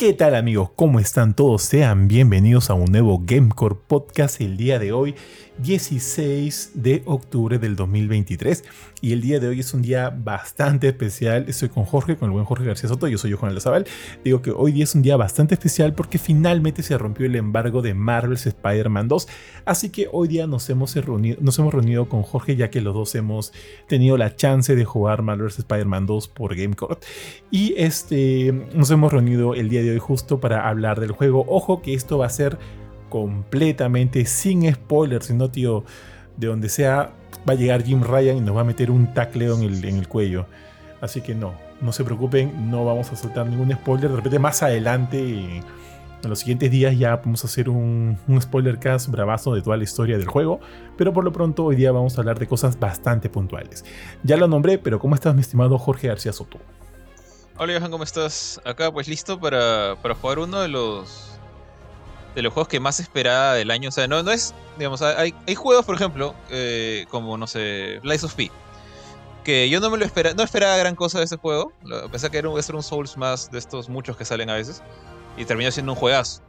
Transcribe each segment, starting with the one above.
¿Qué tal amigos? ¿Cómo están todos? Sean bienvenidos a un nuevo Gamecore Podcast el día de hoy, 16 de octubre del 2023. Y el día de hoy es un día bastante especial. Estoy con Jorge, con el buen Jorge García Soto. Yo soy Juan Lazabal. Digo que hoy día es un día bastante especial porque finalmente se rompió el embargo de Marvel's Spider-Man 2. Así que hoy día nos hemos, reunido, nos hemos reunido con Jorge ya que los dos hemos tenido la chance de jugar Marvel's Spider-Man 2 por Gamecore. Y este, nos hemos reunido el día de justo para hablar del juego. Ojo que esto va a ser completamente sin spoilers, sino tío, de donde sea va a llegar Jim Ryan y nos va a meter un tacleo en el, en el cuello. Así que no, no se preocupen, no vamos a soltar ningún spoiler. De repente más adelante, en los siguientes días ya vamos a hacer un, un spoiler cast bravazo de toda la historia del juego. Pero por lo pronto hoy día vamos a hablar de cosas bastante puntuales. Ya lo nombré, pero ¿cómo estás mi estimado Jorge García Soto? Hola Johan, ¿cómo estás? Acá pues listo para, para jugar uno de los de los juegos que más esperaba del año. O sea, no, no es, digamos, hay, hay juegos, por ejemplo, eh, como, no sé, Lies of P. Que yo no me lo esperaba, no esperaba gran cosa de ese juego. Pensé que era un, era un Souls más de estos muchos que salen a veces. Y terminó siendo un juegazo.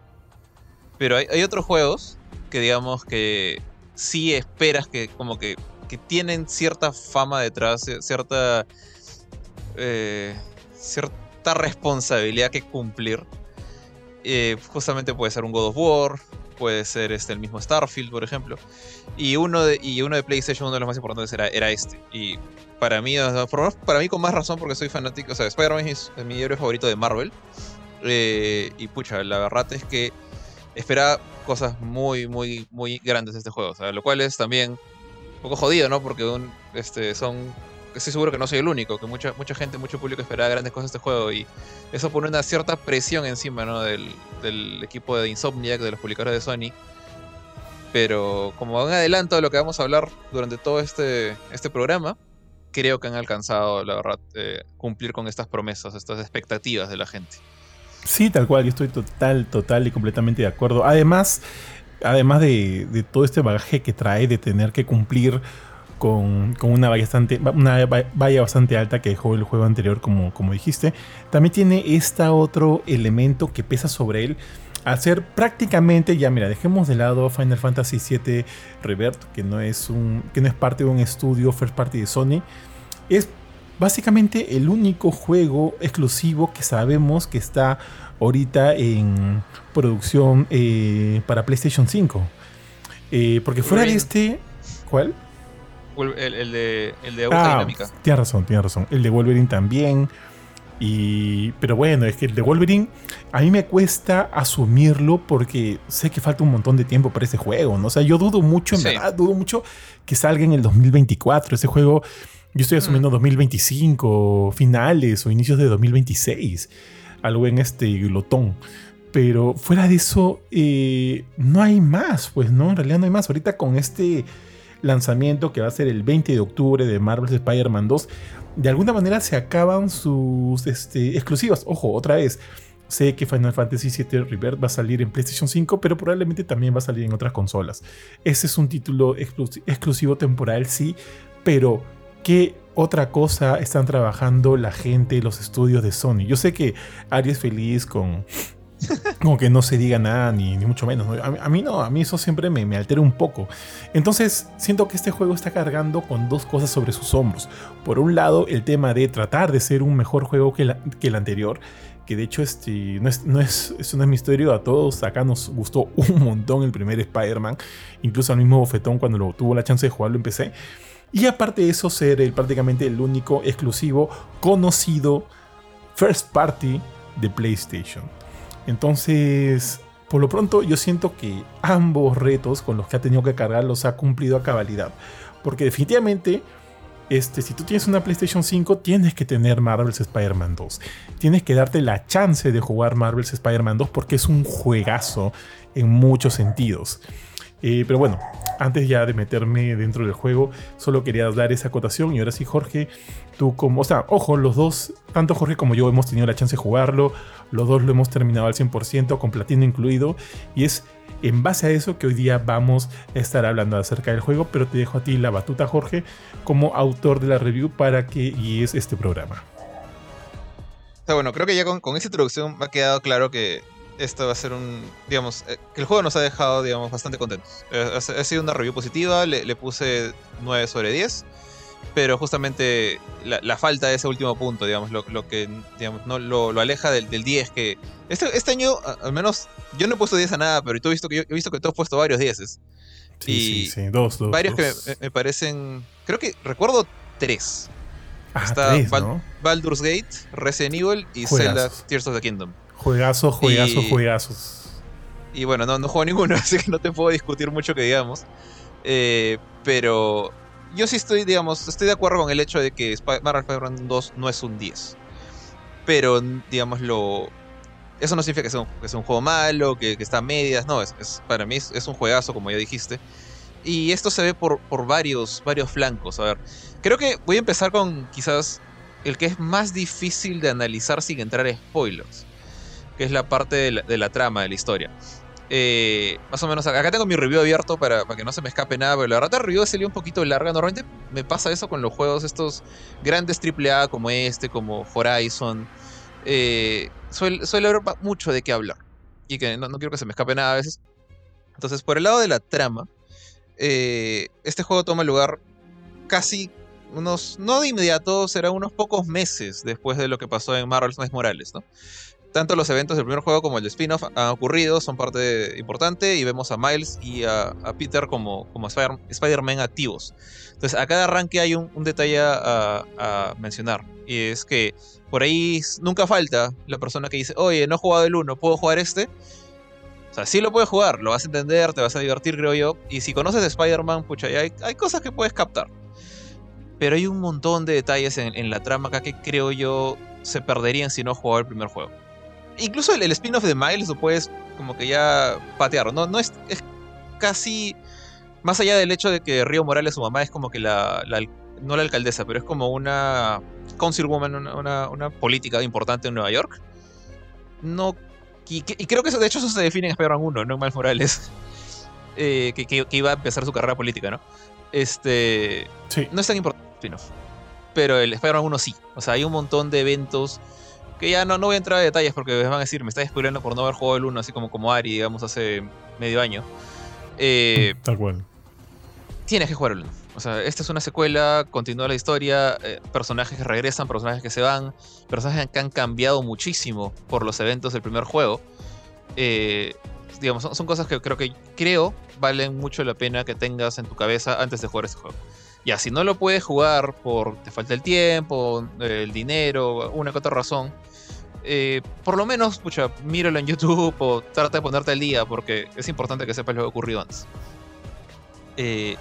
Pero hay, hay otros juegos que, digamos, que sí esperas que, como que, que tienen cierta fama detrás, cierta. Eh, cierta responsabilidad que cumplir. Eh, justamente puede ser un God of War, puede ser este, el mismo Starfield, por ejemplo. Y uno de, y uno de PlayStation, uno de los más importantes era, era este. Y para mí, para mí con más razón porque soy fanático, o sea, Spider-Man es, mi héroe favorito de Marvel. Eh, y pucha, la verdad es que espera cosas muy, muy, muy grandes de este juego. O sea, lo cual es también un poco jodido, ¿no? Porque este, son estoy seguro que no soy el único, que mucha, mucha gente, mucho público esperaba grandes cosas de este juego y eso pone una cierta presión encima ¿no? del, del equipo de Insomniac, de los publicadores de Sony. Pero como un adelanto de lo que vamos a hablar durante todo este, este programa, creo que han alcanzado, la verdad, eh, cumplir con estas promesas, estas expectativas de la gente. Sí, tal cual, yo estoy total, total y completamente de acuerdo. Además, además de, de todo este bagaje que trae de tener que cumplir con, una, valla bastante, una valla bastante alta que dejó el juego anterior, como, como dijiste. También tiene este otro elemento que pesa sobre él. Al ser prácticamente, ya mira, dejemos de lado Final Fantasy VII Rebirth, que no es, un, que no es parte de un estudio first party de Sony. Es básicamente el único juego exclusivo que sabemos que está ahorita en producción eh, para PlayStation 5. Eh, porque fuera de este. ¿Cuál? El, de, el de ah, Dinámica. Tienes razón, tienes razón. El de Wolverine también. Y, pero bueno, es que el de Wolverine a mí me cuesta asumirlo porque sé que falta un montón de tiempo para ese juego, ¿no? O sea, yo dudo mucho, en verdad, dudo mucho que salga en el 2024. Ese juego, yo estoy asumiendo 2025, mm. finales o inicios de 2026. Algo en este glotón. Pero fuera de eso, eh, no hay más, pues, ¿no? En realidad no hay más. Ahorita con este lanzamiento que va a ser el 20 de octubre de Marvel's Spider-Man 2, de alguna manera se acaban sus este, exclusivas. Ojo, otra vez. Sé que Final Fantasy VII Rebirth va a salir en PlayStation 5, pero probablemente también va a salir en otras consolas. Ese es un título exclusivo temporal, sí, pero ¿qué otra cosa están trabajando la gente, los estudios de Sony? Yo sé que Ari es feliz con como que no se diga nada, ni, mucho menos. A, mí no, a mí eso siempre me, me, altera un poco. Entonces, siento que este juego está cargando con dos cosas sobre sus hombros. Por un lado, el tema de tratar de ser un mejor juego que, que el anterior. Que de hecho este, no, es, no es, es un misterio a todos. Acá nos gustó un montón el primer Spider-Man. Incluso al mismo bofetón cuando tuvo la chance de jugarlo empecé. Y aparte de eso, ser prácticamente el único exclusivo conocido first party de PlayStation. Entonces, por lo pronto yo siento que ambos retos con los que ha tenido que cargar los ha cumplido a cabalidad. Porque definitivamente, este, si tú tienes una PlayStation 5, tienes que tener Marvel's Spider-Man 2. Tienes que darte la chance de jugar Marvel's Spider-Man 2 porque es un juegazo en muchos sentidos. Eh, pero bueno, antes ya de meterme dentro del juego, solo quería dar esa acotación. Y ahora sí, Jorge, tú como. O sea, ojo, los dos, tanto Jorge como yo, hemos tenido la chance de jugarlo. Los dos lo hemos terminado al 100%, con platino incluido. Y es en base a eso que hoy día vamos a estar hablando acerca del juego. Pero te dejo a ti la batuta, Jorge, como autor de la review para que guíes este programa. sea, bueno, creo que ya con, con esta introducción me ha quedado claro que esto va a ser un, digamos, eh, que el juego nos ha dejado, digamos, bastante contentos. Eh, ha, sido una review positiva, le, le, puse 9 sobre 10, pero justamente la, falta de ese último punto, digamos, lo, lo que, digamos, no, lo, lo aleja del, del, 10, que este, este año, al menos, yo no he puesto 10 a nada, pero tú has visto que yo he visto que tú has puesto varios 10. Sí, y sí, sí, dos, dos. Varios que me, me, parecen, creo que recuerdo tres. Ah, Está tres, ¿no? Baldur's Gate, Resident Evil y Zelda Tears of the Kingdom. Juegazos, juegazos, y, juegazos. Y bueno, no, no juego ninguno, así que no te puedo discutir mucho que digamos. Eh, pero yo sí estoy, digamos, estoy de acuerdo con el hecho de que Marvel Spider-Man 2 no es un 10. Pero, digamos. Eso no significa que sea un, juego malo, que, está a medias. No, es, para mí es, un juegazo, como ya dijiste. Y esto se ve por, varios, flancos. A ver, creo que voy a empezar con quizás el que es más difícil de analizar sin entrar en spoilers que es la parte de la trama, de la historia. Eh, más o menos, acá tengo mi review abierto para, que no se me escape nada, pero la verdad la review salió un poquito larga. Normalmente me pasa eso con los juegos estos grandes AAA como este, como Horizon. Eh, suele, haber mucho de qué hablar. Y que no, no, quiero que se me escape nada a veces. Entonces, por el lado de la trama, eh, este juego toma lugar casi unos, no de inmediato, será unos pocos meses después de lo que pasó en Marvel's Miles Morales, ¿no? Tanto los eventos del primer juego como el spin-off han ocurrido, son parte importante y vemos a Miles y a, Peter como, como Spider-Man Spider activos. Entonces, a cada arranque hay un, detalle a, mencionar y es que por ahí nunca falta la persona que dice, oye, no he jugado el 1, ¿puedo jugar este? O sea, sí lo puedes jugar, lo vas a entender, te vas a divertir, creo yo. Y si conoces de Spider-Man, pucha, hay, hay cosas que puedes captar. Pero hay un montón de detalles en, en la trama acá que creo yo se perderían si no jugaba el primer juego incluso el, el spin-off de Miles lo puedes como que ya patear. No, no es, es, casi. Más allá del hecho de que Río Morales, su mamá, es como que la, la no la alcaldesa, pero es como una councilwoman, una, una, una, política importante en Nueva York. No. Y, y, creo que eso, de hecho, eso se define en Spider-Man 1, no en Miles Morales. Eh, que, que, que, iba a empezar su carrera política, ¿no? Este. Sí. No es tan importante el spin-off. Pero el Spider-Man 1 sí. O sea, hay un montón de eventos que ya no, no voy a entrar a detalles porque van a decir, me está descubriendo por no haber jugado el 1, así como, como Ari, digamos, hace medio año. Eh, Tal cual. Tienes que jugar el 1. O sea, esta es una secuela, continúa la historia, eh, personajes que regresan, personajes que se van, personajes que han cambiado muchísimo por los eventos del primer juego. Eh, digamos, son, son, cosas que creo que creo valen mucho la pena que tengas en tu cabeza antes de jugar este juego. Ya, si no lo puedes jugar por te falta el tiempo, el dinero, una que otra razón, eh, por lo menos, pucha, míralo en YouTube o trata de ponerte al día porque es importante que sepas lo que ocurrió antes. Eh,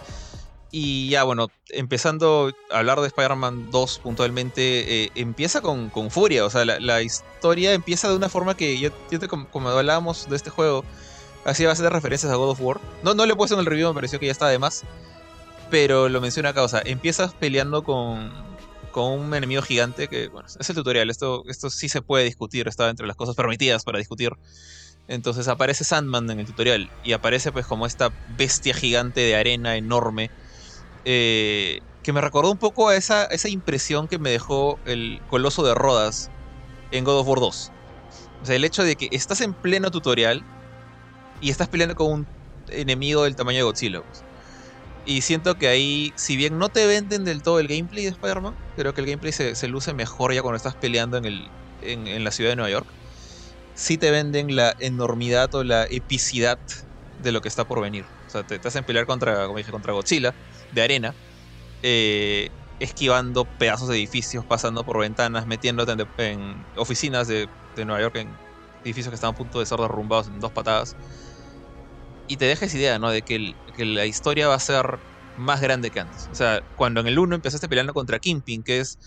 y ya, bueno, empezando a hablar de Spider-Man 2 puntualmente, eh, empieza con, con, furia. O sea, la, historia empieza de una forma que yo, yo te, como, hablábamos de este juego, hacía de referencias a God of War. No, no le he puesto en el review, me pareció que ya estaba de más. Pero lo menciona acá, o sea, empiezas peleando con, con un enemigo gigante que, bueno, es el tutorial, esto, esto sí se puede discutir, estaba entre las cosas permitidas para discutir. Entonces aparece Sandman en el tutorial y aparece pues como esta bestia gigante de arena enorme eh, que me recordó un poco a esa, esa impresión que me dejó el Coloso de Rodas en God of War 2. O sea, el hecho de que estás en pleno tutorial y estás peleando con un enemigo del tamaño de Godzilla. Pues. Y siento que ahí, si bien no te venden del todo el gameplay de Spider-Man, creo que el gameplay se, se, luce mejor ya cuando estás peleando en, el, en, en, la ciudad de Nueva York. Sí te venden la enormidad o la epicidad de lo que está por venir. O sea, te, te hacen pelear contra, como dije, contra Godzilla, de arena, eh, esquivando pedazos de edificios, pasando por ventanas, metiéndote en, en oficinas de, de, Nueva York, en edificios que están a punto de ser derrumbados en dos patadas y te deja esa idea, ¿no? De que, la historia va a ser más grande que antes. O sea, cuando en el 1 empezaste peleando contra Kingpin, que es,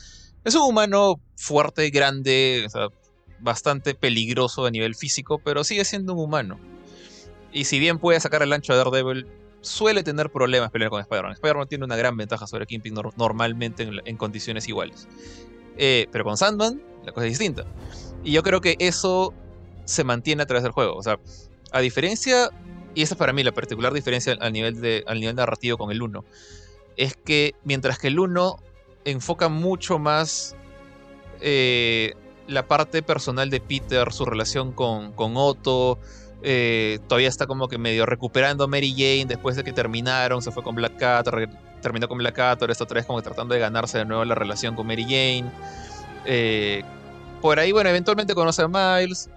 es un humano fuerte, grande, o sea, bastante peligroso a nivel físico, pero sigue siendo un humano. Y si bien puede sacar el ancho a Daredevil, suele tener problemas pelear con Spider-Man. Spider-Man tiene una gran ventaja sobre Kingpin no normalmente en, en, condiciones iguales. Eh, pero con Sandman, la cosa es distinta. Y yo creo que eso se mantiene a través del juego. O sea, a diferencia y esa es para mí la particular diferencia al nivel, de, al nivel narrativo con el 1, es que mientras que el 1 enfoca mucho más eh, la parte personal de Peter, su relación con, con Otto. Eh, todavía está como que medio recuperando a Mary Jane después de que terminaron. Se fue con Black Cat, terminó con Black Cat, ahora está otra vez como tratando de ganarse de nuevo la relación con Mary Jane. Eh, por ahí, bueno, eventualmente conoce a Miles.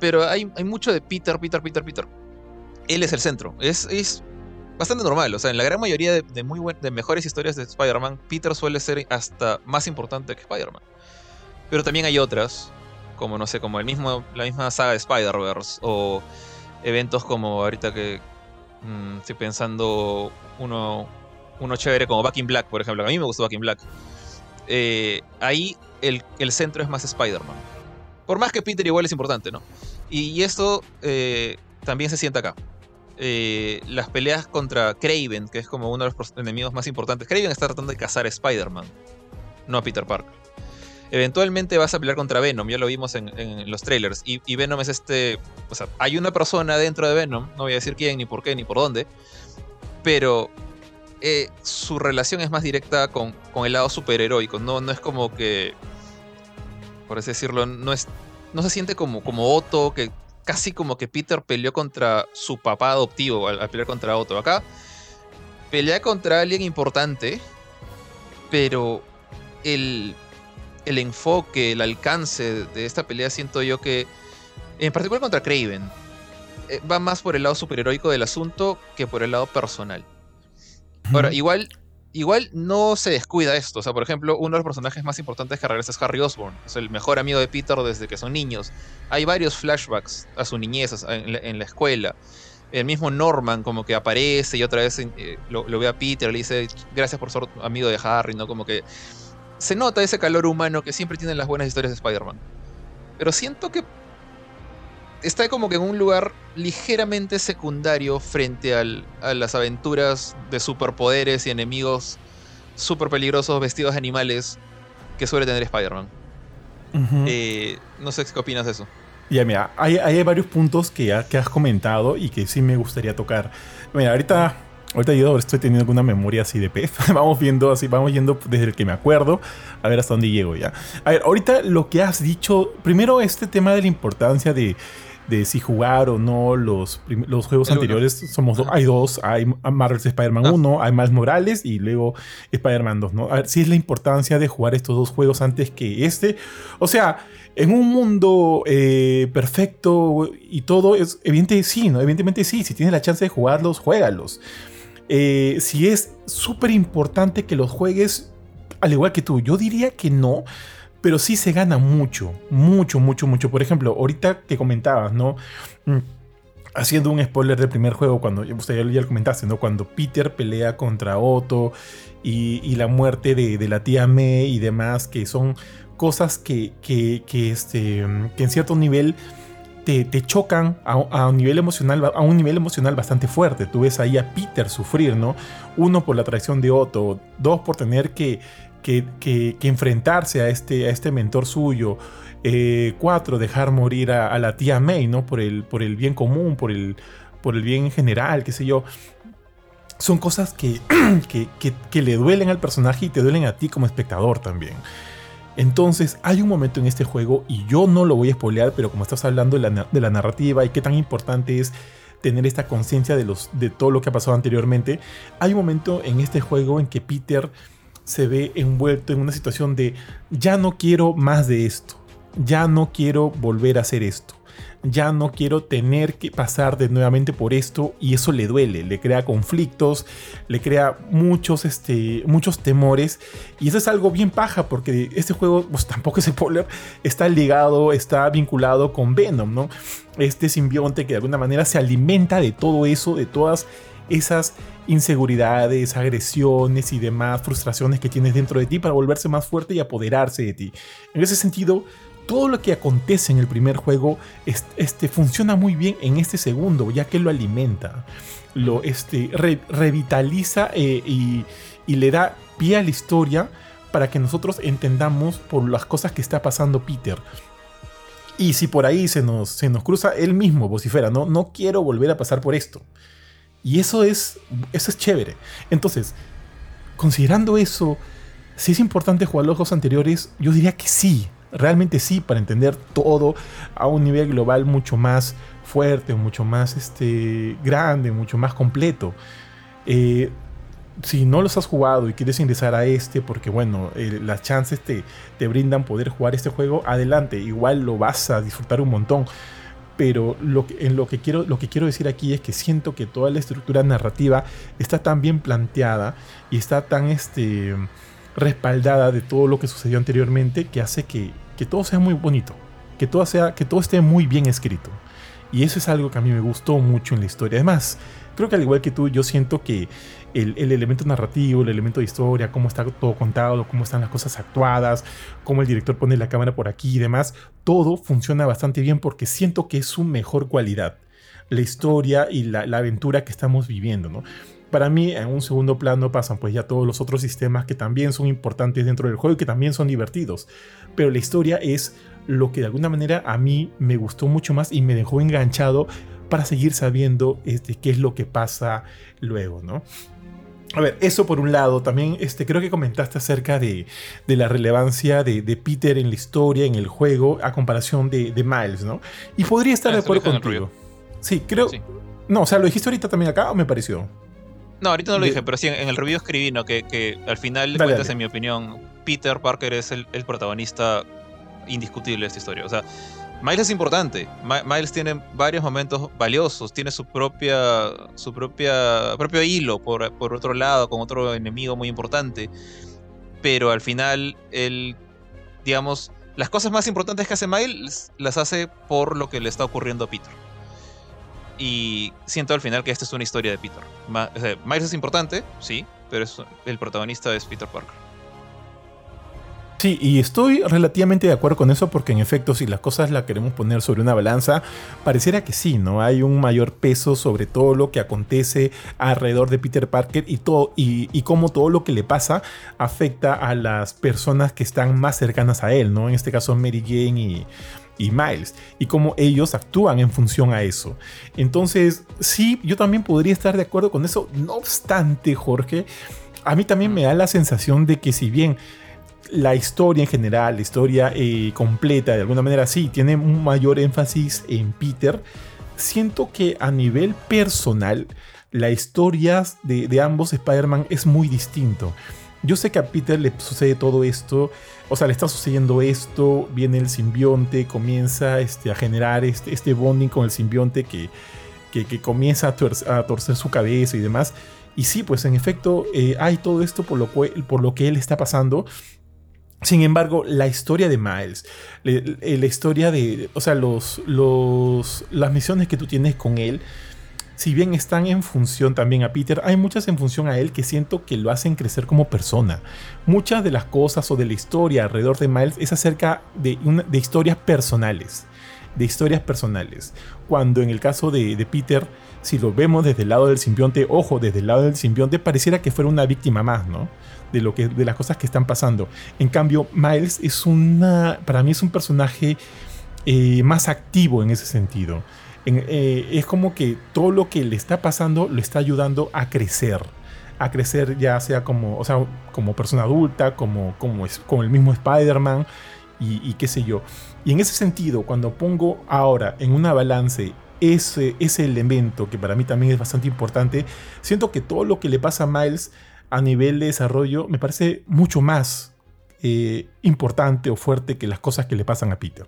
Pero hay, hay mucho de Peter, Peter, Peter, Peter. Él es el centro. Es, es bastante normal. O sea, en la gran mayoría de, muy de mejores historias de Spider-Man, Peter suele ser hasta más importante que Spider-Man. Pero también hay otras, como no sé, como el mismo, la misma saga de Spider-Verse, o eventos como ahorita que mm, estoy pensando uno, uno chévere como Back in Black, por ejemplo. A mí me gustó Back in Black. Eh, ahí el, centro es más Spider-Man. Por más que Peter igual es importante, ¿no? Y, esto eh, también se siente acá. Eh, las peleas contra Craven, que es como uno de los enemigos más importantes. Craven está tratando de cazar a Spider-Man, no a Peter Parker. Eventualmente vas a pelear contra Venom, ya lo vimos en, los trailers. Y, Venom es este. O sea, hay una persona dentro de Venom, no voy a decir quién, ni por qué, ni por dónde. Pero eh, su relación es más directa con, el lado superheroico. No, no es como que. Por así decirlo, no es. No se siente como, como Otto, que casi como que Peter peleó contra su papá adoptivo al, pelear contra otro. Acá pelea contra alguien importante, pero el, el enfoque, el alcance de esta pelea siento yo que, en particular contra Craven, eh, va más por el lado superheroico del asunto que por el lado personal. Ahora, igual igual no se descuida esto. O sea, por ejemplo, uno de los personajes más importantes que regresa es Harry Osborn. Es el mejor amigo de Peter desde que son niños. Hay varios flashbacks a su niñez en la, escuela. El mismo Norman como que aparece y otra vez eh, lo, ve a Peter, le dice gracias por ser amigo de Harry, ¿no? Como que se nota ese calor humano que siempre tienen las buenas historias de Spider-Man. Pero siento que está como que en un lugar ligeramente secundario frente a las aventuras de superpoderes y enemigos super peligrosos vestidos de animales que suele tener Spider-Man. Eh, no sé qué opinas de eso. Ya, mira, hay, hay varios puntos que, que has comentado y que sí me gustaría tocar. Mira, ahorita Ahorita yo estoy teniendo alguna memoria así de pez. vamos viendo así, vamos yendo desde el que me acuerdo a ver hasta dónde llego ya. A ver, ahorita lo que has dicho, primero este tema de la importancia de, de si jugar o no los, los juegos anteriores. Somos hay dos, hay Marvel's Spider-Man 1, ah. hay Miles Morales y luego Spider-Man 2, ¿no? A ver, si es la importancia de jugar estos dos juegos antes que este. O sea, en un mundo eh, perfecto y todo, es evidente sí, ¿no? Evidentemente sí, si tienes la chance de jugarlos, juégalos. Eh, si es súper importante que los juegues al igual que tú, yo diría que no, pero sí se gana mucho, mucho, mucho, mucho. Por ejemplo, ahorita que comentabas, ¿no? Mm, haciendo un spoiler del primer juego, cuando usted ya, lo comentaste, ¿no? Cuando Peter pelea contra Otto y, la muerte de, la tía May y demás, que son cosas que, que, este, que en cierto nivel te, chocan a, un nivel emocional, a un nivel emocional bastante fuerte. Tú ves ahí a Peter sufrir, ¿no? Uno por la traición de Otto, dos por tener que que, enfrentarse a este, a este mentor suyo. Eh, cuatro, dejar morir a, la tía May, ¿no? Por el, por el bien común, por el, por el bien general, qué sé yo. Son cosas que, que, le duelen al personaje y te duelen a ti como espectador también. Entonces, hay un momento en este juego, y yo no lo voy a spoilear, pero como estás hablando de la, de la narrativa y qué tan importante es tener esta conciencia de, de todo lo que ha pasado anteriormente, hay un momento en este juego en que Peter se ve envuelto en una situación de ya no quiero más de esto, ya no quiero volver a hacer esto, ya no quiero tener que pasar de nuevamente por esto y eso le duele, le crea conflictos, le crea muchos, este, muchos temores. Y eso es algo bien paja porque este juego pues, tampoco es spoiler, está ligado, está vinculado con Venom, ¿no? Este simbionte que de alguna manera se alimenta de todo eso, de todas esas inseguridades, agresiones y demás frustraciones que tienes dentro de ti para volverse más fuerte y apoderarse de ti. En ese sentido, todo lo que acontece en el primer juego este, funciona muy bien en este segundo, ya que lo alimenta, lo este, revitaliza eh, y, le da pie a la historia para que nosotros entendamos por las cosas que está pasando Peter. Y si por ahí se nos, se nos cruza él mismo, vocifera, no, no quiero volver a pasar por esto. Y eso es, eso es chévere. Entonces, considerando eso, si es importante jugar los juegos anteriores, yo diría que sí. realmente sí, para entender todo a un nivel global mucho más fuerte, mucho más este, grande, mucho más completo. Eh, si no los has jugado y quieres ingresar a este, porque bueno, las chances te, te brindan poder jugar este juego, adelante, igual lo vas a disfrutar un montón. Pero lo en lo que, quiero, lo que quiero decir aquí es que siento que toda la estructura narrativa está tan bien planteada y está tan este, respaldada de todo lo que sucedió anteriormente que hace que, que todo sea muy bonito, que todo, sea, que todo esté muy bien escrito. Y eso es algo que a mí me gustó mucho en la historia. Además, creo que al igual que tú, yo siento que el, elemento narrativo, el elemento de historia, cómo está todo contado, cómo están las cosas actuadas, cómo el director pone la cámara por aquí y demás, todo funciona bastante bien porque siento que es su mejor cualidad. La historia y la, la aventura que estamos viviendo, ¿no? Para mí, en un segundo plano pasan pues ya todos los otros sistemas que también son importantes dentro del juego y que también son divertidos. Pero la historia es lo que de alguna manera a mí me gustó mucho más y me dejó enganchado para seguir sabiendo este, qué es lo que pasa luego, ¿no? A ver, eso por un lado, también este, creo que comentaste acerca de, la relevancia de, Peter en la historia, en el juego, a comparación de, Miles, ¿no? Y podría estar de acuerdo contigo. Sí, creo... No, o sea, ¿lo dijiste ahorita también acá o me pareció? No, ahorita no lo dije, pero sí, en el review escribí, ¿no? Que, al final de cuentas, en mi opinión, Peter Parker es el, el protagonista indiscutible esta historia. O sea, Miles es importante. Miles tiene varios momentos valiosos, tiene su propia, su propia, propio hilo por, por otro lado, con otro enemigo muy importante. Pero al final, él, digamos, las cosas más importantes que hace Miles las hace por lo que le está ocurriendo a Peter. Y siento al final que esta es una historia de Peter. Miles es importante, sí, pero el protagonista es Peter Parker. Sí, y estoy relativamente de acuerdo con eso porque en efecto si las cosas las queremos poner sobre una balanza, pareciera que sí, ¿no? Hay un mayor peso sobre todo lo que acontece alrededor de Peter Parker y, todo, y, cómo todo lo que le pasa afecta a las personas que están más cercanas a él, ¿no? En este caso Mary Jane y, y Miles y cómo ellos actúan en función a eso. Entonces, sí, yo también podría estar de acuerdo con eso. No obstante, Jorge, a mí también me da la sensación de que si bien la historia en general, la historia eh, completa, de alguna manera sí, tiene un mayor énfasis en Peter. Siento que a nivel personal, la historia de, ambos Spider-Man es muy distinto. Yo sé que a Peter le sucede todo esto, o sea, le está sucediendo esto, viene el simbionte, comienza este, a generar este, este bonding con el simbionte que, que, comienza a, torcer su cabeza y demás. Y sí, pues en efecto eh, hay todo esto por lo, por lo que él está pasando, sin embargo, la historia de Miles, la historia de, o sea, los, los, las misiones que tú tienes con él, si bien están en función también a Peter, hay muchas en función a él que siento que lo hacen crecer como persona. Muchas de las cosas o de la historia alrededor de Miles es acerca de, de historias personales. De historias personales. Cuando en el caso de, de Peter, si lo vemos desde el lado del simbionte, ojo, desde el lado del simbionte pareciera que fuera una víctima más, ¿no? De, lo que, de las cosas que están pasando. En cambio, Miles es una, para mí es un personaje eh, más activo en ese sentido. Eh, es como que todo lo que le está pasando le está ayudando a crecer. A crecer ya sea como, o sea, como persona adulta, como, como, como el mismo Spider-Man y, y, qué sé yo. Y en ese sentido, cuando pongo ahora en una balance ese, ese elemento que para mí también es bastante importante, siento que todo lo que le pasa a Miles a nivel de desarrollo me parece mucho más eh, importante o fuerte que las cosas que le pasan a Peter.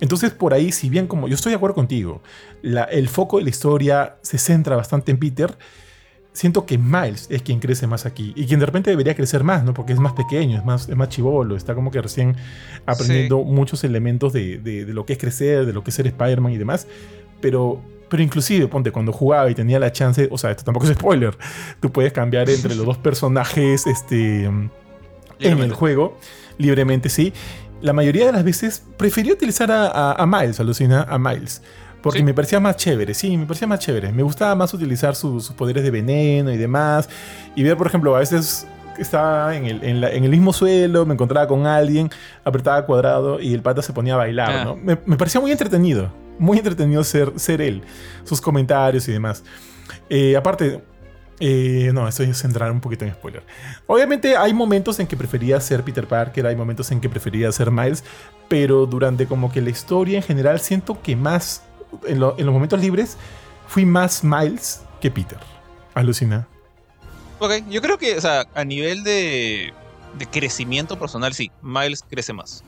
Entonces por ahí, si bien como yo estoy de acuerdo contigo, el foco de la historia se centra bastante en Peter, siento que Miles es quien crece más aquí y quien de repente debería crecer más, ¿no? Porque es más pequeño, es más, es más chivolo, está como que recién aprendiendo muchos elementos de, de, lo que es crecer, de lo que es ser Spider-Man y demás, pero pero inclusive, ponte, cuando jugaba y tenía la chance, o sea, esto tampoco es spoiler, tú puedes cambiar entre los dos personajes este, en el juego, libremente, sí. La mayoría de las veces preferí utilizar a, a, Miles, alucina, a Miles. Porque me parecía más chévere, sí, me parecía más chévere. Me gustaba más utilizar sus poderes de veneno y demás. Y ver, por ejemplo, a veces estaba en el, en, el, mismo suelo, me encontraba con alguien, apretaba cuadrado y el pata se ponía a bailar, ah. ¿no? Me, me, parecía muy entretenido muy entretenido ser, ser él, sus comentarios y demás. Eh, aparte, Eh, no, eso es entrar un poquito en spoiler. Obviamente hay momentos en que prefería ser Peter Parker, hay momentos en que prefería ser Miles, pero durante como que la historia en general siento que más, en, los momentos libres, fui más Miles que Peter. Alucina. Ok, yo creo que, o sea, a nivel de, de crecimiento personal, sí, Miles crece más.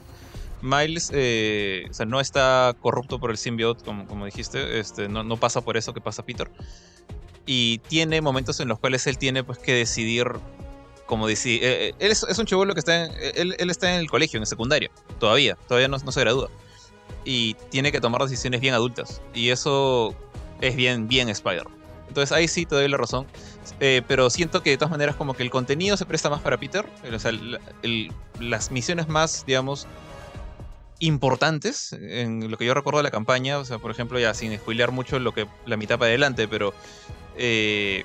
Miles eh, o sea, no está corrupto por el symbiote, como, como dijiste, este, no, no, pasa por eso que pasa Peter. Y tiene momentos en los cuales él tiene pues, que decidir, como decir, eh, eh, él es, un chivolo que está en, él, él, está en el colegio, en el secundario, todavía, todavía no, no se gradúa. Y tiene que tomar decisiones bien adultas. Y eso es bien, bien Spider. Entonces ahí sí te doy la razón. pero siento que de todas maneras como que el contenido se presta más para Peter. O sea, las misiones más, digamos, importantes en lo que yo recuerdo de la campaña. O sea, por ejemplo, ya sin spoilear mucho lo que la mitad para adelante, pero eh,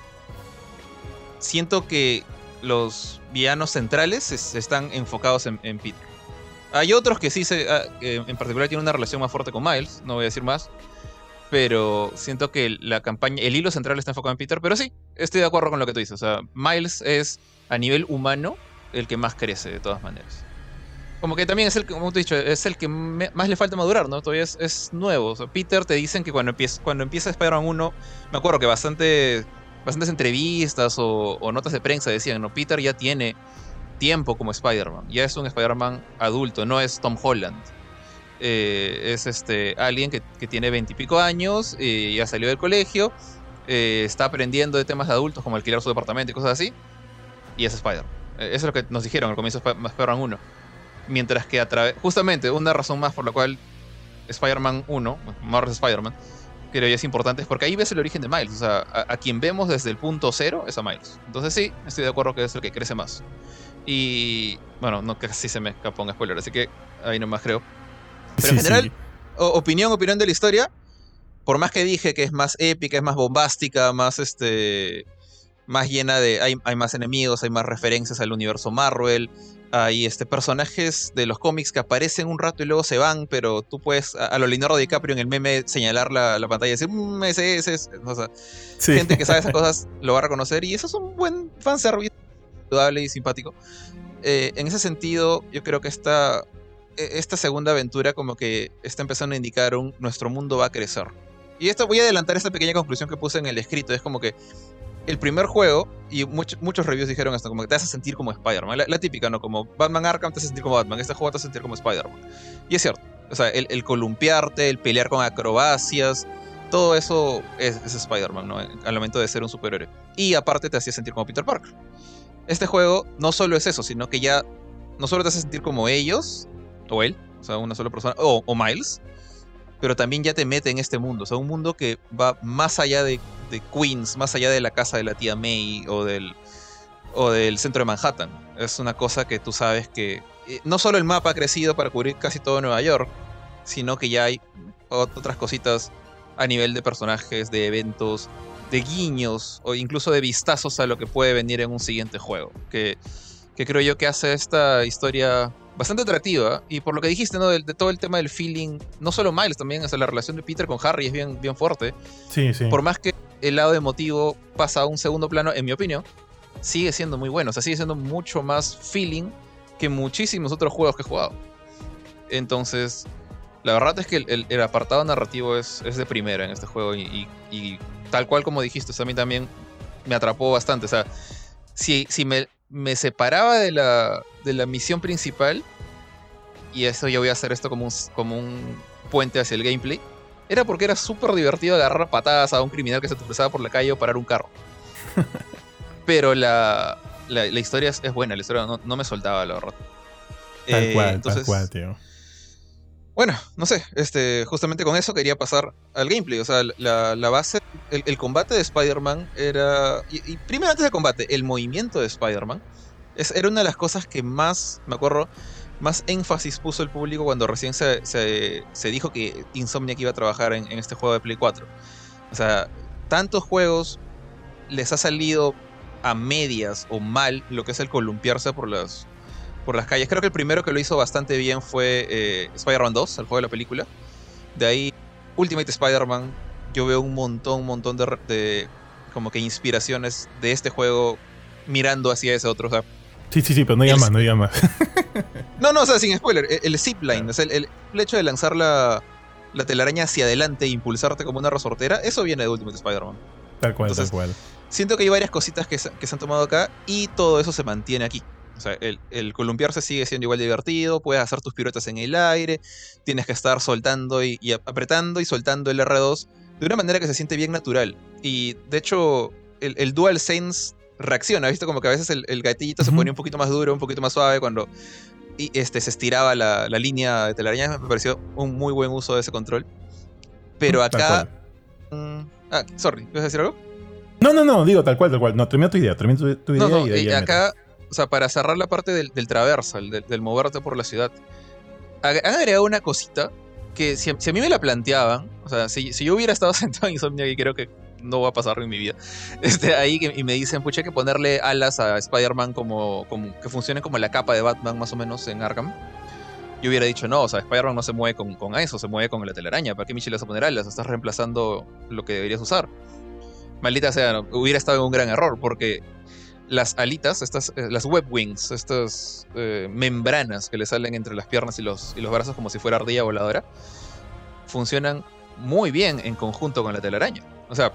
siento que los villanos centrales están enfocados en, Peter. Hay otros que sí, se, ah, en particular tienen una relación más fuerte con Miles, no voy a decir más. Pero siento que la campaña, el hilo central está enfocado en Peter. Pero sí, estoy de acuerdo con lo que tú dices. O sea, Miles es a nivel humano el que más crece de todas maneras como que también es el, como te he dicho, es el que más le falta madurar, ¿no? Todavía es, nuevo. Peter te dicen que cuando empieza, cuando empieza Spider-Man 1, me acuerdo que bastante, bastantes entrevistas o, notas de prensa decían, no, Peter ya tiene tiempo como Spider-Man, ya es un Spider-Man adulto, no es Tom Holland. Eh, es este alguien que, tiene veintipico años, y ya salió del colegio, eh, está aprendiendo de temas de adultos como alquilar su departamento y cosas así, y es Spider-Man. Eh, eso es lo que nos dijeron al comienzo de Spider-Man 1. Mientras que a través. Justamente, una razón más por la cual Spider-Man 1, Marvel's Spider-Man, creo que es importante es porque ahí ves el origen de Miles. O sea, a, quien vemos desde el punto cero es a Miles. Entonces, sí, estoy de acuerdo que es el que crece más. Y. Bueno, no casi se me escapó un spoiler, así que ahí nomás creo. Pero en general, opinión, opinión de la historia. Por más que dije que es más épica, es más bombástica, más este. Más llena de. Hay, hay más enemigos, hay más referencias al universo Marvel hay este, personajes de los cómics que aparecen un rato y luego se van, pero tú puedes, a, lo Leonardo DiCaprio en el meme, señalar la, pantalla y decir, mmm, ese, ese, ese. O sea, gente que sabe esas cosas lo va a reconocer y eso es un buen fanservice, saludable y simpático. Eh, en ese sentido, yo creo que esta, e, esta segunda aventura como que está empezando a indicar un, nuestro mundo va a crecer. Y esto voy a adelantar esta pequeña conclusión que puse en el escrito, es como que el primer juego, y muchos reviews dijeron esto, como que te hace sentir como Spider-Man. La, típica, ¿no? Como Batman Arkham te hace sentir como Batman, este juego te hace sentir como Spider-Man. Y es cierto. O sea, el, columpiarte, el pelear con acrobacias, todo eso es, Spider-Man, ¿no? Al momento de ser un superhéroe. Y aparte te hacía sentir como Peter Parker. Este juego no solo es eso, sino que ya no solo te hace sentir como ellos, o él, o sea, una sola persona, o, o Miles, pero también ya te mete en este mundo, o sea, un mundo que va más allá de de Queens, más allá de la casa de la tía May o del, o del centro de Manhattan. Es una cosa que tú sabes que eh, no solo el mapa ha crecido para cubrir casi todo Nueva York, sino que ya hay otras cositas a nivel de personajes, de eventos, de guiños o incluso de vistazos a lo que puede venir en un siguiente juego. Que, que creo yo que hace esta historia bastante atractiva. Y por lo que dijiste, ¿no? De, todo el tema del feeling, no solo Miles, también o la relación de Peter con Harry es bien, bien fuerte. Sí, sí. Por más que el lado emotivo pasa a un segundo plano, en mi opinión, sigue siendo muy bueno. O sea, sigue siendo mucho más feeling que muchísimos otros juegos que he jugado. Entonces, la verdad es que el, apartado narrativo es, es, de primera en este juego y, tal cual como dijiste, a mí también me atrapó bastante. O sea, si, si me, me separaba de la, de la misión principal, y eso yo voy a hacer esto como un, como un puente hacia el gameplay, era porque era súper divertido agarrar patadas a un criminal que se cruzaba por la calle o parar un carro. Pero la, la, historia es, buena, la historia no, me soltaba, la verdad. Tal eh, cual, tal cual, tío. Bueno, no sé, este, justamente con eso quería pasar al gameplay. O sea, la, la base, el, combate de Spider-Man era. Y, primero antes del combate, el movimiento de Spider-Man era una de las cosas que más, me acuerdo, más énfasis puso el público cuando recién se, se, dijo que Insomniac iba a trabajar en, este juego de Play 4. O sea, tantos juegos les ha salido a medias o mal lo que es el columpiarse por las, por las calles. Creo que el primero que lo hizo bastante bien fue eh, Spider-Man 2, el juego de la película. De ahí, Ultimate Spider-Man, yo veo un montón, un montón de, como que inspiraciones de este juego mirando hacia ese otro. O sea, sí, sí, sí, pero no llama, no llama. no, no, o sea, sin spoiler, el, el zipline, o sea, el, hecho de lanzar la, la, telaraña hacia adelante e impulsarte como una resortera, eso viene de Ultimate Spider-Man. Tal cual, tal cual. Siento que hay varias cositas que, que se han tomado acá y todo eso se mantiene aquí. O sea, el, columpiarse sigue siendo igual de divertido, puedes hacer tus piruetas en el aire, tienes que estar soltando y, apretando y soltando el R2 de una manera que se siente bien natural. Y de hecho, el, el Dual Sense reacciona, ¿viste? Como que a veces el, el gatillito se pone un poquito más duro, un poquito más suave cuando y este, se estiraba la, línea de telaraña. Me pareció un muy buen uso de ese control. Pero acá... Mm, ah, sorry, ¿vas a decir algo? No, no, no, digo tal cual, tal cual. No, termina tu idea, termina tu, idea. No, y, acá o sea, para cerrar la parte del, del traversal, del, moverte por la ciudad, han agregado una cosita que si, a mí me la planteaban, o sea, si, yo hubiera estado sentado en Insomnia, y creo que no va a pasar en mi vida, este, ahí y me dicen, pucha, hay que ponerle alas a Spider-Man como, como, que funcione como la capa de Batman más o menos en Arkham. Yo hubiera dicho, no, o sea, Spider-Man no se mueve con, con, eso, se mueve con la telaraña. ¿Para qué Michelle vas a poner alas? Estás reemplazando lo que deberías usar. Maldita sea, hubiera estado en un gran error, porque las alitas, estas, eh, las web wings, estas eh, membranas que le salen entre las piernas y los, y los brazos como si fuera ardilla voladora, funcionan muy bien en conjunto con la telaraña. O sea,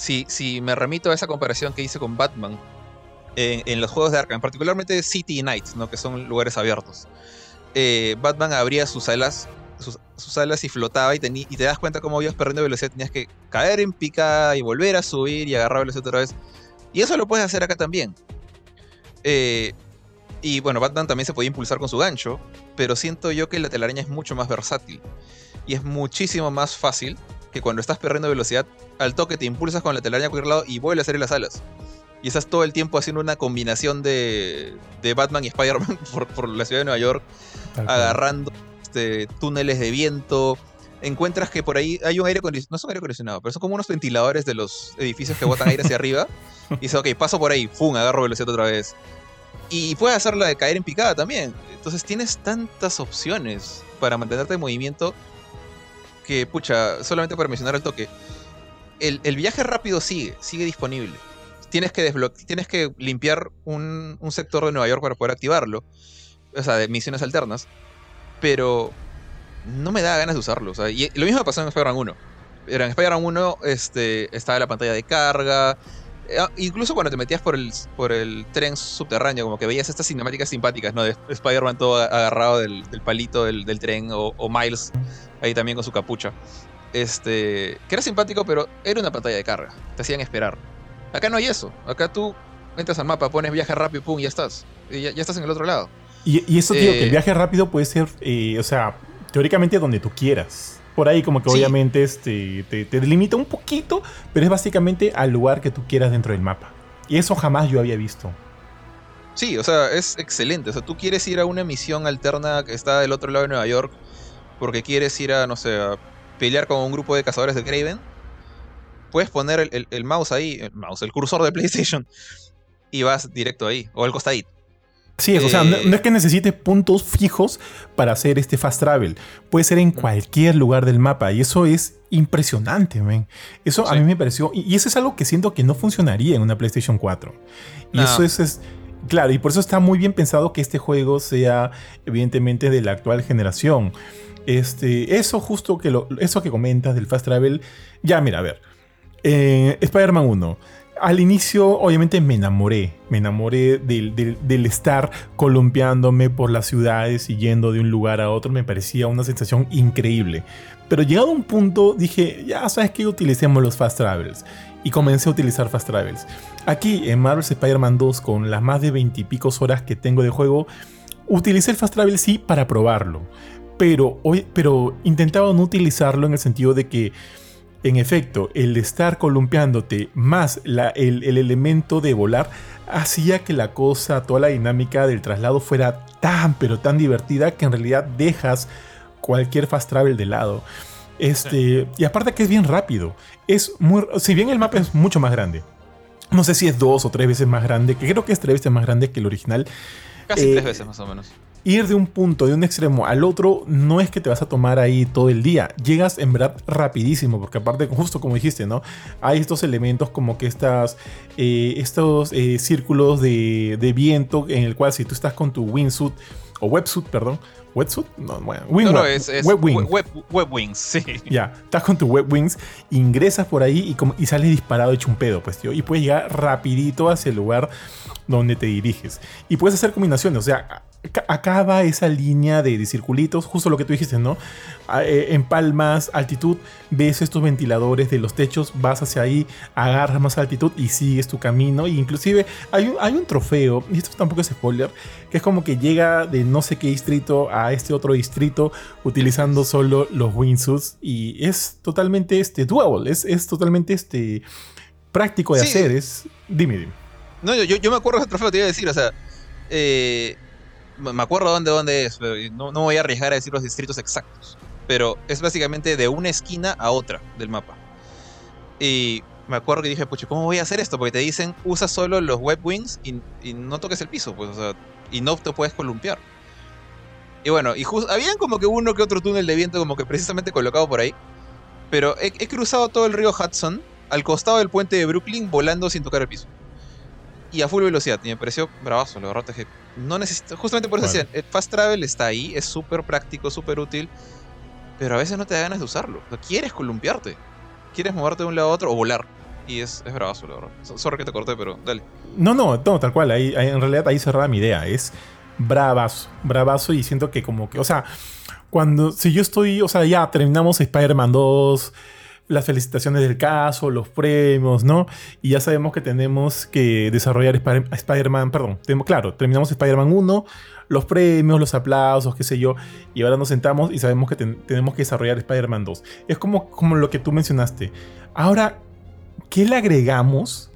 si, me remito a esa comparación que hice con Batman en, los juegos de Arkham, particularmente City y Night, ¿no? que son lugares abiertos, eh, Batman abría sus alas sus, alas y flotaba y, y te das cuenta cómo ibas perdiendo velocidad, tenías que caer en picada y volver a subir y agarrar velocidad otra vez. Y eso lo puedes hacer acá también. Eh, y bueno, Batman también se podía impulsar con su gancho, pero siento yo que la telaraña es mucho más versátil. Y es muchísimo más fácil que cuando estás perdiendo velocidad, al toque te impulsas con la telaraña a cualquier lado y vuelves a salir las alas. Y estás todo el tiempo haciendo una combinación de, de Batman y Spider-Man por, la ciudad de Nueva York, agarrando este, túneles de viento, encuentras que por ahí hay un aire acondicionado, no son aire acondicionado, pero son como unos ventiladores de los edificios que botan aire hacia arriba. Y dices, ok, paso por ahí, ¡fum! agarro velocidad otra vez. Y puedes hacerla de caer en picada también. Entonces tienes tantas opciones para mantenerte en movimiento que, pucha, solamente para mencionar el toque. El, viaje rápido sigue, sigue disponible. Tienes que, tienes que limpiar un, un sector de Nueva York para poder activarlo. O sea, de misiones alternas. Pero no me da ganas de usarlo. y lo mismo pasó en Spider-Man 1. Era en Spider-Man 1 este, estaba la pantalla de carga. Ah, incluso cuando te metías por el, por el tren subterráneo, como que veías estas cinemáticas simpáticas, ¿no? De Spider-Man todo agarrado del, palito del, tren, o, Miles ahí también con su capucha. Este, que era simpático, pero era una pantalla de carga. Te hacían esperar. Acá no hay eso. Acá tú entras al mapa, pones viaje rápido, pum, y ya estás. Y ya, estás en el otro lado. Y, eso, tío, que el eh, viaje rápido puede ser, eh, o sea, teóricamente donde tú quieras. Por ahí como que obviamente este, te, te delimita un poquito, pero es básicamente al lugar que tú quieras dentro del mapa. Y eso jamás yo había visto. Sí, o sea, es excelente. O sea, tú quieres ir a una misión alterna que está del otro lado de Nueva York porque quieres ir a, no sé, a pelear con un grupo de cazadores de Craven. Puedes poner el, el mouse ahí, el mouse, el cursor de PlayStation y vas directo ahí, o al costadito. Sí, o sea, no, es que necesites puntos fijos para hacer este fast travel. Puede ser en cualquier lugar del mapa y eso es impresionante, man. Eso a mí me pareció, y eso es algo que siento que no funcionaría en una PlayStation 4. Y eso es, claro, y por eso está muy bien pensado que este juego sea evidentemente de la actual generación. Este, eso justo que lo, eso que comentas del fast travel, ya mira, a ver, eh, Spider-Man 1 al inicio, obviamente, me enamoré. Me enamoré del, estar columpiándome por las ciudades y yendo de un lugar a otro. Me parecía una sensación increíble. Pero llegado a un punto, dije, ya sabes que utilicemos los fast travels. Y comencé a utilizar fast travels. Aquí en Marvel's Spider-Man 2, con las más de 20 y pico horas que tengo de juego, utilicé el fast travel sí para probarlo. Pero, pero intentaba no utilizarlo en el sentido de que en efecto, el estar columpiándote más el, elemento de volar hacía que la cosa, toda la dinámica del traslado fuera tan pero tan divertida que en realidad dejas cualquier fast travel de lado. Este, y aparte que es bien rápido. Es muy, si bien el mapa es mucho más grande. No sé si es dos o tres veces más grande, que creo que es tres veces más grande que el original. Casi tres eh, veces más o menos. Ir de un punto, de un extremo al otro, no es que te vas a tomar ahí todo el día. Llegas en verdad rapidísimo, porque aparte, justo como dijiste, ¿no? Hay estos elementos como que estas, eh, estos eh, círculos de, de, viento en el cual si tú estás con tu wingsuit, o websuit, perdón. ¿Wetsuit? No, bueno, wing, no, no, es, es web, wing. web, web, wings, sí. Ya, estás con tu web wings, ingresas por ahí y, como, y sales disparado hecho un pedo, pues, tío. Y puedes llegar rapidito hacia el lugar donde te diriges. Y puedes hacer combinaciones, o sea, acaba esa línea de, circulitos, justo lo que tú dijiste, ¿no? Eh, en palmas, altitud, ves estos ventiladores de los techos, vas hacia ahí, agarras más altitud y sigues tu camino. Y inclusive hay un, hay un trofeo, y esto tampoco es spoiler, que es como que llega de no sé qué distrito a este otro distrito utilizando solo los wingsuits y es totalmente este, doable, es, es totalmente este, práctico de hacer. Es, dime, dime. No, yo, yo me acuerdo de ese trofeo, te iba a decir, o sea, eh, me acuerdo dónde, dónde es, pero no, no voy a arriesgar a decir los distritos exactos. Pero es básicamente de una esquina a otra del mapa. Y me acuerdo que dije, pucha, ¿cómo voy a hacer esto? Porque te dicen, usa solo los web wings y, no toques el piso, pues, y no te puedes columpiar. Y bueno, y habían como que uno que otro túnel de viento como que precisamente colocado por ahí. Pero he, cruzado todo el río Hudson al costado del puente de Brooklyn volando sin tocar el piso y a full velocidad. Y me pareció bravazo, la verdad no necesito. Justamente por eso decía, el fast travel está ahí, es súper práctico, súper útil. Pero a veces no te da ganas de usarlo. quieres columpiarte. Quieres moverte de un lado a otro o volar. Y es, es bravazo, la verdad. Sorry que te corté, pero dale. No, no, no, tal cual. Ahí, en realidad ahí cerraba mi idea. Es bravazo, bravazo. Y siento que como que, o sea, cuando, si yo estoy, o sea, ya terminamos Spider-Man 2 las felicitaciones del caso, los premios, ¿no? Y ya sabemos que tenemos que desarrollar Spider-Man, perdón, tenemos, claro, terminamos Spider-Man 1, los premios, los aplausos, qué sé yo, y ahora nos sentamos y sabemos que tenemos que desarrollar Spider-Man 2. Es como, como lo que tú mencionaste. Ahora, ¿qué le agregamos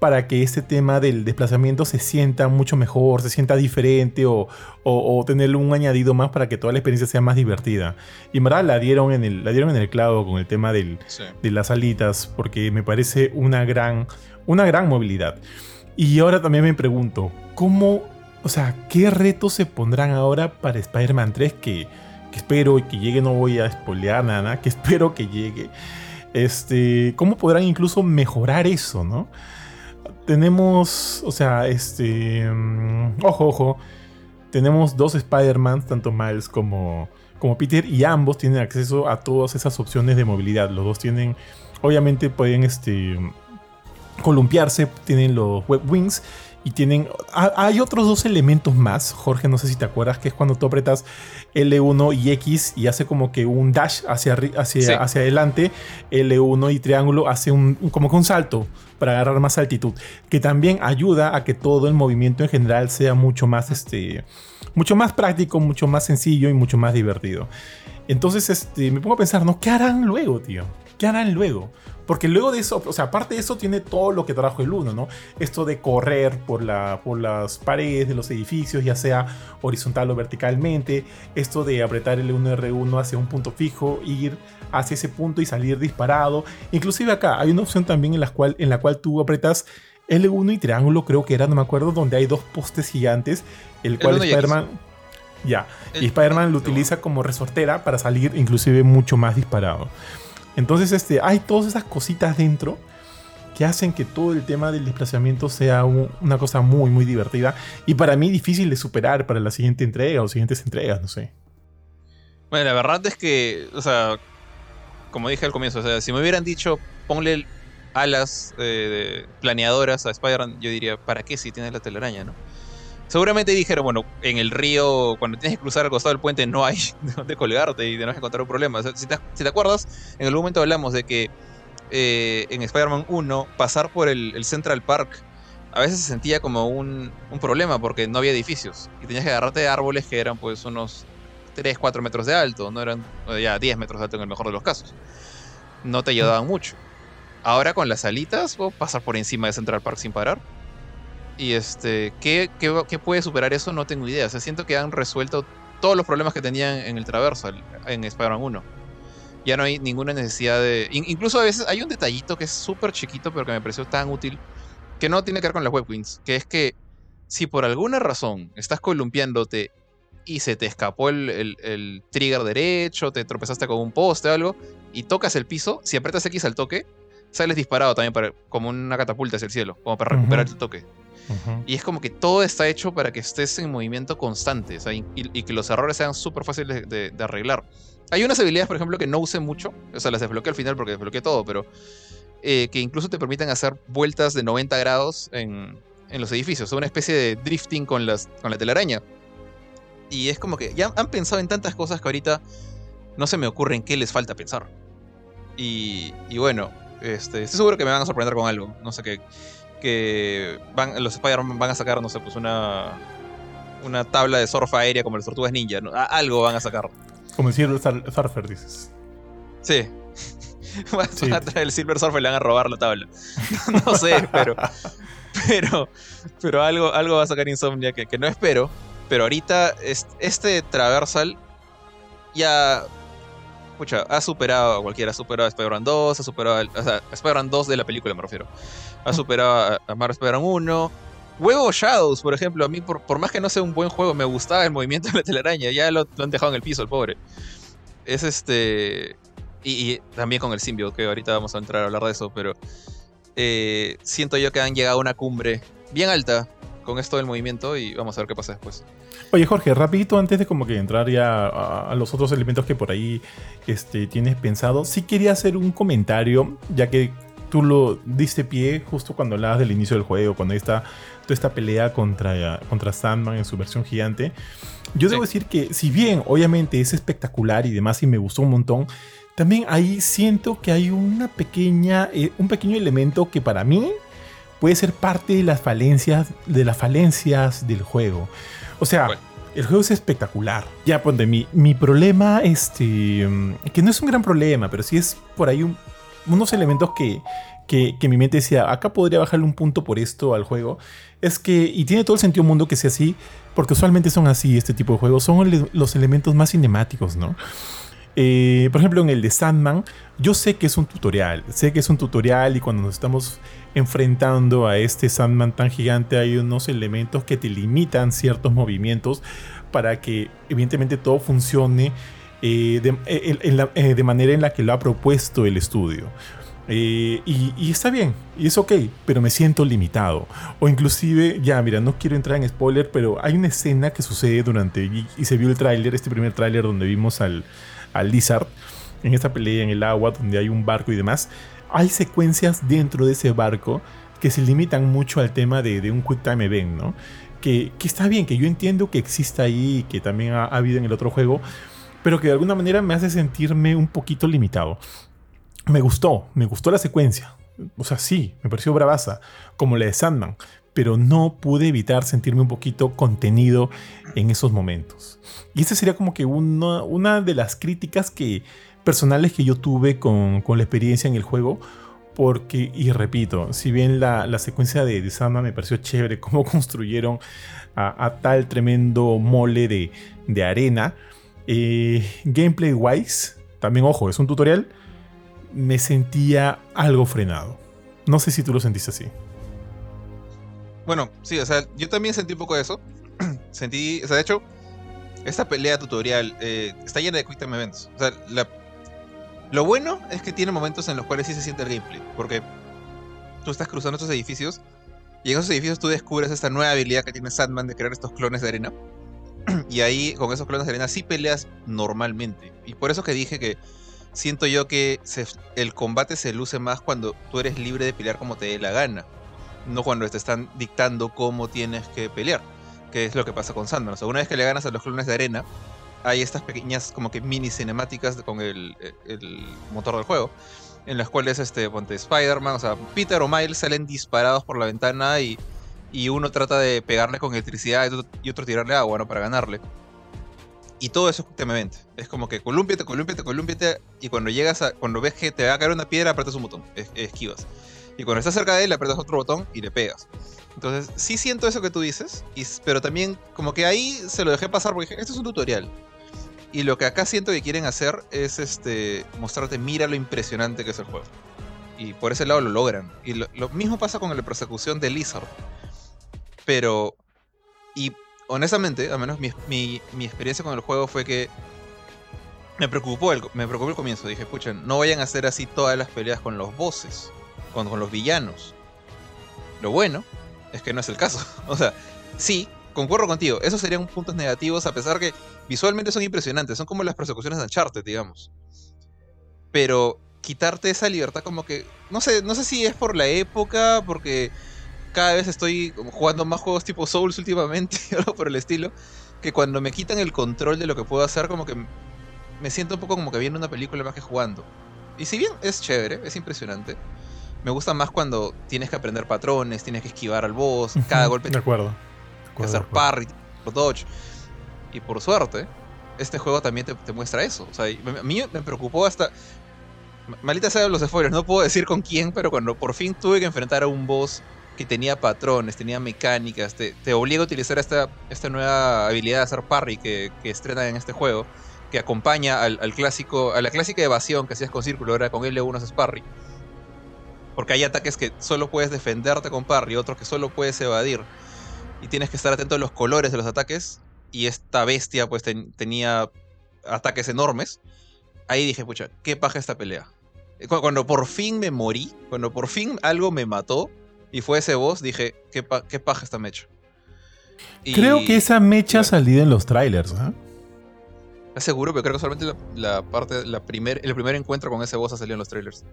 para que este tema del desplazamiento se sienta mucho mejor, se sienta diferente o, o, tener un añadido más para que toda la experiencia sea más divertida. Y en verdad la dieron en el, la dieron en el clavo con el tema del, de las alitas porque me parece una gran, una gran movilidad. Y ahora también me pregunto, ¿cómo, o sea, qué retos se pondrán ahora para Spider-Man 3 que, que espero que llegue, no voy a spoilear nada, que espero que llegue? Este, ¿Cómo podrán incluso mejorar eso, no? Tenemos, o sea, este, mm, ojo, ojo, tenemos dos Spider-Man, tanto Miles como, como Peter, y ambos tienen acceso a todas esas opciones de movilidad. Los dos tienen, obviamente pueden, este, columpiarse, tienen los web wings y tienen. Hay otros dos elementos más, Jorge, no sé si te acuerdas, que es cuando tú apretas L1 y X y hace como que un dash hacia, hacia, hacia adelante, L1 y triángulo hace un, como que un salto para agarrar más altitud, que también ayuda a que todo el movimiento en general sea mucho más, este, mucho más práctico, mucho más sencillo y mucho más divertido. Entonces, este, me pongo a pensar, ¿no? ¿Qué harán luego, tío? ¿Qué harán luego? Porque luego de eso, o sea, aparte de eso tiene todo lo que trajo el 1, ¿no? Esto de correr por, la, por las paredes de los edificios, ya sea horizontal o verticalmente. Esto de apretar el 1R1 hacia un punto fijo, ir hacia ese punto y salir disparado. Inclusive acá hay una opción también en la cual, en la cual tú apretas L1 y triángulo, creo que era, no me acuerdo, donde hay dos postes gigantes, el cual Spider-Man... Ya, y Spider-Man lo utiliza como resortera para salir inclusive mucho más disparado. Entonces, este, hay todas esas cositas dentro que hacen que todo el tema del desplazamiento sea una cosa muy, muy divertida y para mí difícil de superar para la siguiente entrega o siguientes entregas, no sé. Bueno, la verdad es que, o sea, como dije al comienzo, o sea, si me hubieran dicho ponle alas eh, planeadoras a Spider-Man, yo diría, ¿para qué si tiene la telaraña, no? Seguramente dijeron, bueno, en el río, cuando tienes que cruzar al costado del puente, no hay donde colgarte y tenés que encontrar un problema. si, te, acuerdas, en algún momento hablamos de que eh, en Spider-Man 1, pasar por el, Central Park a veces se sentía como un, problema porque no había edificios y tenías que agarrarte de árboles que eran pues unos 3, 4 metros de alto, no eran ya 10 metros de alto en el mejor de los casos. No te ayudaban mucho. Ahora con las alitas, puedo pasar por encima de Central Park sin parar. Y este, ¿qué, qué, puede superar eso? No tengo idea. O sea, siento que han resuelto todos los problemas que tenían en el Traversal, en Spider-Man 1. Ya no hay ninguna necesidad de. incluso a veces hay un detallito que es súper chiquito, pero que me pareció tan útil, que no tiene que ver con las webwings, que es que si por alguna razón estás columpiándote y se te escapó el, trigger derecho, te tropezaste con un poste o algo, y tocas el piso, si apretas X al toque, sales disparado también para, como una catapulta hacia el cielo, como para recuperar el toque. Y es como que todo está hecho para que estés en movimiento constante y, que los errores sean súper fáciles de, arreglar. Hay unas habilidades, por ejemplo, que no use mucho, o sea, las desbloqueé al final porque desbloqueé todo, pero eh, que incluso te permiten hacer vueltas de 90 grados en, en los edificios, o una especie de drifting con, las, con la telaraña. Y es como que ya han pensado en tantas cosas que ahorita no se me ocurre en qué les falta pensar. Y, y bueno, este, estoy seguro que me van a sorprender con algo. No sé qué. Que van, los Spider-Man van a sacar, no sé, pues una. Una tabla de surf aérea como las tortugas ninja. Algo van a sacar. Como el Silver Surfer, dices. Sí. van a traer el Silver Surfer y le van a robar la tabla. no sé, pero. Pero. Pero algo, algo va a sacar Insomnia que, que no espero. Pero ahorita este Traversal ya Escucha, ha superado a cualquiera, ha superado a Spider-Man 2, ha superado a, o sea, Spider-Man 2 de la película me refiero. Ha superado a, Marvel Spider-Man 1. Huevo Shadows, por ejemplo, a mí por, más que no sea un buen juego, me gustaba el movimiento de la telaraña, ya lo, han dejado en el piso el pobre. Es este... Y, también con el Symbiote, que ahorita vamos a entrar a hablar de eso, pero eh, siento yo que han llegado a una cumbre bien alta con esto del movimiento y vamos a ver qué pasa después. Oye, Jorge, rapidito antes de como que entrar ya a, los otros elementos que por ahí este, tienes pensado, sí quería hacer un comentario, ya que tú lo diste pie justo cuando hablabas del inicio del juego, cuando está toda esta pelea contra, contra Sandman en su versión gigante. Yo debo decir que si bien obviamente es espectacular y demás y me gustó un montón, también ahí siento que hay una pequeña, eh, un pequeño elemento que para mí puede ser parte de las falencias, de las falencias del juego. O sea, el juego es espectacular. Ya, ponte, mi, mi problema, este, mm, que no es un gran problema, pero sí es por ahí unos elementos que, que, mi mente decía, acá podría bajarle un punto por esto al juego. Es que, y tiene todo el sentido mundo que sea así, porque usualmente son así este tipo de juegos, son los elementos más cinemáticos, ¿no? Eh, por ejemplo, en el de Sandman, yo sé que es un tutorial, sé que es un tutorial y cuando nos estamos enfrentando a este Sandman tan gigante hay unos elementos que te limitan ciertos movimientos para que evidentemente todo funcione eh, eh, de, manera en la que lo ha propuesto el estudio. y, está bien, y es ok, pero me siento limitado. O inclusive, ya, mira, no quiero entrar en spoiler, pero hay una escena que sucede durante, y se vio el tráiler, este primer tráiler donde vimos al, al Lizard en esta pelea en el agua donde hay un barco y demás, hay secuencias dentro de ese barco que se limitan mucho al tema de, un Quick Time Event, ¿no? Que, está bien, que yo entiendo que exista ahí y que también ha, habido en el otro juego, pero que de alguna manera me hace sentirme un poquito limitado. Me gustó, me gustó la secuencia. O sea, sí, me pareció bravaza, como la de Sandman, pero no pude evitar sentirme un poquito contenido en esos momentos. Y esa sería como que una, de las críticas que, personales que yo tuve con, la experiencia en el juego. Porque, y repito, si bien la, secuencia de, de me pareció chévere, cómo construyeron a, tal tremendo mole de, arena, eh, gameplay wise, también ojo, es un tutorial, me sentía algo frenado. No sé si tú lo sentiste así. Bueno, sí, o sea, yo también sentí un poco de eso. sentí, o sea, de hecho, esta pelea tutorial eh, está llena de quick time events. O sea, lo bueno es que tiene momentos en los cuales sí se siente el gameplay, porque tú estás cruzando estos edificios y en esos edificios tú descubres esta nueva habilidad que tiene Sandman de crear estos clones de arena. Y ahí, con esos clones de arena, sí peleas normalmente. Y por eso que dije que siento yo que el combate se luce más cuando tú eres libre de pelear como te dé la gana no cuando te están dictando cómo tienes que pelear, que es lo que pasa con Sandman. O sea, una vez que le ganas a los clones de arena, hay estas pequeñas como que mini cinemáticas con el, motor del juego, en las cuales este, ponte Spider-Man, o sea, Peter o Miles salen disparados por la ventana y, y uno trata de pegarle con electricidad y otro, tirarle agua, ¿no? Para ganarle. Y todo eso es event. Es como que columpiate, columpiate, columpiate. Y cuando llegas a. Cuando ves que te va a caer una piedra, apretas un botón. esquivas. Y cuando estás cerca de él, le apretas otro botón y le pegas. Entonces, sí siento eso que tú dices, pero también como que ahí se lo dejé pasar porque dije, esto es un tutorial. Y lo que acá siento que quieren hacer es este mostrarte, mira lo impresionante que es el juego. Y por ese lado lo logran. Y lo, mismo pasa con la persecución de Lizard. Pero... Y honestamente, al menos mi, experiencia con el juego fue que me preocupó, el, me preocupó el comienzo. Dije, pucha, no vayan a hacer así todas las peleas con los bosses, con, con los villanos. Lo bueno es que no es el caso. o sea, sí, concuerdo contigo, esos serían puntos negativos, a pesar que visualmente son impresionantes, son como las persecuciones de Uncharted, digamos. Pero quitarte esa libertad como que, no sé, no sé si es por la época, porque cada vez estoy jugando más juegos tipo Souls últimamente, algo por el estilo, que cuando me quitan el control de lo que puedo hacer, como que me siento un poco como que viendo una película más que jugando. Y si bien es chévere, es impresionante, me gusta más cuando tienes que aprender patrones, tienes que esquivar al boss, cada golpe. De acuerdo. que hacer parry, dodge. Y por suerte, este juego también te, muestra eso. O sea, a mí me preocupó hasta. Malita sea los spoilers, no puedo decir con quién, pero cuando por fin tuve que enfrentar a un boss que tenía patrones, tenía mecánicas, te, obliga a utilizar esta, esta nueva habilidad de hacer parry que, que estrena en este juego, que acompaña al, clásico, a la clásica evasión que hacías con círculo, ahora con L1 es parry. Porque hay ataques que solo puedes defenderte con parry, otros que solo puedes evadir. Y tienes que estar atento a los colores de los ataques. Y esta bestia pues tenía ataques enormes. Ahí dije, pucha, qué paja esta pelea. Cuando por fin me morí, cuando por fin algo me mató, y fue ese boss, dije, qué, paja esta mecha. creo que esa mecha ha salido en los trailers, ¿eh? seguro, pero creo que solamente la, parte, la primer, el primer encuentro con ese boss ha salido en los trailers.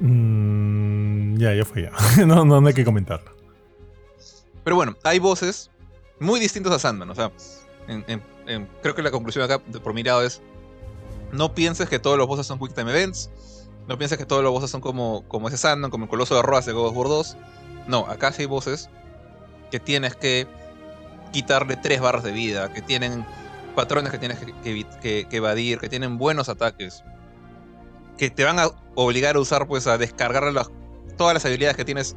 Mm, ya, ya fue ya. no, no, hay que comentarlo. Pero bueno, hay voces muy distintos a Sandman. O sea, creo que la conclusión acá, por mi lado, es: no pienses que todos los bosses son Quick Time Events. No pienses que todos los bosses son como, como ese Sandman, como el Coloso de Roas de God of War 2. No, acá hay bosses que tienes que quitarle tres barras de vida, que tienen patrones que tienes que, evadir, que tienen buenos ataques, que te van a obligar a usar, pues, a descargar todas las habilidades que tienes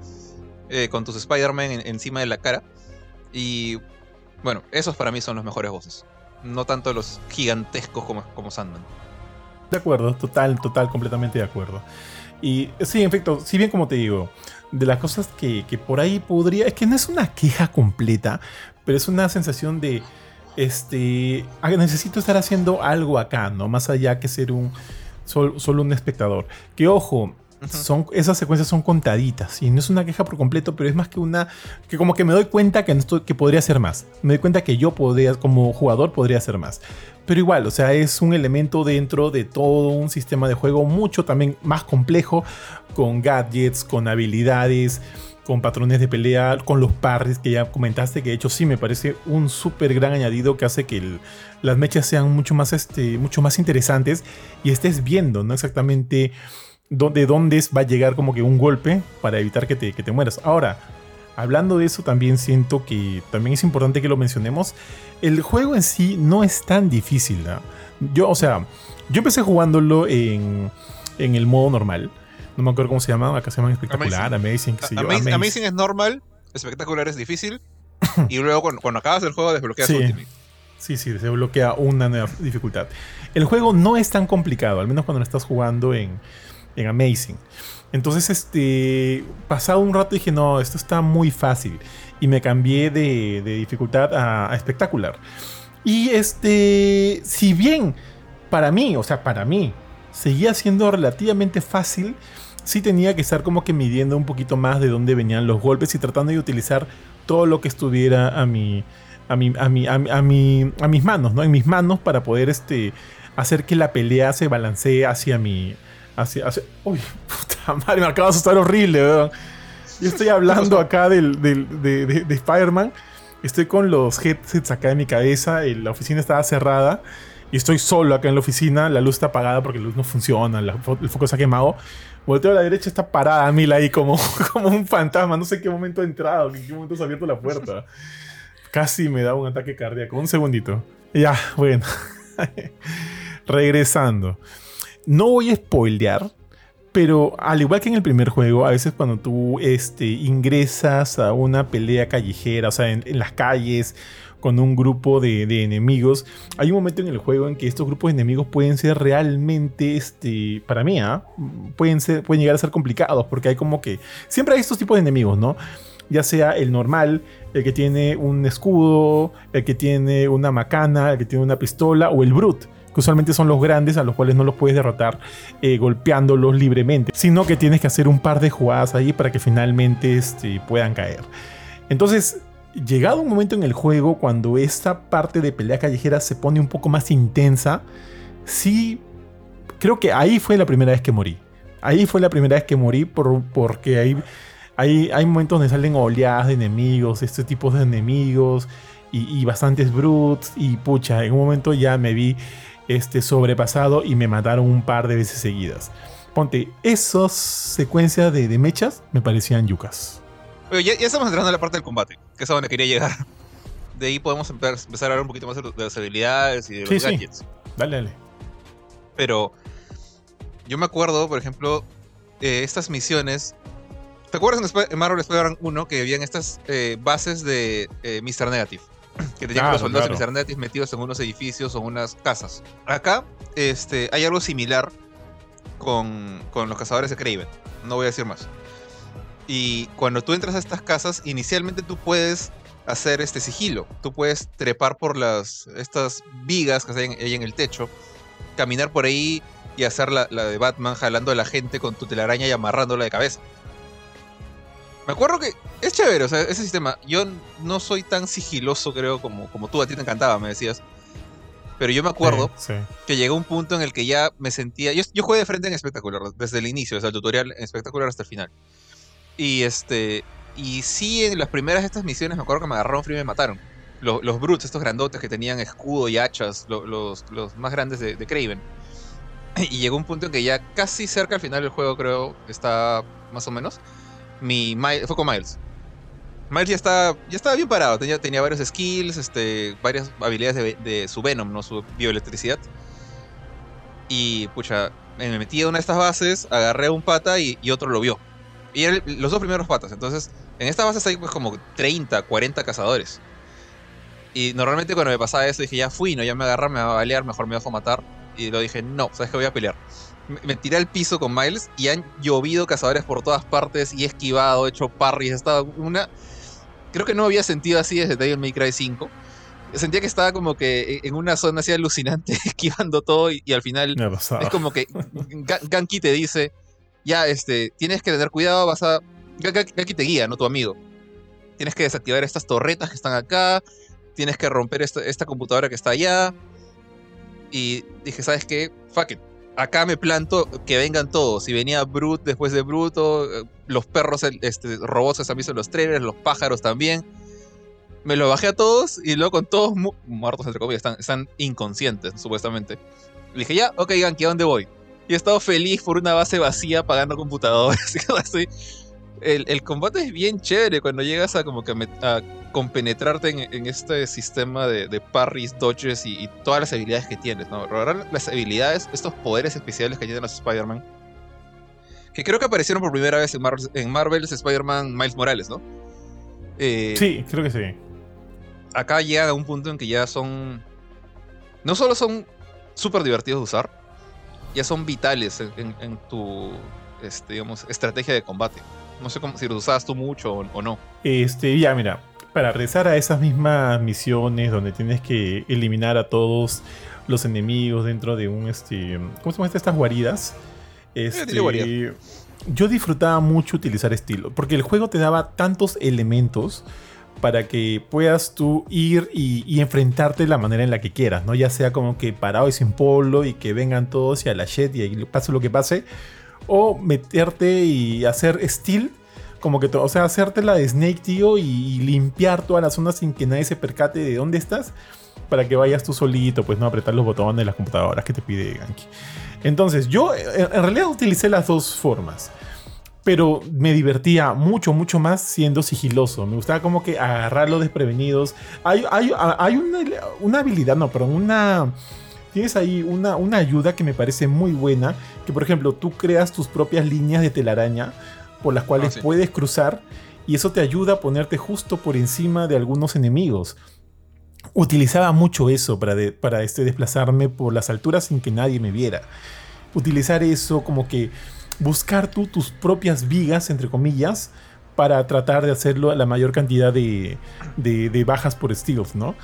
eh, con tus Spider-Man encima de la cara. Y bueno, esos para mí son los mejores bosses. No tanto los gigantescos como, como Sandman. De acuerdo, total, total, completamente de acuerdo. Y sí, en efecto, si bien como te digo, de las cosas que, por ahí podría, es que no es una queja completa, pero es una sensación de, este, ah, necesito estar haciendo algo acá, ¿no? Más allá que ser un, solo un espectador. Que ojo, son, esas secuencias son contaditas y no es una queja por completo, pero es más que una que como que me doy cuenta que, esto, que podría ser más. Me doy cuenta que yo podría, como jugador, podría hacer más. Pero igual, o sea, es un elemento dentro de todo un sistema de juego mucho también más complejo, con gadgets, con habilidades, con patrones de pelea, con los parries que ya comentaste, que de hecho sí me parece un súper gran añadido que hace que las mechas sean mucho más, este, mucho más interesantes y estés viendo, ¿no? Exactamente de dónde va a llegar como que un golpe para evitar que te, que te mueras. Ahora, hablando de eso, también siento que también es importante que lo mencionemos. El juego en sí no es tan difícil. Yo, o sea, yo empecé jugándolo en, en el modo normal. No me acuerdo cómo se llama. Acá se llama espectacular, amazing, amazing, es normal, espectacular es difícil. y luego cuando, acabas el juego desbloqueas sí. Ultimate. Sí, sí, se bloquea una nueva dificultad. El juego no es tan complicado, al menos cuando lo estás jugando en, en Amazing. Entonces, este, pasado un rato dije, no, esto está muy fácil. Y me cambié de, dificultad a, espectacular. Y este, si bien para mí, o sea, para mí, seguía siendo relativamente fácil, sí tenía que estar como que midiendo un poquito más de dónde venían los golpes y tratando de utilizar todo lo que estuviera a mi, a mi, a mi, a mi, a, mis manos, ¿no? En mis manos para poder este, hacer que la pelea se balancee hacia mi, Así, uy, puta madre, me acaba de asustar horrible, weón. Yo estoy hablando acá del, de, de Spider-Man. Estoy con los headsets acá en mi cabeza. La oficina estaba cerrada. Y estoy solo acá en la oficina. La luz está apagada porque la luz no funciona. el foco se ha quemado. Volteo a la derecha, está parada Mila ahí como, como un fantasma. No sé qué momento ha entrado, en qué momento se ha abierto la puerta. Casi me da un ataque cardíaco. Un segundito. Ya, bueno. Regresando. No voy a spoilear, pero al igual que en el primer juego, a veces cuando tú este, ingresas a una pelea callejera, o sea, en, las calles, con un grupo de, enemigos, hay un momento en el juego en que estos grupos de enemigos pueden ser realmente, este, para mí, ¿ah? pueden, ser, pueden llegar a ser complicados, porque hay como que, siempre hay estos tipos de enemigos, ¿no? ya sea el normal, el que tiene un escudo, el que tiene una macana, el que tiene una pistola o el brute que usualmente son los grandes a los cuales no los puedes derrotar eh, golpeándolos libremente, sino que tienes que hacer un par de jugadas ahí para que finalmente este, puedan caer. Entonces, llegado un momento en el juego cuando esta parte de pelea callejera se pone un poco más intensa, sí, creo que ahí fue la primera vez que morí. Ahí fue la primera vez que morí por, porque hay, hay, hay momentos donde salen oleadas de enemigos, este tipo de enemigos y, y bastantes brutes y pucha, en un momento ya me vi este, sobrepasado y me mataron un par de veces seguidas. Ponte, esas secuencias de, mechas me parecían yucas. ya, estamos entrando a la parte del combate, que es a donde quería llegar. De ahí podemos empezar a hablar un poquito más de las habilidades y de los gadgets. Dale, dale. Pero yo me acuerdo, por ejemplo, eh, estas misiones. ¿Te acuerdas en Marvel Spider-Man 1 que habían estas eh, bases de eh, Mr. Negative? Que tenían los soldados claro. metidos en unos edificios o unas casas. Acá este, hay algo similar con, con los cazadores de Craven. No voy a decir más. Y cuando tú entras a estas casas, inicialmente tú puedes hacer este sigilo. Tú puedes trepar por las estas vigas que hay ahí en el techo, caminar por ahí y hacer la, la, de Batman jalando a la gente con tu telaraña y amarrándola de cabeza. Me acuerdo que es chévere, o sea, ese sistema. Yo no soy tan sigiloso, creo, como, como tú, a ti te encantaba, me decías. Pero yo me acuerdo que llegó un punto en el que ya me sentía. Yo, yo jugué de frente en espectacular, desde el inicio, desde el tutorial en espectacular hasta el final. Y este. Y sí, en las primeras de estas misiones me acuerdo que me agarraron frío y me mataron. Los, los brutes, estos grandotes que tenían escudo y hachas, los, los, más grandes de, de Craven. Y llegó un punto en que ya casi cerca al final del juego, creo, está más o menos mi fue con Miles. Miles ya estaba, ya estaba bien parado, tenía, tenía varios skills, este, varias habilidades de, su Venom, ¿no? Su bioelectricidad. Y pucha, me metí a una de estas bases, agarré un pata y, otro lo vio. Y eran los dos primeros patas. Entonces, en estas bases hay pues como 30, 40 cazadores. Y normalmente cuando me pasaba eso dije, ya fui, no, ya me agarra, me va a balear, mejor me a matar. Y lo dije, no, sabes que voy a pelear me tiré al piso con Miles y han llovido cazadores por todas partes y he esquivado, he hecho parries, he estado una... Creo que no había sentido así desde Devil May Cry 5. Sentía que estaba como que en una zona así alucinante, esquivando todo y, al final es como que Ganki te dice, ya, este, tienes que tener cuidado, vas a... Ganki te guía, no tu amigo. Tienes que desactivar estas torretas que están acá, tienes que romper esta, esta computadora que está allá. Y dije, ¿sabes qué? Fuck it acá me planto que vengan todos. Si venía Brut después de Bruto, eh, los perros este, robots han visto los trailers, los pájaros también. Me lo bajé a todos y luego con todos muertos, entre comillas, están, están inconscientes, supuestamente. Le dije, ya, ok, Ganky, ¿a dónde voy? Y he estado feliz por una base vacía pagando computadores. así. El, el, combate es bien chévere cuando llegas a como que a compenetrarte en, en este sistema de, de parries, dodges y, todas las habilidades que tienes, ¿no? las habilidades, estos poderes especiales que tienen los Spider-Man, que creo que aparecieron por primera vez en, Marvel, en Marvel's Spider-Man Miles Morales, ¿no? Eh, sí, creo que sí. Acá llega a un punto en que ya son. No solo son súper divertidos de usar, ya son vitales en, en, tu este, digamos, estrategia de combate. No sé cómo, si los usabas tú mucho o, o no. Este, ya, mira, para regresar a esas mismas misiones donde tienes que eliminar a todos los enemigos dentro de un este ¿cómo se llaman estas guaridas? Este, yo disfrutaba mucho utilizar estilo, porque el juego te daba tantos elementos para que puedas tú ir y, enfrentarte de la manera en la que quieras, ¿no? Ya sea como que parado y sin polo y que vengan todos y a la shit y pase lo que pase, o meterte y hacer steel como que, o sea, hacerte la de Snake, tío, y, limpiar todas las zonas sin que nadie se percate de dónde estás, para que vayas tú solito, pues no apretar los botones de las computadoras que te pide Ganki. Entonces, yo en realidad utilicé las dos formas. Pero me divertía mucho, mucho más siendo sigiloso. Me gustaba como que agarrarlos desprevenidos. Hay, hay, hay una, una, habilidad, no, pero una... Tienes ahí una, una ayuda que me parece muy buena. Que por ejemplo, tú creas tus propias líneas de telaraña por las cuales ah, puedes cruzar y eso te ayuda a ponerte justo por encima de algunos enemigos. Utilizaba mucho eso para, para este, desplazarme por las alturas sin que nadie me viera. Utilizar eso como que buscar tú tus propias vigas, entre comillas, para tratar de hacerlo a la mayor cantidad de, de, bajas por stealth, ¿no?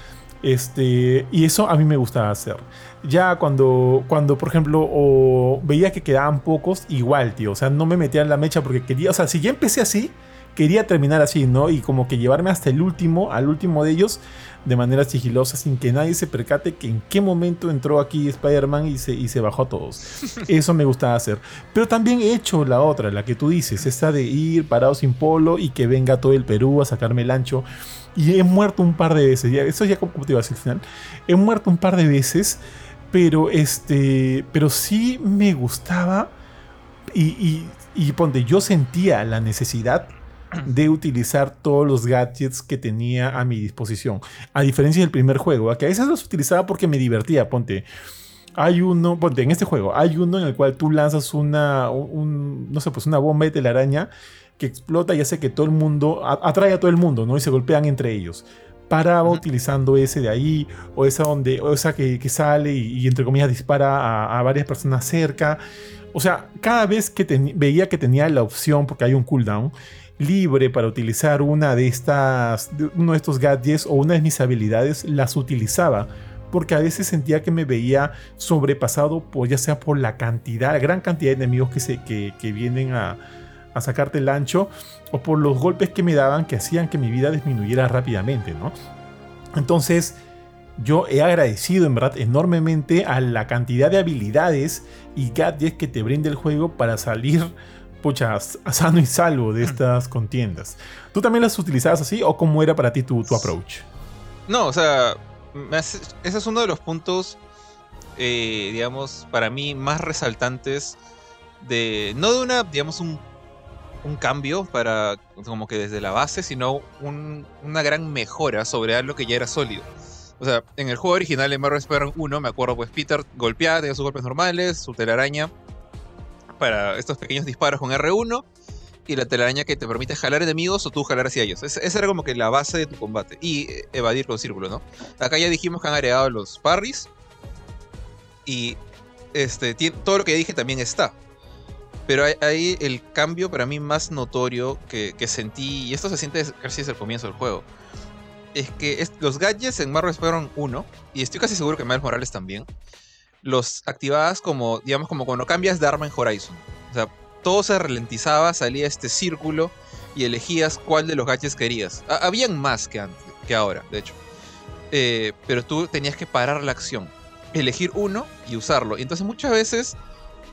Este, y eso a mí me gustaba hacer. Ya cuando, cuando por ejemplo, o veía que quedaban pocos, igual, tío. O sea, no me metía en la mecha porque quería, o sea, si ya empecé así, quería terminar así, ¿no? Y como que llevarme hasta el último, al último de ellos, de manera sigilosa, sin que nadie se percate que en qué momento entró aquí Spider-Man y se, y se bajó a todos. Eso me gustaba hacer. Pero también he hecho la otra, la que tú dices, esta de ir parado sin polo y que venga todo el Perú a sacarme el ancho. Y he muerto un par de veces, ya, eso ya como te iba a decir al final. He muerto un par de veces, pero este, pero sí me gustaba y, y, ponte, yo sentía la necesidad de utilizar todos los gadgets que tenía a mi disposición. A diferencia del primer juego, que a veces los utilizaba porque me divertía, ponte. Hay uno, ponte, en este juego, hay uno en el cual tú lanzas una, no sé, pues una bomba de telaraña que explota y hace que todo el mundo, atrae a todo el mundo, ¿no? Y se golpean entre ellos. Paraba utilizando ese de ahí, o esa, donde, o esa que, sale y, entre comillas dispara a, varias personas cerca. O sea, cada vez que veía que tenía la opción, porque hay un cooldown, libre para utilizar una de estas, uno de estos gadgets o una de mis habilidades, las utilizaba. Porque a veces sentía que me veía sobrepasado, por, ya sea por la cantidad, la gran cantidad de enemigos que, se, que, vienen a, a sacarte el ancho, o por los golpes que me daban que hacían que mi vida disminuyera rápidamente, ¿no? Entonces, yo he agradecido en verdad enormemente a la cantidad de habilidades y gadgets que te brinda el juego para salir pucha, sano y salvo de estas contiendas. ¿Tú también las utilizabas así o cómo era para ti tu, tu approach? No, o sea, ese es uno de los puntos, eh, digamos, para mí más resaltantes de, no de una, digamos, un, un cambio para, como que desde la base, sino una gran mejora sobre algo que ya era sólido. O sea, en el juego original, en Marvel Spider-Man 1, me acuerdo, pues Peter golpeaba, tenía sus golpes normales, su telaraña, para estos pequeños disparos con R1 y la telaraña que te permite jalar enemigos o tú jalar hacia ellos. esa era como que la base de tu combate. Y eh, evadir con círculo, ¿no? Acá ya dijimos que han agregado los parries. Y este, todo lo que dije también está. Pero ahí el cambio para mí más notorio que, sentí, y esto se siente casi desde el comienzo del juego, es que los gadgets en Marvel spider 1, y estoy casi seguro que Miles Morales también, los activabas como, digamos, como cuando cambias de arma en Horizon. O sea, todo se ralentizaba, salía este círculo y elegías cuál de los gadgets querías. habían más que antes, que ahora, de hecho. Eh, pero tú tenías que parar la acción, elegir uno y usarlo. Y entonces muchas veces,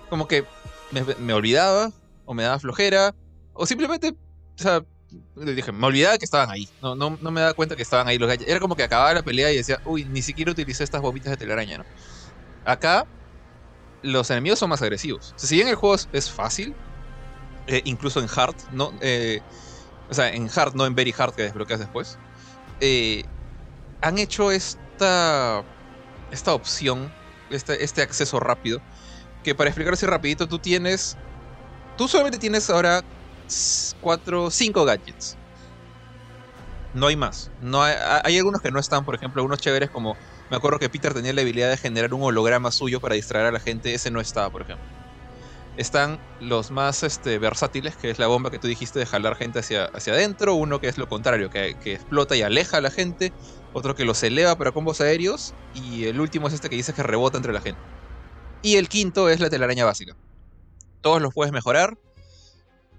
como que me, olvidaba, o me daba flojera, o simplemente, o sea, dije, me olvidaba que estaban ahí. No, no, no me daba cuenta que estaban ahí los gadgets. Era como que acababa la pelea y decía, uy, ni siquiera utilicé estas bombitas de telaraña, ¿no? Acá los enemigos son más agresivos. si bien el juego es, fácil, eh, incluso en hard, no, eh, o sea, en hard, no en very hard que desbloqueas después, eh, han hecho esta, esta opción, este, este acceso rápido, que para explicar así rapidito, tú tienes, tú solamente tienes ahora 4, 5 gadgets. No hay más. No hay, algunos que no están, por ejemplo, unos chéveres como me acuerdo que Peter tenía la habilidad de generar un holograma suyo para distraer a la gente. Ese no estaba, por ejemplo. Están los más este, versátiles, que es la bomba que tú dijiste de jalar gente hacia, hacia adentro. Uno que es lo contrario, que, explota y aleja a la gente. Otro que los eleva para combos aéreos. Y el último es este que dice que rebota entre la gente. Y el quinto es la telaraña básica. Todos los puedes mejorar.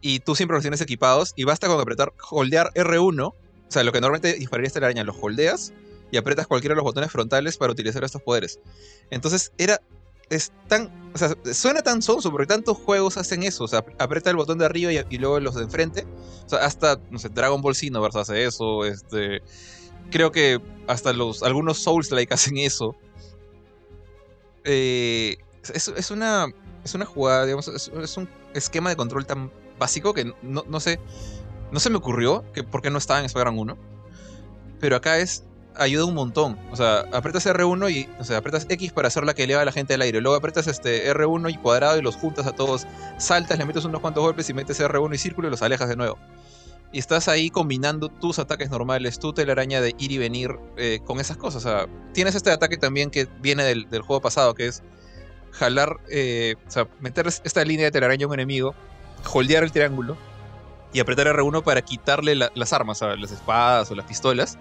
Y tú siempre los tienes equipados. Y basta con apretar holdear R1. O sea, lo que normalmente dispararía esta telaraña, los holdeas y apretas cualquiera de los botones frontales para utilizar estos poderes. Entonces era es tan, o sea, suena tan sonso porque tantos juegos hacen eso, o sea, aprieta el botón de arriba y, luego los de enfrente. O sea, hasta no sé, Dragon Ball Xenoverse hace eso, este creo que hasta los algunos Souls like hacen eso. Eh, es, una es una jugada, digamos, es, un esquema de control tan básico que no, no sé no se me ocurrió que por qué no estaba en Spider-Man 1. Pero acá es ayuda un montón. O sea, apretas R1 y, o sea, apretas X para hacer la que eleva a la gente al aire. Luego apretas este R1 y cuadrado y los juntas a todos. Saltas, le metes unos cuantos golpes y metes R1 y círculo y los alejas de nuevo. Y estás ahí combinando tus ataques normales, tu telaraña de ir y venir eh, con esas cosas. O sea, tienes este ataque también que viene del, juego pasado, que es jalar, eh, o sea, meter esta línea de telaraña a un enemigo, holdear el triángulo y apretar R1 para quitarle las armas, las espadas o las pistolas.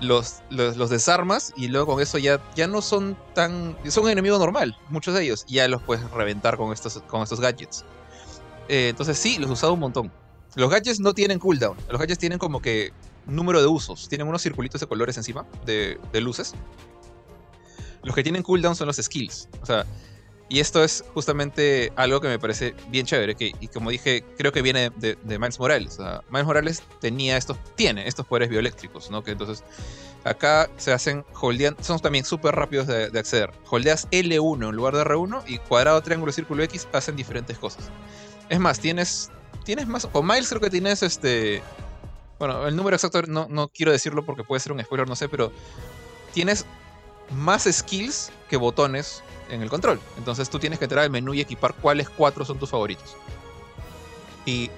Los, los, desarmas y luego con eso ya, ya no son tan. Son un enemigo normal, muchos de ellos. Ya los puedes reventar con estos, con estos gadgets. Eh, entonces sí, los he usado un montón. Los gadgets no tienen cooldown. Los gadgets tienen como que número de usos. Tienen unos circulitos de colores encima, de luces. Los que tienen cooldown son los skills. O sea, y esto es justamente algo que me parece bien chévere. Y como dije, creo que viene de, Miles Morales. Miles Morales tenía estos, tiene estos poderes bioeléctricos, ¿no? Que entonces acá se hacen holdean, son también súper rápidos de, acceder. Holdeas L1 en lugar de R1 y cuadrado, triángulo, círculo X hacen diferentes cosas. Es más, tienes, tienes más, con Miles creo que tienes este, bueno, el número exacto no, no quiero decirlo porque puede ser un spoiler, no sé, pero tienes más skills que botones en el control. Entonces tú tienes que entrar al menú y equipar cuáles cuatro son tus favoritos. Y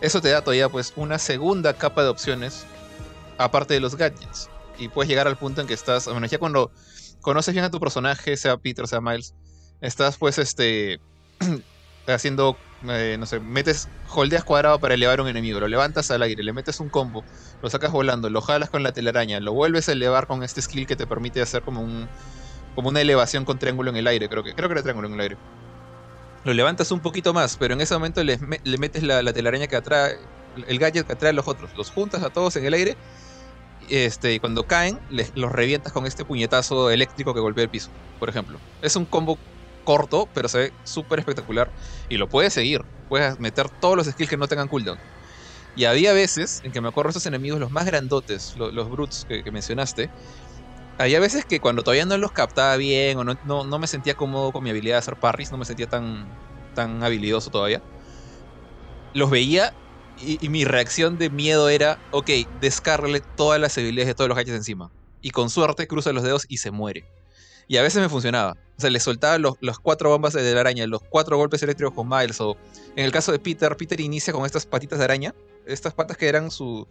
eso te da todavía pues una segunda capa de opciones aparte de los gadgets. Y puedes llegar al punto en que estás, bueno, ya cuando conoces bien a tu personaje, sea Peter, sea Miles, estás pues este haciendo, eh, no sé, metes, holdeas cuadrado para elevar un enemigo, lo levantas al aire, le metes un combo, lo sacas volando, lo jalas con la telaraña, lo vuelves a elevar con este skill que te permite hacer como un como una elevación con triángulo en el aire, creo que creo que era triángulo en el aire. Lo levantas un poquito más, pero en ese momento le, metes la, telaraña que atrae, el gadget que atrae a los otros, los juntas a todos en el aire este, y cuando caen, los revientas con este puñetazo eléctrico que golpea el piso, por ejemplo. Es un combo corto, pero se ve súper espectacular. Y lo puedes seguir. Puedes meter todos los skills que no tengan cooldown. Y había veces en que me acuerdo esos enemigos, los más grandotes, los, brutes que, mencionaste. Había veces que cuando todavía no los captaba bien o no, no, me sentía cómodo con mi habilidad de hacer parries, no me sentía tan, tan habilidoso todavía. Los veía y, mi reacción de miedo era, ok, descargarle todas las habilidades de todos los gadgets encima. Y con suerte cruza los dedos y se muere. Y a veces me funcionaba. O sea, le soltaba los, cuatro bombas de la araña, los cuatro golpes eléctricos con Miles. O en el caso de Peter, Peter inicia con estas patitas de araña. Estas patas que eran su,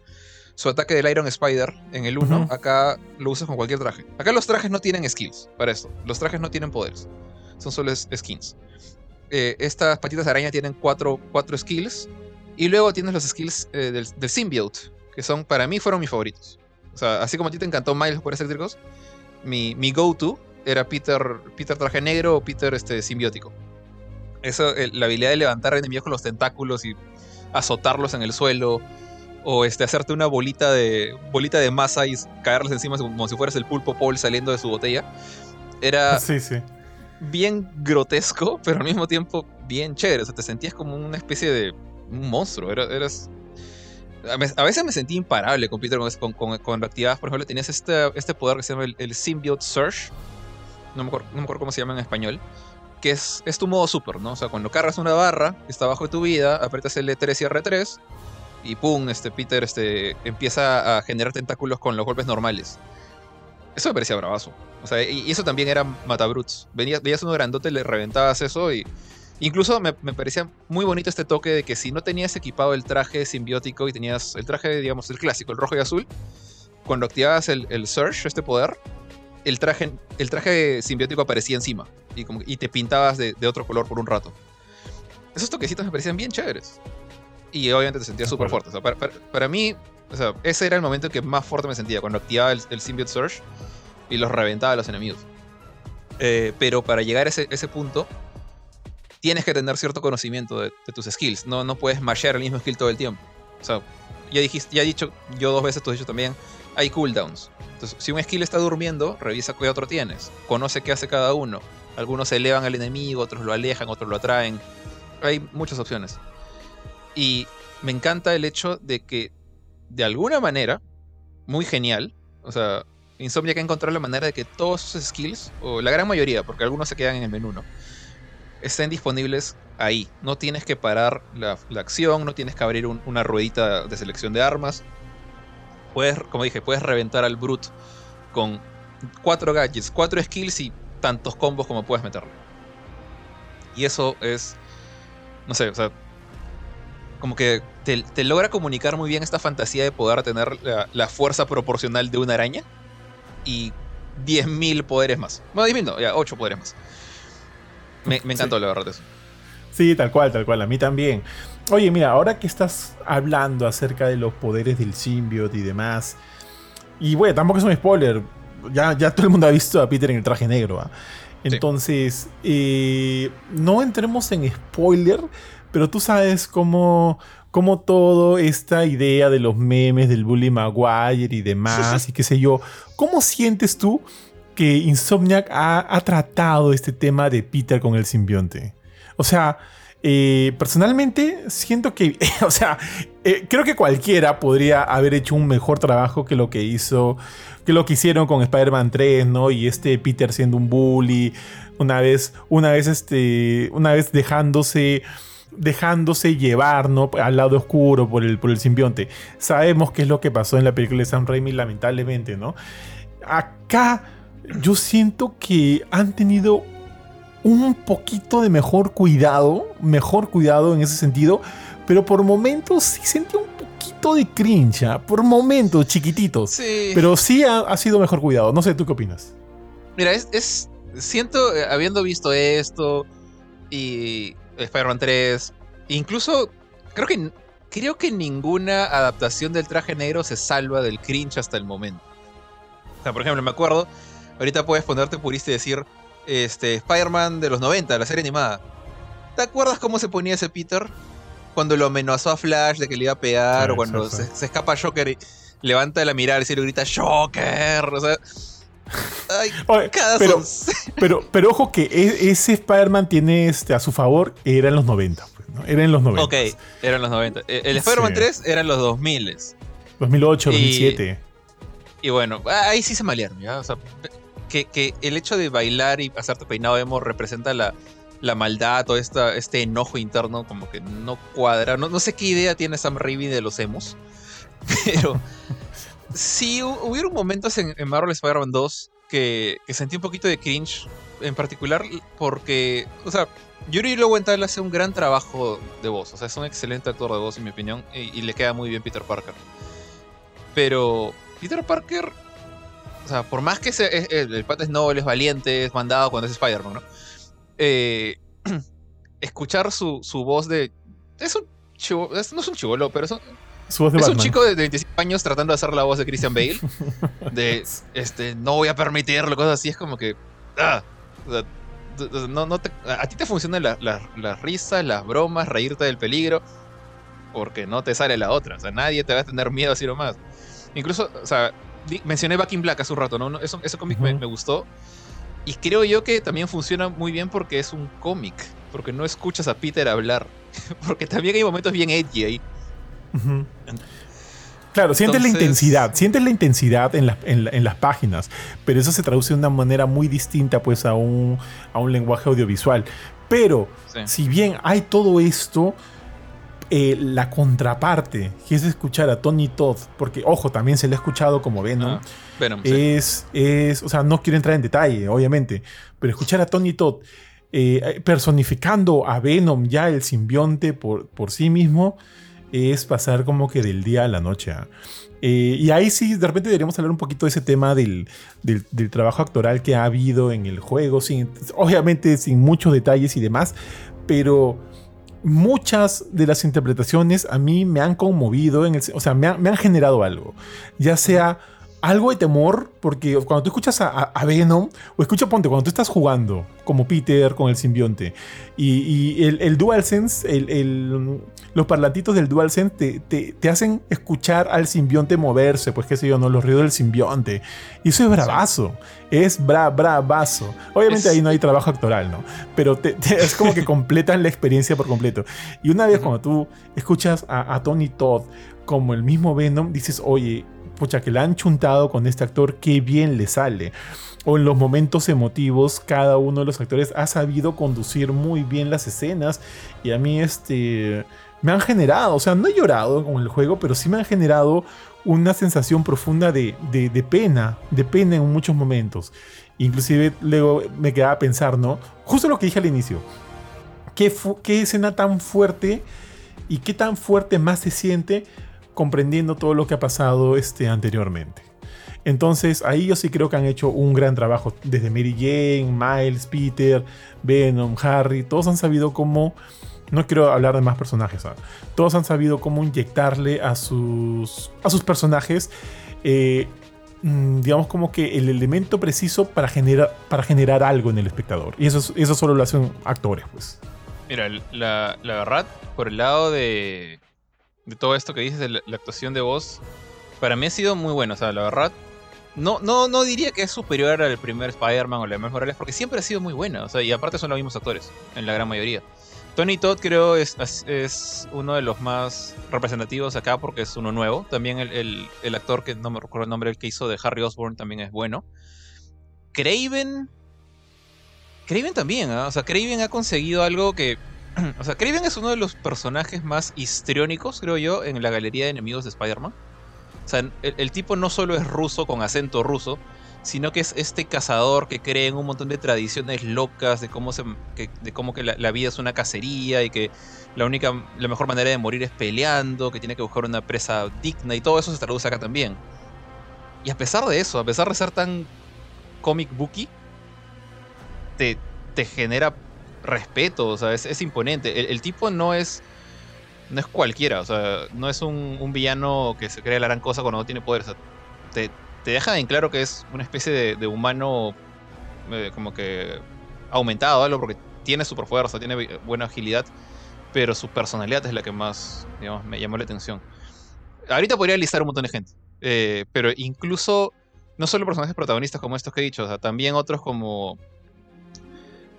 su ataque del Iron Spider en el 1. Acá lo usas con cualquier traje. Acá los trajes no tienen skills para esto. Los trajes no tienen poderes. Son solo skins. Eh, estas patitas de araña tienen cuatro, cuatro skills. Y luego tienes los skills eh, del, del symbiote. Que son, para mí, fueron mis favoritos. O sea, así como a ti te encantó Miles poderes eléctricos. Mi, mi go-to era Peter, Peter traje negro o Peter este, simbiótico. Eso, la habilidad de levantar enemigos con los tentáculos y azotarlos en el suelo. O este, hacerte una bolita de, bolita de masa y caerles encima como si fueras el pulpo Paul saliendo de su botella. Era sí, sí. bien grotesco, pero al mismo tiempo bien chévere. O sea, te sentías como una especie de un monstruo. eras, a veces me sentí imparable con Peter con, con, con, activadas. Por ejemplo, tenías este, este poder que se llama el, el Symbiote Surge no me, acuerdo, cómo se llama en español, que es, es tu modo super, ¿no? O sea, cuando cargas una barra está abajo de tu vida, aprietas el L3 y R3 y pum, este Peter este, empieza a generar tentáculos con los golpes normales. Eso me parecía bravazo. O sea, y, eso también era matabruts. Venías, veías uno grandote, le reventabas eso y... Incluso me, parecía muy bonito este toque de que si no tenías equipado el traje simbiótico y tenías el traje, digamos, el clásico, el rojo y azul, cuando activabas el, el Surge, este poder, el traje, el traje simbiótico aparecía encima y, como, y te pintabas de, otro color por un rato. Esos toquecitos me parecían bien chéveres. Y obviamente te sentías súper fuerte. para, mí, ese era el momento en que más fuerte me sentía, cuando activaba el, el Symbiote Surge y los reventaba a los enemigos. Eh, pero para llegar a ese, ese, punto, tienes que tener cierto conocimiento de, tus skills. No, no puedes mashear el mismo skill todo el tiempo. O sea, ya, dijiste, ya he dicho yo dos veces, tú has dicho también, hay cooldowns. Entonces, si un skill está durmiendo, revisa qué otro tienes. Conoce qué hace cada uno. Algunos elevan al enemigo, otros lo alejan, otros lo atraen. Hay muchas opciones. Y me encanta el hecho de que, de alguna manera, muy genial, o sea, Insomniac ha encontrado la manera de que todos sus skills, o la gran mayoría, porque algunos se quedan en el menú, ¿no? estén disponibles ahí. No tienes que parar la, acción, no tienes que abrir una ruedita de selección de armas puedes, como dije, puedes reventar al Brute con cuatro gadgets, cuatro skills y tantos combos como puedes meterle. Y eso es, no sé, o sea, como que te, logra comunicar muy bien esta fantasía de poder tener la, fuerza proporcional de una araña y 10.000 poderes más. Bueno, 10.000 no, ya 8 poderes más. Me, encantó la verdad eso. Sí, tal cual, tal cual, a mí también. Oye, mira, ahora que estás hablando acerca de los poderes del symbiote y demás, y bueno, tampoco es un spoiler, ya, ya todo el mundo ha visto a Peter en el traje negro. ¿ah? Entonces, eh, no entremos en spoiler, pero tú sabes cómo, cómo todo esta idea de los memes del Bully Maguire y demás, y qué sé yo, ¿cómo sientes tú que Insomniac ha, tratado este tema de Peter con el simbionte? O sea, eh, personalmente siento que, o sea, eh, creo que cualquiera podría haber hecho un mejor trabajo que lo que hizo, que lo que hicieron con Spider-Man 3, ¿no? Y este Peter siendo un bully, una vez, una vez, este, una vez dejándose dejándose llevar ¿no? al lado oscuro por el, por el simbionte. Sabemos qué es lo que pasó en la película de Sam Raimi, lamentablemente, ¿no? Acá yo siento que han tenido un poquito de mejor cuidado, mejor cuidado en ese sentido, pero por momentos sí sentí un poquito de cringe, ¿ah? por momentos chiquititos. Sí. Pero sí ha, sido mejor cuidado. No sé, ¿tú qué opinas? Mira, es, es siento, eh, habiendo visto esto y Spider-Man 3. Incluso creo que creo que ninguna adaptación del traje negro se salva del cringe hasta el momento. O sea, por ejemplo, me acuerdo, ahorita puedes ponerte purista y decir, este, Spider-Man de los 90, la serie animada. ¿Te acuerdas cómo se ponía ese Peter? Cuando lo amenazó a Flash de que le iba a pegar, o cuando se, escapa Joker y levanta la mirada y le grita Joker. O sea, pero, pero, pero, ojo que e, ese Spider-Man tiene este, a su favor, era en los 90. Pues, Era en los 90. Ok, era en los 90. E, el Spider-Man 3 era en los 2000. 2008, 2007. Y bueno, ahí sí se malearon, ¿ya? O sea, que, el hecho de bailar y hacerte peinado emo representa la, la maldad o esta, este enojo interno, como que no cuadra. No, no sé qué idea tiene Sam Raimi de los emos, pero Sí, hubieron momentos en, Marvel Spider-Man 2 que, sentí un poquito de cringe, en particular porque, o sea, Yuri Lowenthal hace un gran trabajo de voz, o sea, es un excelente actor de voz en mi opinión y, le queda muy bien Peter Parker. Pero Peter Parker, o sea, por más que el pata es noble, es valiente, es mandado cuando es Spider-Man, ¿no? Eh, escuchar su, voz de... Es un no es un chivolo, pero es un, es un chico de 25 años tratando de hacer la voz de Christian Bale. De, este, no voy a permitirlo, cosas así. Es como que. Ah, no, no a ti te funcionan las risas, las bromas, reírte del peligro. Porque no te sale la otra. O sea, nadie te va a tener miedo así nomás. Incluso, o sea, mencioné Back in Black hace un rato, ¿no? Eso, ese cómic me, me gustó. Y creo yo que también funciona muy bien porque es un cómic. Porque no escuchas a Peter hablar. Porque también hay momentos bien edgy ahí. Claro, sientes la intensidad, sientes la intensidad en, las páginas, pero eso se traduce de una manera muy distinta pues a un, a un lenguaje audiovisual. Pero si bien hay todo esto, eh, la contraparte, que es escuchar a Tony Todd, porque ojo, también se le ha escuchado como Venom, ah, es, es, o sea, no quiero entrar en detalle, obviamente, pero escuchar a Tony Todd eh, personificando a Venom ya el simbionte por, por sí mismo, es pasar como que del día a la noche. ¿ah? Eh, y ahí sí, de repente deberíamos hablar un poquito de ese tema del, trabajo actoral que ha habido en el juego, sin, obviamente sin muchos detalles y demás, pero muchas de las interpretaciones a mí me han conmovido, en el, o sea, me, han generado algo, ya sea algo de temor, porque cuando tú escuchas a, Venom, o escucha, ponte, cuando tú estás jugando como Peter con el simbionte, y, el, el, DualSense, el, los parlantitos del DualSense te, te, hacen escuchar al simbionte moverse, pues qué sé yo, ¿no? Los ruidos del simbionte. Y eso es bravazo, es bra, bravazo. Obviamente ahí no hay trabajo actoral, ¿no? Pero es como que completan la experiencia por completo. Y una vez cuando tú escuchas a, a Tony Todd como el mismo Venom, dices, oye, pucha, que la han chuntado con este actor, qué bien le sale. O en los momentos emotivos, cada uno de los actores ha sabido conducir muy bien las escenas. Y a mí, este. Me han generado, o sea, no he llorado con el juego, pero sí me han generado una sensación profunda de, pena, de pena en muchos momentos. Inclusive luego me quedaba a pensar, ¿no? Justo lo que dije al inicio. ¿Qué, qué escena tan fuerte y qué tan fuerte más se siente comprendiendo todo lo que ha pasado este, anteriormente. Entonces ahí yo sí creo que han hecho un gran trabajo. Desde Mary Jane, Miles, Peter, Venom, Harry, todos han sabido cómo no quiero hablar de más personajes. Todos han sabido cómo inyectarle a sus, a sus personajes, eh, mm, digamos, como que el elemento preciso para, generar para generar algo en el espectador. Y eso, eso solo lo hacen actores, pues. Mira, la, la verdad, por el lado de, de todo esto que dices de la, actuación de voz, para mí ha sido muy bueno. O sea, la verdad, no, no, no diría que es superior al primer Spider-Man o la Miles Morales, porque siempre ha sido muy buena. O sea, y aparte son los mismos actores, en la gran mayoría. Tony Todd creo es, es uno de los más representativos acá porque es uno nuevo. También el, el, actor que no me recuerdo el nombre, el que hizo de Harry Osborn también es bueno. Craven. Craven también, ¿ah? o sea, Craven ha conseguido algo que. o sea, Craven es uno de los personajes más histriónicos, creo yo, en la galería de enemigos de Spider-Man. O sea, el, tipo no solo es ruso con acento ruso, sino que es este cazador que cree en un montón de tradiciones locas de cómo, se, que, de cómo que la, vida es una cacería y que la única, la mejor manera de morir es peleando, que tiene que buscar una presa digna y todo eso se traduce acá también. Y a pesar de eso, a pesar de ser tan comic booky, te, te genera respeto, o sea, es, imponente. El, tipo no es no es cualquiera, o sea, no es un, villano que se cree la gran cosa cuando no tiene poder. O sea, te, te deja en claro que es una especie de, humano eh, como que aumentado algo porque tiene super fuerza, tiene buena agilidad, pero su personalidad es la que más digamos, me llamó la atención. Ahorita podría listar un montón de gente, eh, pero incluso no solo personajes protagonistas como estos que he dicho, o sea, también otros como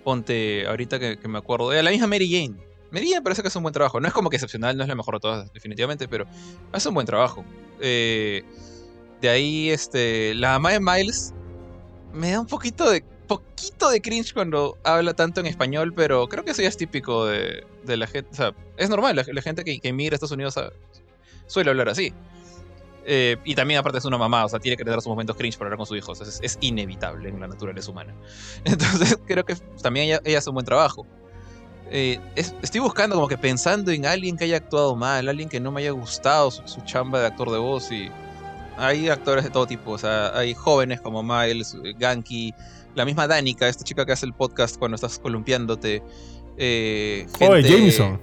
ponte ahorita que, me acuerdo de la misma Mary Jane. Mary Jane parece que hace un buen trabajo. No es como que excepcional, no es la mejor de todas, definitivamente, pero hace un buen trabajo. Eh, de ahí, este, la mamá de Miles me da un poquito de poquito de cringe cuando habla tanto en español, pero creo que eso ya es típico de, la gente. O sea, es normal, la, gente que, que, a Estados Unidos suele hablar así. Eh, y también, aparte, es una mamá, o sea, tiene que tener sus momentos cringe para hablar con sus hijos. Es, es inevitable en la naturaleza humana. Entonces, creo que también ella, hace un buen trabajo. Eh, estoy buscando, como que pensando en alguien que haya actuado mal, alguien que no me haya gustado su, su chamba de actor de voz y hay actores de todo tipo, o sea, hay jóvenes como Miles, Ganky, la misma Danica, esta chica que hace el podcast cuando estás columpiándote. Eh, Jameson.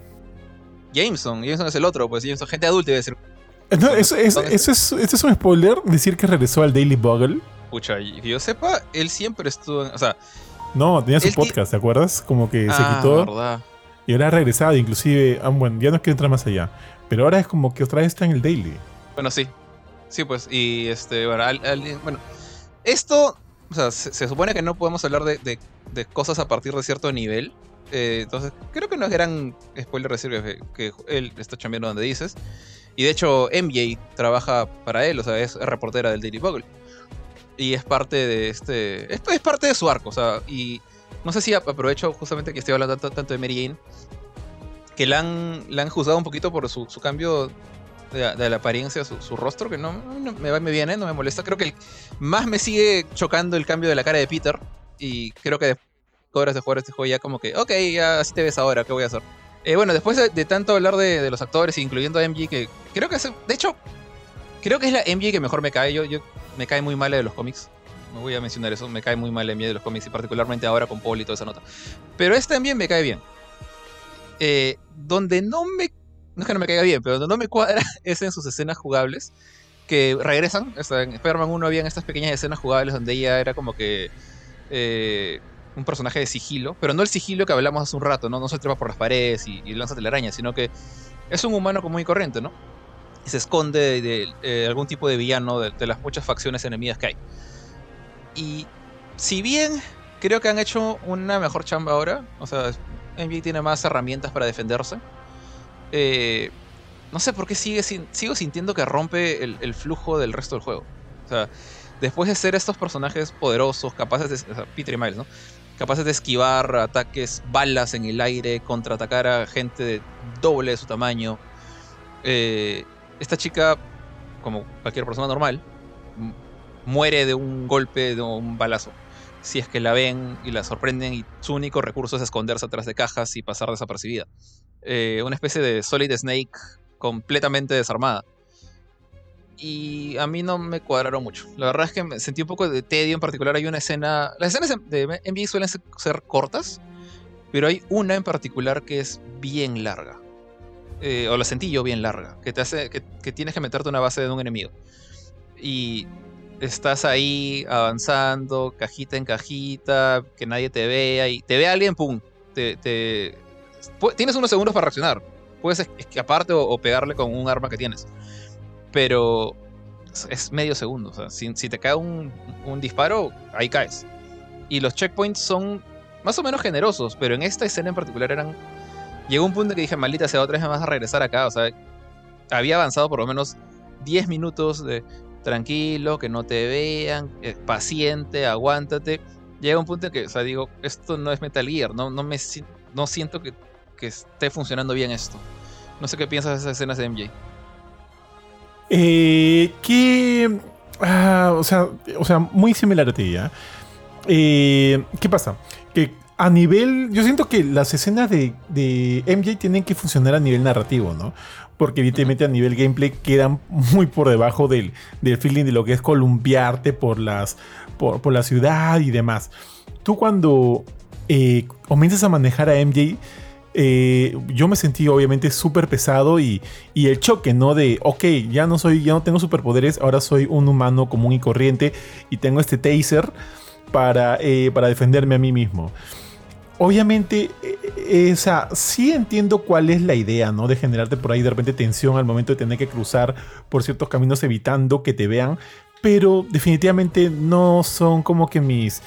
Jameson, Jameson es el otro, pues Jameson, gente adulta debe ser. No, eso, es, es, un spoiler decir que regresó al Daily Bugle. Pucha, que yo sepa, él siempre estuvo, o sea... No, tenía su podcast, ¿te acuerdas? Como que se ah, quitó. Verdad. Y ahora ha regresado, inclusive, ah, bueno, ya no quiero entrar más allá. Pero ahora es como que otra vez está en el Daily. Bueno, sí, Sí, pues, y este, bueno, bueno esto, o sea, se, supone que no podemos hablar de, cosas a partir de cierto nivel. Eh, entonces, creo que no es gran spoiler decir que, él está chambeando donde dices. Y de hecho, MJ trabaja para él, o sea, es reportera del Daily Bugle. Y es parte de este. Es, parte de su arco, o sea, y no sé si aprovecho justamente que estoy hablando tanto, de Mary Jane. Que la han, la han juzgado un poquito por su, su cambio de, la apariencia, su, rostro, que no, me va muy bien, ¿eh? no me molesta. Creo que más me sigue chocando el cambio de la cara de Peter. Y creo que después de horas de jugar este juego ya como que, ok, ya así te ves ahora, ¿qué voy a hacer? Eh, bueno, después de, tanto hablar de, los actores, incluyendo a MG, que creo que de hecho, creo que es la MG que mejor me cae. Yo, yo me cae muy mal de los cómics. No voy a mencionar eso, me cae muy mal MG de los cómics y particularmente ahora con Paul y toda esa nota. Pero este también me cae bien. Eh, donde no me no es que no me caiga bien, pero no me cuadra es en sus escenas jugables que regresan. O en Spider-Man 1 habían estas pequeñas escenas jugables donde ella era como que eh, un personaje de sigilo, pero no el sigilo que hablamos hace un rato, ¿no? No se trepa por las paredes y, y lanza telarañas, sino que es un humano común y corriente, ¿no? Y se esconde de, eh, algún tipo de villano de, las muchas facciones enemigas que hay. Y si bien creo que han hecho una mejor chamba ahora, o sea, MJ tiene más herramientas para defenderse eh, no sé por qué sigo sintiendo que rompe el, flujo del resto del juego. O sea, después de ser estos personajes poderosos, capaces de. Peter y Miles, ¿no? Capaces de esquivar ataques, balas en el aire, contraatacar a gente de doble de su tamaño. Eh, esta chica, como cualquier persona normal, muere de un golpe, de un balazo. Si es que la ven y la sorprenden, y su único recurso es esconderse atrás de cajas y pasar desapercibida. Eh, una especie de Solid Snake completamente desarmada. Y a mí no me cuadraron mucho. La verdad es que me sentí un poco de tedio en particular. Hay una escena. Las escenas de MV suelen ser cortas. pero hay una en particular que es bien larga. Eh, o la sentí yo bien larga, que te hace que tienes que meterte una base de un enemigo. Y estás ahí avanzando, cajita en cajita, que nadie te vea, y te ve alguien, pum, te, tienes unos segundos para reaccionar. Puedes escaparte o, o, pegarle con un arma que tienes. Pero es medio segundo. Si, te cae un, un, disparo, ahí caes. Y los checkpoints son más o menos generosos, pero en esta escena en particular eran. Llegó un punto que dije, maldita sea, otra vez me vas a regresar acá. O sea, había avanzado por lo menos 10 minutos de tranquilo, que no te vean, eh, paciente, aguántate. Llega un punto en que, o sea, digo, esto no es Metal Gear, no, no, me, no siento que, que esté funcionando bien esto. No sé qué piensas de esas escenas de MJ. Eh, que. Ah, o, sea, o sea, muy similar a ti, ¿ya? Eh, ¿Qué pasa? Que a nivel. Yo siento que las escenas de, de, MJ tienen que funcionar a nivel narrativo, ¿no? Porque evidentemente a nivel gameplay quedan muy por debajo del, del feeling de lo que es columpiarte por, las, por, por la ciudad y demás. Tú cuando eh, comienzas a manejar a MJ eh, yo me sentí obviamente súper pesado y, y, el choque, ¿no? De, ok, ya no soy, ya no tengo superpoderes, ahora soy un humano común y corriente y tengo este taser para, eh, para defenderme a mí mismo. Obviamente, esa, eh, sí entiendo cuál es la idea, ¿no? De generarte por ahí de repente tensión al momento de tener que cruzar por ciertos caminos evitando que te vean, pero definitivamente no son como que mis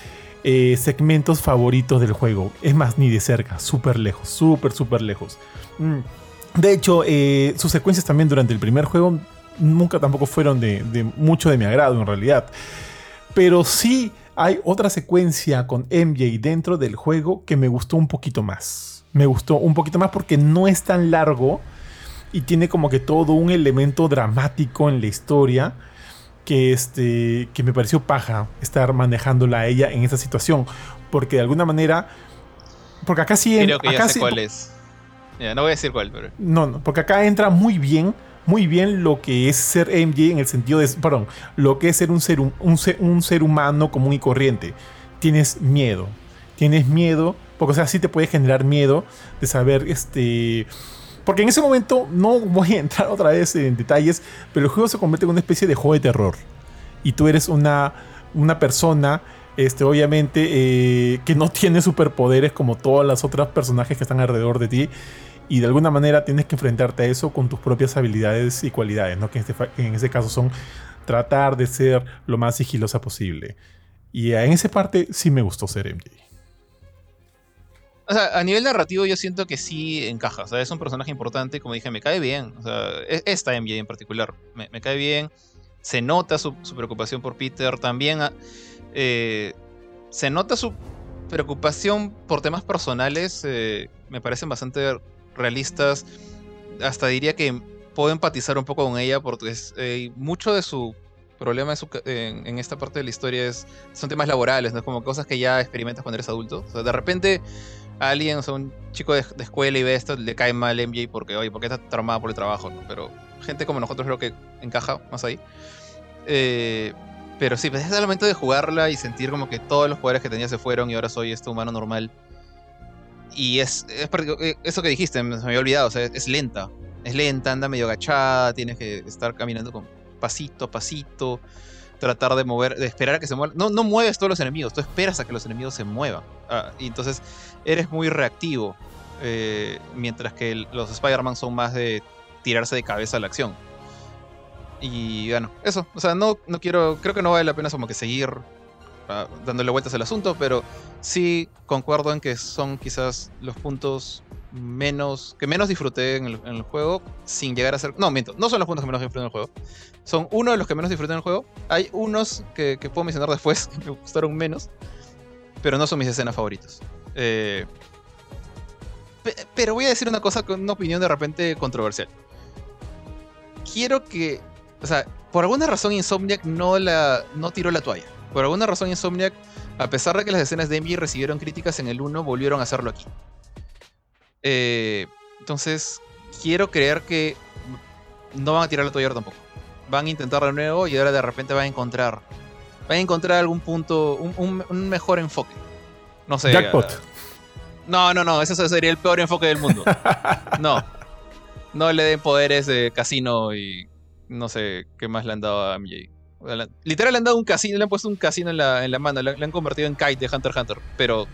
eh, segmentos favoritos del juego. Es más, ni de cerca, súper lejos, súper, súper lejos. Mm. De hecho, eh, sus secuencias también durante el primer juego nunca tampoco fueron de, mucho de mi agrado en realidad. Pero sí hay otra secuencia con MJ dentro del juego que me gustó un poquito más. Me gustó un poquito más porque no es tan largo y tiene como que todo un elemento dramático en la historia que, este, que me pareció paja estar manejándola a ella en esa situación. Porque de alguna manera. Porque acá sí. Creo que ya sé cuál es. no voy a decir cuál, pero. No, no, porque acá entra muy bien. Muy bien lo que es ser MJ en el sentido de. Perdón, lo que es ser un ser, un, un ser humano común y corriente. Tienes miedo. Tienes miedo. Porque, o sea, sí te puede generar miedo de saber este porque en ese momento, no voy a entrar otra vez en detalles, pero el juego se convierte en una especie de juego de terror. Y tú eres una, una persona, este, obviamente, eh, que no tiene superpoderes como todas las otras personajes que están alrededor de ti. Y de alguna manera tienes que enfrentarte a eso con tus propias habilidades y cualidades, ¿no? que en este, en ese caso son tratar de ser lo más sigilosa posible. Y en esa parte sí me gustó ser MJ. O sea, a nivel narrativo yo siento que sí encaja. O sea, es un personaje importante, como dije, me cae bien. O sea, e-, esta MJ en particular, me, cae bien. Se nota su, preocupación por Peter. También ah, eh, se nota su preocupación por temas personales. Eh, me parecen bastante realistas. Hasta diría que puedo empatizar un poco con ella porque es, eh, mucho de su problema en, en, esta parte de la historia es, son temas laborales, ¿no? Como cosas que ya experimentas cuando eres adulto. O sea, de repente alguien, o sea, un chico de, escuela y ve esto, le cae mal MJ porque, oye, porque está traumado por el trabajo, ¿no? Pero gente como nosotros creo que encaja más ahí. Eh, pero sí, pues es el momento de jugarla y sentir como que todos los poderes que tenía se fueron y ahora soy este humano normal. Y es, es eh, eso que dijiste, se me había olvidado, o sea, es lenta. Es lenta, anda medio agachada, tienes que estar caminando con pasito a pasito tratar de mover, de esperar a que se muevan. No, no mueves todos los enemigos, tú esperas a que los enemigos se muevan. Ah, y entonces eres muy reactivo. Eh, mientras que los Spider-Man son más de tirarse de cabeza a la acción. Y bueno, eso. O sea, no, no quiero. Creo que no vale la pena como que seguir uh, dándole vueltas al asunto, pero sí concuerdo en que son quizás los puntos menos que menos disfruté en el, juego sin llegar a ser no miento no son los puntos que menos disfruté en el juego son uno de los que menos disfruté en el juego. Hay unos que, puedo mencionar después que me gustaron menos pero no son mis escenas favoritas. Eh, pero voy a decir una cosa con una opinión de repente controversial. Quiero que o sea por alguna razón Insomniac no la no tiró la toalla. Por alguna razón Insomniac a pesar de que las escenas de Envy recibieron críticas en el 1 volvieron a hacerlo aquí eh, entonces, quiero creer que no van a tirar la toalla tampoco. Van a intentar de nuevo y ahora de repente van a encontrar. Van a encontrar algún punto, un, mejor enfoque. No sé. Jackpot. No, no, no, eso sería el peor enfoque del mundo. No. No le den poderes de casino y no sé qué más le han dado a MJ. Literal le han dado un casino, le han puesto un casino en la, en la mano, le, han convertido en Kite de Hunter x Hunter, pero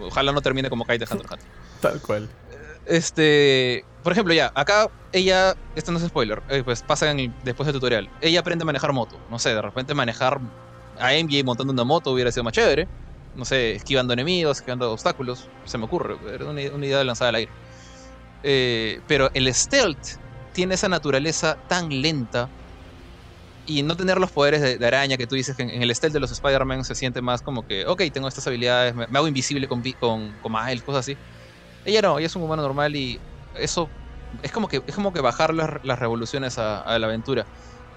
ojalá no termine como Kite de Hunter x Hunter. Tal cual. Este, por ejemplo, ya, acá ella, esto no es spoiler, eh, pues pasa después del tutorial. Ella aprende a manejar moto. No sé, de repente manejar a MJ montando una moto hubiera sido más chévere. No sé, esquivando enemigos, esquivando obstáculos. Se me ocurre, era una, idea lanzada al aire. Eh, pero el stealth tiene esa naturaleza tan lenta y no tener los poderes de, araña que tú dices que en, el stealth de los Spider-Man se siente más como que, ok, tengo estas habilidades, me, hago invisible con, con, con Miles, cosas así. Ella no, ella es un humano normal y eso es como que, es como que bajar las, revoluciones a, la aventura.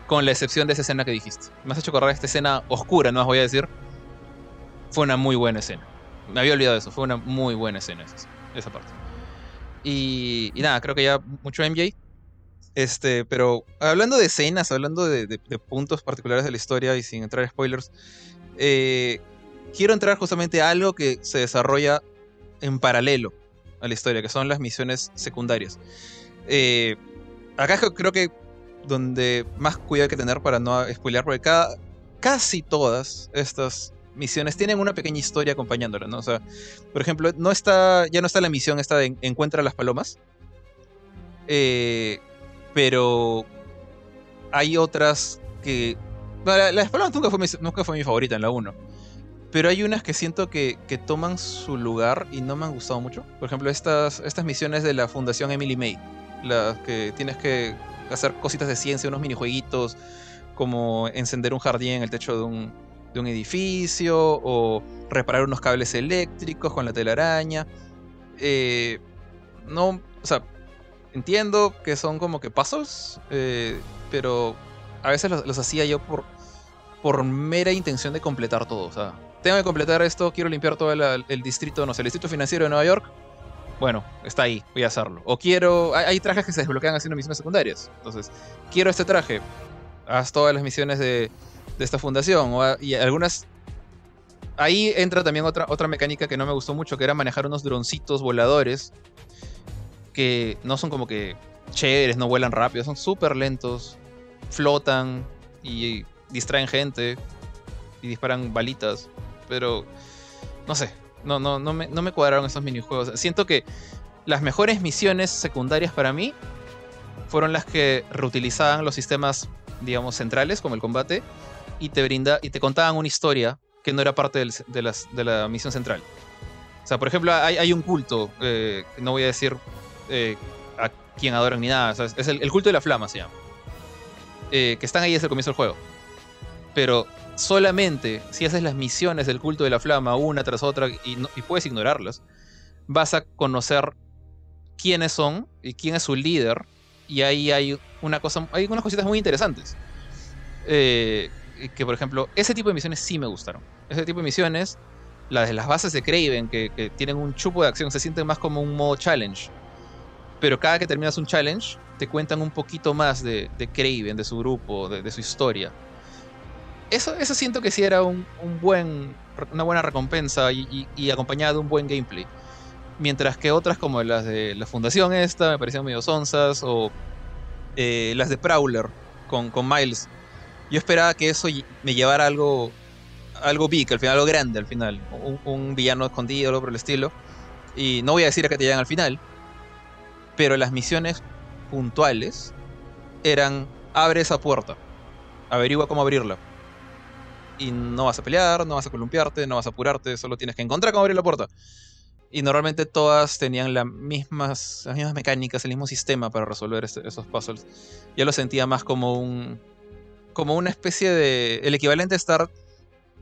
Con la excepción de esa escena que dijiste. Me has hecho correr esta escena oscura, no os voy a decir. Fue una muy buena escena. Me había olvidado eso. Fue una muy buena escena esa, parte. Y, nada, creo que ya mucho MJ. Este, pero hablando de escenas, hablando de, puntos particulares de la historia y sin entrar en spoilers, eh, quiero entrar justamente a algo que se desarrolla en paralelo a la historia, que son las misiones secundarias. Eh, acá creo que donde más cuidado hay que tener para no spoilear, porque cada, casi todas estas misiones tienen una pequeña historia acompañándola, ¿no? O sea, por ejemplo, no está, ya no está la misión esta de Encuentra las palomas, eh, pero hay otras que... las palomas nunca fue, nunca fue mi favorita en la 1. Pero hay unas que siento que, toman su lugar y no me han gustado mucho. Por ejemplo, estas, estas misiones de la Fundación Emily May. Las que tienes que hacer cositas de ciencia, unos minijueguitos, como encender un jardín en el techo de un, de un edificio, o reparar unos cables eléctricos con la telaraña. Eh, no, o sea, entiendo que son como que pasos, eh, pero a veces los, los, hacía yo por, por mera intención de completar todo. O sea, tengo que completar esto, quiero limpiar todo el, distrito, no sé, el distrito financiero de Nueva York. Bueno, está ahí, voy a hacerlo. O quiero. Hay, trajes que se desbloquean haciendo misiones secundarias. Entonces, quiero este traje. Haz todas las misiones de, esta fundación. y algunas. Ahí entra también otra, otra mecánica que no me gustó mucho, que era manejar unos droncitos voladores. Que no son como que chéveres, no vuelan rápido, son súper lentos. Flotan y distraen gente. Y disparan balitas pero no sé, no, no, no, me, no me cuadraron esos minijuegos. Siento que las mejores misiones secundarias para mí fueron las que reutilizaban los sistemas, digamos, centrales, como el combate, y te brinda, y te contaban una historia que no era parte de, las, de, la misión central. O sea, por ejemplo, hay, un culto, eh, no voy a decir eh, a quién adoran ni nada, es el, culto de la flama, se llama. Eh, que están ahí desde el comienzo del juego. Pero solamente si haces las misiones del culto de la flama una tras otra y, puedes ignorarlas, vas a conocer quiénes son y quién es su líder. Y ahí hay una cosa, hay unas cositas muy interesantes. Eh, que por ejemplo, ese tipo de misiones sí me gustaron. Ese tipo de misiones, las de las bases de Craven, que, tienen un chupo de acción, se sienten más como un modo challenge. Pero cada que terminas un challenge, te cuentan un poquito más de, de Craven, de su grupo, de su historia eso, eso siento que sí era un, buen, una buena recompensa y, y, acompañada de un buen gameplay. Mientras que otras como las de la Fundación esta me parecían medio sonzas o eh, las de Prowler con, con Miles. Yo esperaba que eso me llevara algo algo big, al final algo grande al final. Un, villano escondido, algo por el estilo. Y no voy a decir a que te llegan al final. Pero las misiones puntuales eran abre esa puerta. Averigua cómo abrirla y no vas a pelear, no vas a columpiarte, no vas a apurarte, solo tienes que encontrar cómo abrir la puerta. Y normalmente todas tenían las mismas, las mismas mecánicas, el mismo sistema para resolver esos puzzles. Yo lo sentía más como un. como una especie de. el equivalente a estar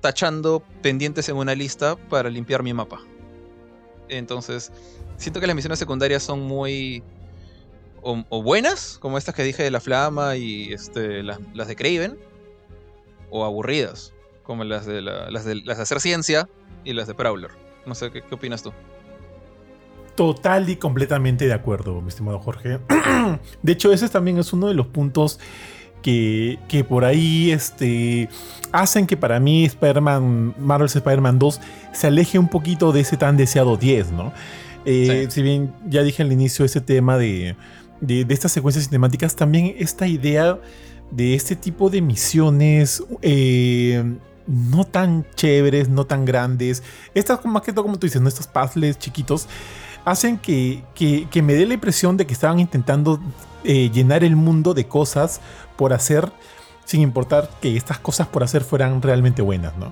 tachando pendientes en una lista para limpiar mi mapa. Entonces, siento que las misiones secundarias son muy. o, buenas, como estas que dije de la flama y este, las, las de Craven, o aburridas como las de, las, de las de hacer ciencia y las de Prowler. No sé, ¿qué, opinas tú? Total y completamente de acuerdo, mi estimado Jorge. de hecho, ese también es uno de los puntos que, que por ahí este, hacen que para mí Spider-Man, Marvel's Spider-Man 2 se aleje un poquito de ese tan deseado 10, ¿no? Eh, si bien ya dije al inicio ese tema de, de, estas secuencias cinemáticas, también esta idea de este tipo de misiones eh, no tan chéveres, no tan grandes, estas más que todo como tú dices, ¿no? estos puzzles chiquitos, hacen que, que, me dé la impresión de que estaban intentando eh, llenar el mundo de cosas por hacer, sin importar que estas cosas por hacer fueran realmente buenas, ¿no?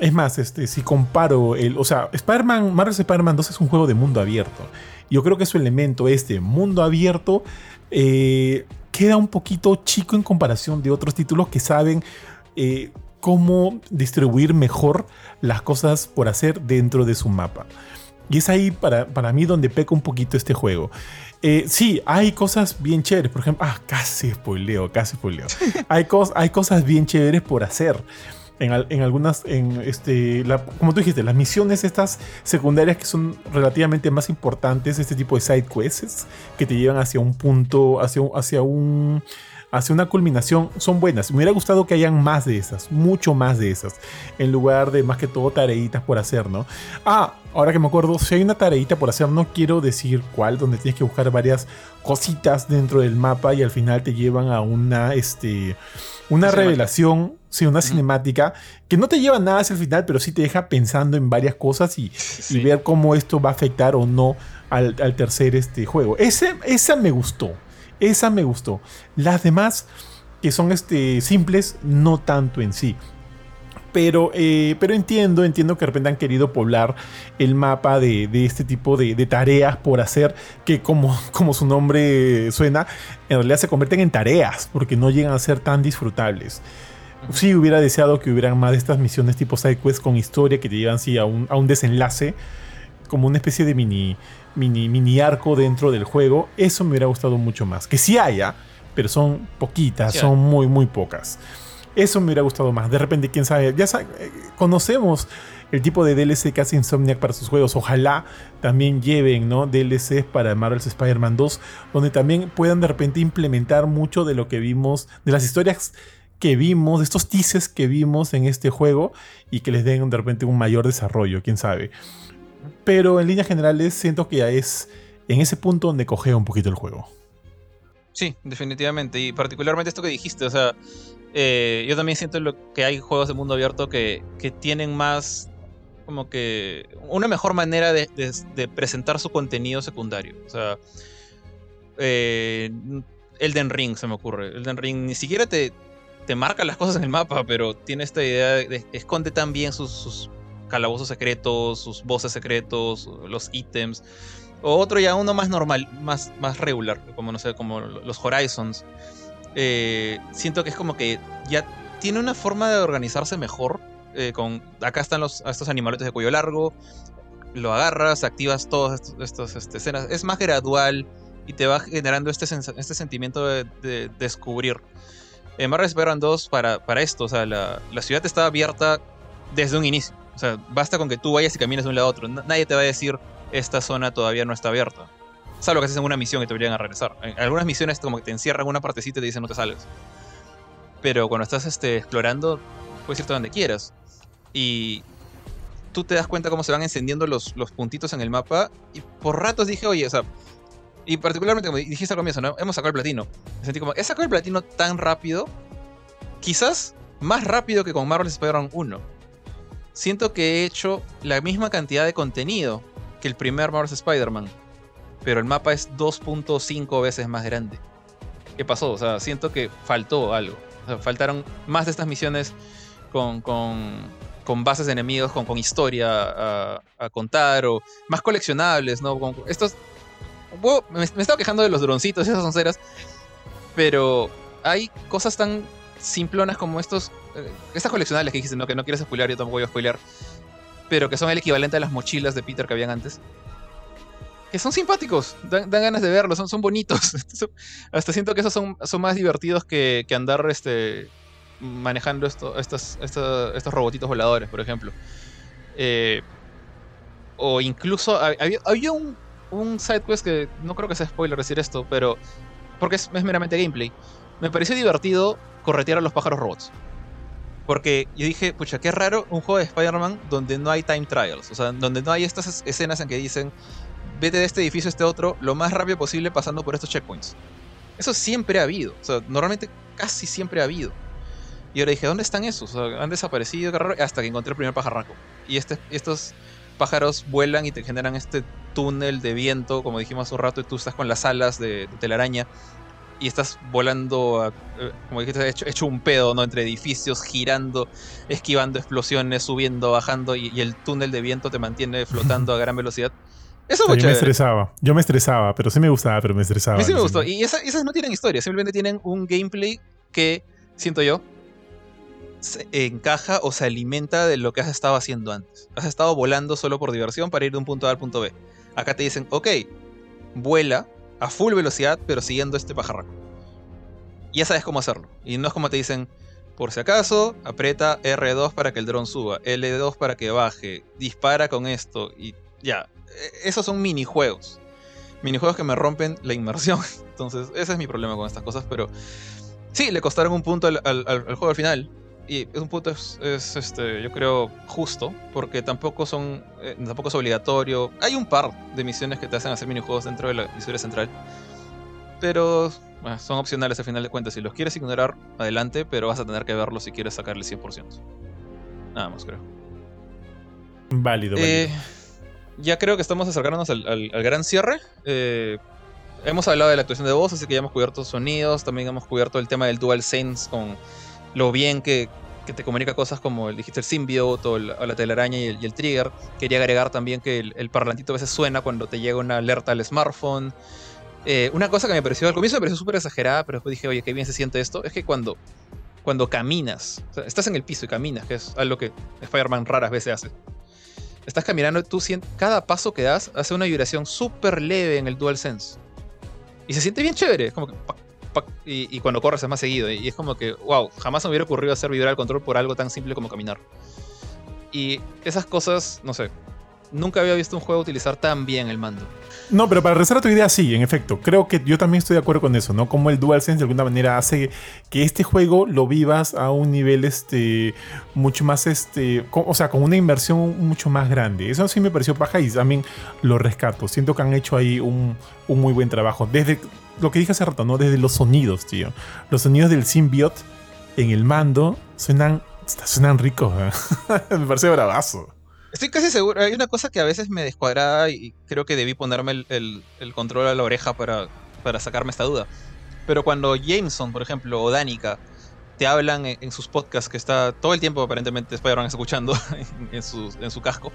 Es más, este, si comparo el. O sea, Spider-Man, Marvel Spider-Man 2 es un juego de mundo abierto. Yo creo que su elemento, este mundo abierto, eh, queda un poquito chico en comparación de otros títulos que saben eh, cómo distribuir mejor las cosas por hacer dentro de su mapa. Y es ahí para, para mí donde peca un poquito este juego. Eh, sí, hay cosas bien chéveres. Por ejemplo, ah, casi spoileo, casi spoileo. hay, hay cosas bien chéveres por hacer. En, en, algunas, en este, como tú dijiste, las misiones estas secundarias que son relativamente más importantes, este tipo de side quests que te llevan hacia un punto, hacia, hacia un hacia una culminación son buenas. Me hubiera gustado que hayan más de esas, mucho más de esas, en lugar de más que todo tareitas por hacer, ¿no? Ah, ahora que me acuerdo, si hay una tareita por hacer, no quiero decir cuál, donde tienes que buscar varias cositas dentro del mapa y al final te llevan a una, este, una revelación, sí, una cinemática que no te lleva nada hacia el final, pero sí te deja pensando en varias cosas y, ver cómo esto va a afectar o no al, tercer este, juego. Ese, esa me gustó. Esa me gustó. Las demás, que son este, simples, no tanto en sí. Pero, eh, pero entiendo, entiendo que de repente han querido poblar el mapa de, este tipo de, tareas por hacer que como, como su nombre suena, en realidad se convierten en tareas porque no llegan a ser tan disfrutables. Sí hubiera deseado que hubieran más de estas misiones tipo sidequests con historia que te llevan sí, a, un, a un desenlace, como una especie de mini, mini, mini arco dentro del juego. Eso me hubiera gustado mucho más. Que sí haya, pero son poquitas, son muy, muy pocas. Eso me hubiera gustado más. De repente, quién sabe, ya eh, conocemos el tipo de DLC que hace Insomniac para sus juegos. Ojalá también lleven ¿no? DLCs para Marvel's Spider-Man 2, donde también puedan de repente implementar mucho de lo que vimos, de las historias que vimos, de estos teases que vimos en este juego y que les den de repente un mayor desarrollo, quién sabe. Pero en líneas generales siento que ya es en ese punto donde cogea un poquito el juego. Sí, definitivamente. Y particularmente esto que dijiste, o sea, eh, yo también siento que hay juegos de mundo abierto que, tienen más, como que, una mejor manera de, presentar su contenido secundario. O sea, eh, Elden Ring se me ocurre. Elden Ring ni siquiera te, te marca las cosas en el mapa, pero tiene esta idea de, esconde tan bien sus calabozos secretos, sus voces secretos, los ítems. O otro ya uno más normal, más, más regular, como no sé, como los Horizons. Eh, siento que es como que ya tiene una forma de organizarse mejor. Eh, con, acá están los, estos animaletes de cuello largo. Lo agarras, activas todas estas este, escenas. Es más gradual y te va generando este, este sentimiento de, descubrir. En Marvel Spider-Man 2 para, para esto, o sea, la, la ciudad estaba abierta desde un inicio. O sea, basta con que tú vayas y camines de un lado a otro. Nadie te va a decir, esta zona todavía no está abierta. Salvo que haces en una misión y te obligan a regresar. En algunas misiones como que te encierran una partecita y te dicen no te salgas. Pero cuando estás este, explorando, puedes irte donde quieras. Y tú te das cuenta cómo se van encendiendo los, los puntitos en el mapa. Y por ratos dije, oye, o sea, y particularmente como dijiste al comienzo. Hemos sacado el platino. Me sentí como, he sacado el platino tan rápido. Quizás más rápido que con Marvel Spider-Man 1 siento que he hecho la misma cantidad de contenido que el primer Marvel's Spider-Man, pero el mapa es 2.5 veces más grande. ¿Qué pasó? O sea, siento que faltó algo. O sea, faltaron más de estas misiones con, con, bases de enemigos, con, con historia a, contar, o más coleccionables, ¿no? estos. me, me estaba quejando de los droncitos y esas onceras, pero hay cosas tan simplonas como estos. Eh, estas coleccionables que dijiste, ¿no? Que no quieres spoilear, yo tampoco voy a spoilear. Pero que son el equivalente a las mochilas de Peter que habían antes. Que son simpáticos, dan, ganas de verlos, son, son bonitos. Hasta siento que esos son, son más divertidos que, que andar este, manejando esto, estos, estos, robotitos voladores, por ejemplo. Eh, o incluso había, había un, un side quest que no creo que sea spoiler decir esto, pero porque es, es meramente gameplay. Me pareció divertido corretear a los pájaros robots. Porque yo dije, pucha, qué raro un juego de Spider-Man donde no hay time trials. O sea, donde no hay estas escenas en que dicen, vete de este edificio a este otro lo más rápido posible pasando por estos checkpoints. Eso siempre ha habido. O sea, normalmente casi siempre ha habido. Y ahora dije, ¿dónde están esos? han desaparecido hasta que encontré el primer pajarraco. Y este, estos pájaros vuelan y te generan este túnel de viento, como dijimos hace un rato, y tú estás con las alas de, telaraña y estás volando, eh, como dijiste, hecho, hecho, un pedo, ¿no? Entre edificios, girando, esquivando explosiones, subiendo, bajando, y, el túnel de viento te mantiene flotando a gran velocidad. Eso Yo me estresaba, yo me estresaba, pero sí me gustaba, pero me estresaba. A mí sí me gustó, y esas no tienen historia, simplemente tienen un gameplay que, siento yo, se encaja o se alimenta de lo que has estado haciendo antes. Has estado volando solo por diversión para ir de un punto A al punto B. Acá te dicen, ok, vuela a full velocidad, pero siguiendo este pajarraco. Y ya sabes cómo hacerlo. Y no es como te dicen, por si acaso, aprieta R2 para que el dron suba, L2 para que baje, dispara con esto y ya. E, esos son minijuegos. Minijuegos que me rompen la inmersión. Entonces, ese es mi problema con estas cosas, pero sí, le costaron un punto al, al juego al final y es un punto es, este, yo creo justo, porque tampoco son eh, tampoco es obligatorio. Hay un par de misiones que te hacen hacer minijuegos dentro de la historia central, pero son opcionales al final de cuentas. Si los quieres ignorar, adelante, pero vas a tener que verlos si quieres sacarle 100%. Nada más, creo. Válido, eh, ya creo que estamos acercándonos al, gran cierre. Eh, hemos hablado de la actuación de voz, así que ya hemos cubierto sonidos, también hemos cubierto el tema del Dual Sense con lo bien que, te comunica cosas como el dijiste el symbiote o, la telaraña y el, trigger. Quería agregar también que el, parlantito a veces suena cuando te llega una alerta al smartphone. Eh, una cosa que me pareció al comienzo me pareció súper exagerada, pero después dije, oye, qué bien se siente esto, es que cuando, cuando caminas, estás en el piso y caminas, que es algo que Spider-Man raras veces hace. Estás caminando, tú sientes, cada paso que das hace una vibración súper leve en el DualSense. Y se siente bien chévere, como que y, cuando corres es más seguido. Y es como que, wow, jamás me hubiera ocurrido hacer vibrar el control por algo tan simple como caminar. Y esas cosas, no sé, nunca había visto un juego utilizar tan bien el mando. No, pero para regresar a tu idea, sí, en efecto. Creo que yo también estoy de acuerdo con eso, ¿no? Como el DualSense de alguna manera hace que este juego lo vivas a un nivel este, mucho más, este, o sea, con una inversión mucho más grande. Eso sí me pareció paja y también lo rescato. Siento que han hecho ahí un, un muy buen trabajo. Desde lo que dije hace rato, ¿no? Desde los sonidos, tío. Los sonidos del symbiote en el mando suenan, suenan ricos. ¿eh? me parece bravazo. Estoy casi seguro. Hay una cosa que a veces me descuadra y creo que debí ponerme el, control a la oreja para, para, sacarme esta duda. Pero cuando Jameson, por ejemplo, o Danica te hablan en, sus podcasts, que está todo el tiempo aparentemente Spider-Man escuchando en, su, en su casco,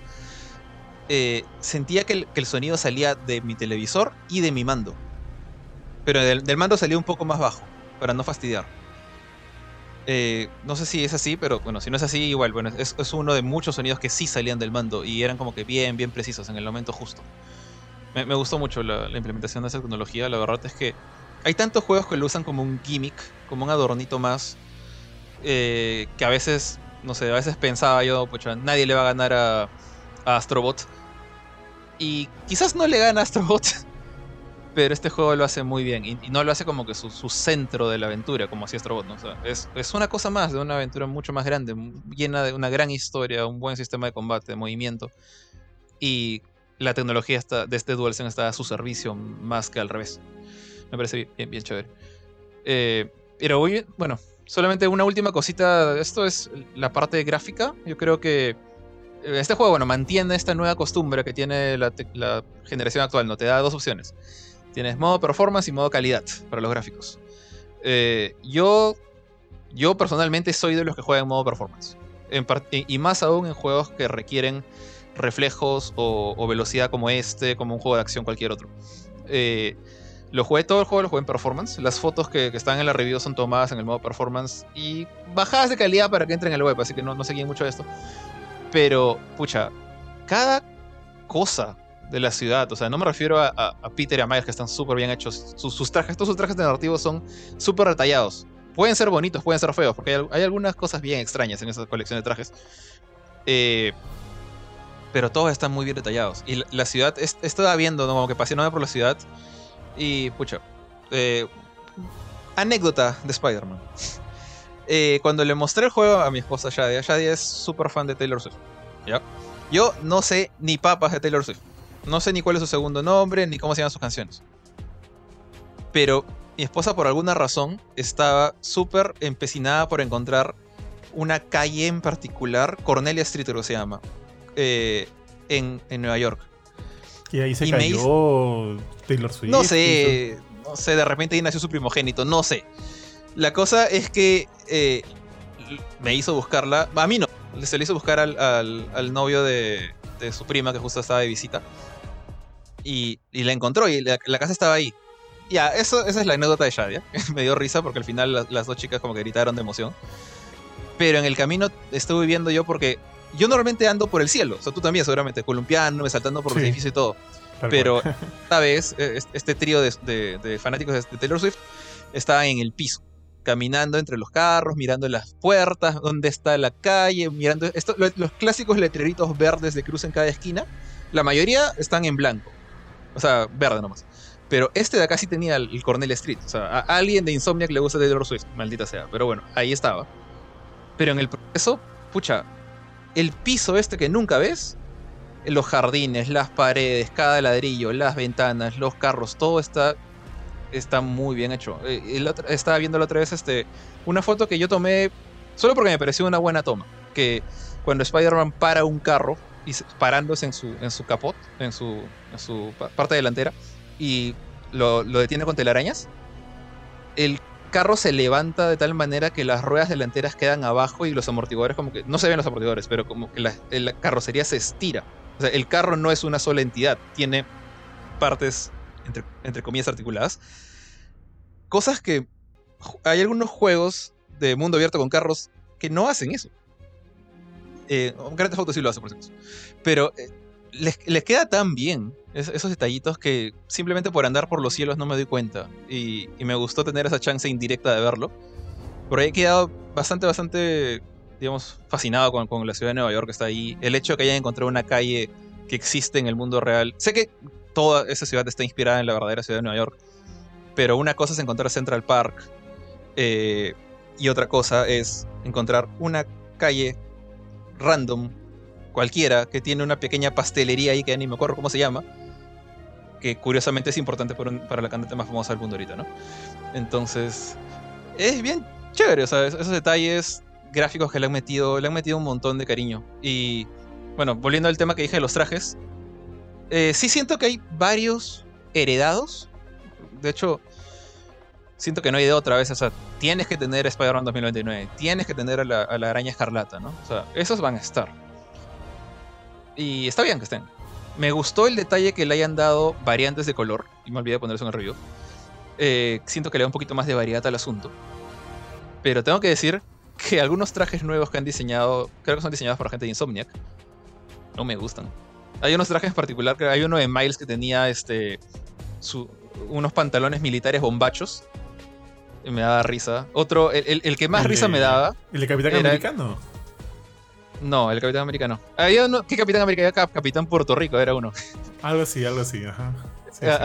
eh, sentía que el, que el, sonido salía de mi televisor y de mi mando. Pero del, del mando salía un poco más bajo, para no fastidiar. Eh, no sé si es así, pero bueno, si no es así, igual, bueno, es, uno de muchos sonidos que sí salían del mando y eran como que bien, bien precisos en el momento justo. Me, gustó mucho la, implementación de esa tecnología, la verdad es que hay tantos juegos que lo usan como un gimmick, como un adornito más, eh, que a veces, no sé, a veces pensaba yo, pues nadie le va a ganar a, a Astrobot. Y quizás no le gana a Astrobot, pero este juego lo hace muy bien y, no lo hace como que su, centro de la aventura, como hacía Astrobot. ¿no? es, una cosa más de una aventura mucho más grande, llena de una gran historia, un buen sistema de combate, de movimiento. Y la tecnología está, de este DualSense está a su servicio más que al revés. Me parece bien, bien, chévere. Eh, pero bueno, solamente una última cosita. Esto es la parte gráfica. Yo creo que este juego, bueno, mantiene esta nueva costumbre que tiene la, la generación actual. No te da dos opciones Tienes modo performance y modo calidad para los gráficos. Eh, yo, yo personalmente soy de los que juegan en modo performance. y más aún en juegos que requieren reflejos o, velocidad como este, como un juego de acción cualquier otro. Eh, lo jugué todo el juego, lo jugué en performance. Las fotos que, están en la review son tomadas en el modo performance y bajadas de calidad para que entren en el web, así que no, no sé mucho de esto. Pero, pucha, cada cosa de la ciudad. O sea, no me refiero a, Peter y a Miles que están súper bien hechos. Sus, trajes, todos sus trajes narrativos son súper detallados. Pueden ser bonitos, pueden ser feos, porque hay, algunas cosas bien extrañas en esa colección de trajes. Eh, pero todos están muy bien detallados. Y la, ciudad, estaba viendo, ¿no? como que paseándome por la ciudad. Y, pucha, eh, anécdota de Spider-Man. Eh, cuando le mostré el juego a mi esposa Shadia, Shadia es súper fan de Taylor Swift. ¿ya? Yo no sé ni papas de Taylor Swift. No sé ni cuál es su segundo nombre, ni cómo se llaman sus canciones. Pero mi esposa, por alguna razón, estaba súper empecinada por encontrar una calle en particular, Cornelia Street creo que se llama, eh, en, Nueva York. Y ahí se cayó Taylor Swift. No sé, no sé, de repente ahí nació su primogénito, no sé. La cosa es que eh, me hizo buscarla, a mí no, se le hizo buscar al, novio de, su prima que justo estaba de visita. Y, la encontró y la, casa estaba ahí. Ya, eso, esa es la anécdota de Shadia. me dio risa porque al final las, dos chicas como que gritaron de emoción. Pero en el camino estuve viendo yo porque yo normalmente ando por el cielo. O sea, tú también seguramente, columpiándome, saltando por los edificios y todo. Pero esta vez, e, este trío de, fanáticos de Taylor Swift estaba en el piso caminando entre los carros, mirando las puertas, dónde está la calle, mirando esto, los clásicos letreritos verdes de cruz en cada esquina. La mayoría están en blanco, o sea, verde nomás. Pero este de acá sí tenía el, Cornell Street. O sea, a alguien de Insomniac le gusta Taylor Swift, maldita sea. Pero bueno, ahí estaba. Pero en el proceso, pucha, el piso este que nunca ves, los jardines, las paredes, cada ladrillo, las ventanas, los carros, todo está, está muy bien hecho. Eh, estaba viendo la otra vez este, una foto que yo tomé solo porque me pareció una buena toma. Que cuando Spider-Man para un carro, y parándose en su, capot, en su, en su parte delantera, y lo, detiene con telarañas, el carro se levanta de tal manera que las ruedas delanteras quedan abajo y los amortiguadores como que no se ven los amortiguadores, pero como que la, carrocería se estira. O sea, el carro no es una sola entidad, tiene partes entre, entre comillas articuladas. Cosas que hay algunos juegos de mundo abierto con carros que no hacen eso. Eh, Grand Theft sí lo hace, por ejemplo. Pero eh, les, queda tan bien esos detallitos que simplemente por andar por los cielos no me doy cuenta. Y, me gustó tener esa chance indirecta de verlo. Por ahí he quedado bastante, bastante, digamos, fascinado con, la ciudad de Nueva York que está ahí. El hecho de que hayan encontrado una calle que existe en el mundo real. Sé que toda esa ciudad está inspirada en la verdadera ciudad de Nueva York. Pero una cosa es encontrar Central Park. Eh, y otra cosa es encontrar una calle random cualquiera que tiene una pequeña pastelería ahí que ni me acuerdo cómo se llama, que curiosamente es importante para, la cantante más famosa del mundo ahorita, ¿no? Entonces, es bien chévere, sea, esos detalles gráficos que le han metido, le han metido un montón de cariño. Y bueno, volviendo al tema que dije de los trajes, eh, sí siento que hay varios heredados. De hecho, siento que no hay de otra vez. O sea, tienes que tener Spider-Man 2099, tienes que tener a la, la, araña escarlata, ¿no? O sea, esos van a estar. Y está bien que estén. Me gustó el detalle que le hayan dado variantes de color. Y me olvidé de ponerse en el review. Eh, siento que le da un poquito más de variedad al asunto. Pero tengo que decir que algunos trajes nuevos que han diseñado, creo que son diseñados por gente de Insomniac, no me gustan. Hay unos trajes en particular, hay uno de Miles que tenía este unos pantalones militares bombachos. Me daba risa. Otro, el, que más risa me daba. ¿El de Capitán Americano? No, el Capitán América no. Había uno, ¿Qué Capitán América? Había Capitán Puerto Rico, era uno. Algo así, algo así, ajá.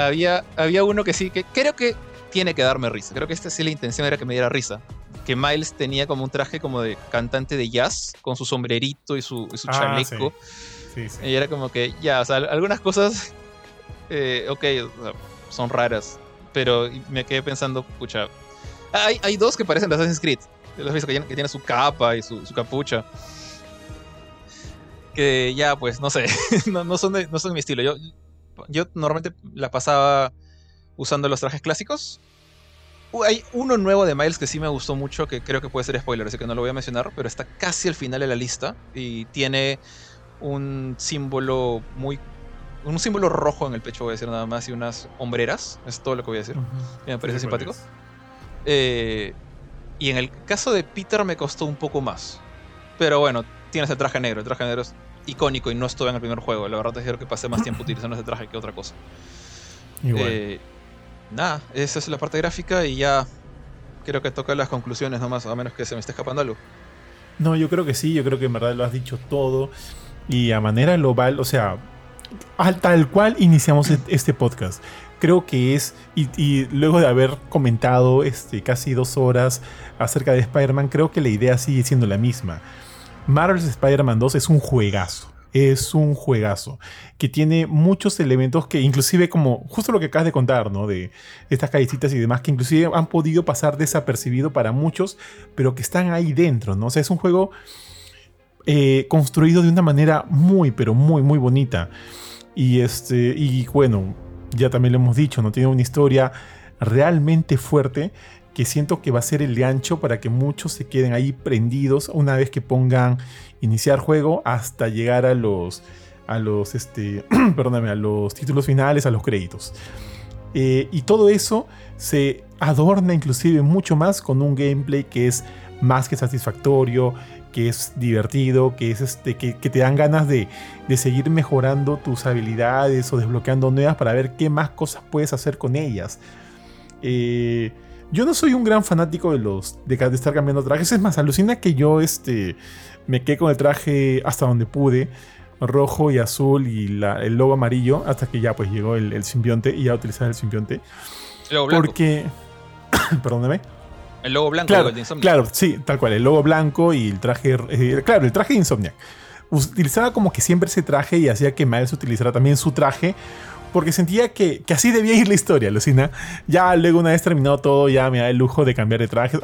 había, había uno que sí, que creo que tiene que darme risa. Creo que esta sí la intención era que me diera risa. Que Miles tenía como un traje como de cantante de jazz, con su sombrerito y su, y su ah, chaleco. Sí. Sí, y era como que, ya, o sea, algunas cosas, eh, ok, son raras. Pero me quedé pensando, pucha. Hay, hay dos que parecen de Assassin's Creed. Los visto que, tiene su capa y su, su capucha que ya, pues, no sé, no, son de, no son mi estilo. Yo, yo normalmente la pasaba usando los trajes clásicos. Hay uno nuevo de Miles que sí me gustó mucho, que creo que puede ser spoiler, así que no lo voy a mencionar, pero está casi al final de la lista y tiene un símbolo muy... Un símbolo rojo en el pecho, voy a decir nada más, y unas hombreras. Es todo lo que voy a decir. Me parece simpático. Eh, y en el caso de Peter me costó un poco más. Pero bueno, tienes el traje negro. El traje negro es icónico y no estuve en el primer juego. La verdad es que pasé más tiempo utilizando ese traje que otra cosa. Eh, nada, esa es la parte gráfica y ya creo que toca las conclusiones nomás, a menos que se me esté escapando algo. No, yo creo que sí, yo creo que en verdad lo has dicho todo. Y a manera global, o sea, tal cual iniciamos e-, este podcast. Creo que es, y, luego de haber comentado este, casi dos horas acerca de Spider-Man, creo que la idea sigue siendo la misma. Marvel's Spider-Man 2 es un juegazo. es un juegazo que tiene muchos elementos que inclusive como justo lo que acabas de contar, ¿no? De estas callecitas y demás que inclusive han podido pasar desapercibido para muchos, pero que están ahí dentro, ¿no? O sea, es un juego eh, construido de una manera muy, pero muy, muy bonita. Y este, y bueno, ya también lo hemos dicho, ¿no? Tiene una historia realmente fuerte que siento que va a ser el gancho para que muchos se queden ahí prendidos una vez que pongan iniciar juego hasta llegar a los a los este perdóname a los títulos finales a los créditos eh, y todo eso se adorna inclusive mucho más con un gameplay que es más que satisfactorio que es divertido, que, es este, que, te dan ganas de, seguir mejorando tus habilidades o desbloqueando nuevas para ver qué más cosas puedes hacer con ellas. Eh, yo no soy un gran fanático de los de, estar cambiando trajes. Es más, alucina que yo este, me quedé con el traje hasta donde pude. Rojo y azul y el logo amarillo. Hasta que ya pues llegó el, simbionte y ya utilizar el simbionte. Porque. Perdóname. El logo blanco claro, de Insomniac. Claro, sí, tal cual. El logo blanco y el traje. Eh, claro, el traje de Insomniac. Utilizaba como que siempre ese traje y hacía que Miles utilizara también su traje. Porque sentía que, así debía ir la historia, Lucina. Ya luego, una vez terminado todo, ya me da el lujo de cambiar de traje.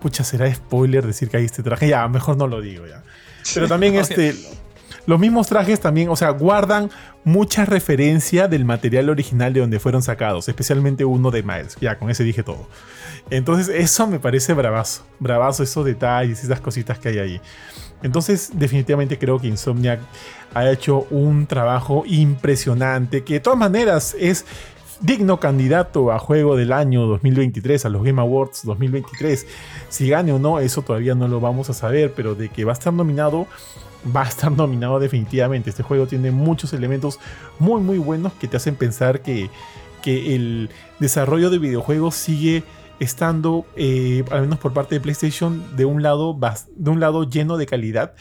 pucha, será spoiler decir que hay este traje. Ya, mejor no lo digo ya. Pero también este. Los mismos trajes también, o sea, guardan mucha referencia del material original de donde fueron sacados, especialmente uno de Miles. Ya, con ese dije todo. Entonces, eso me parece bravazo. Bravazo esos detalles, esas cositas que hay ahí. Entonces, definitivamente creo que Insomniac ha hecho un trabajo impresionante, que de todas maneras es digno candidato a juego del año 2023, a los Game Awards 2023. Si gane o no, eso todavía no lo vamos a saber, pero de que va a estar nominado, va a estar nominado definitivamente. Este juego tiene muchos elementos muy muy buenos que te hacen pensar que, que el desarrollo de videojuegos sigue estando, eh, al menos por parte de PlayStation, de un, lado, de un lado lleno de calidad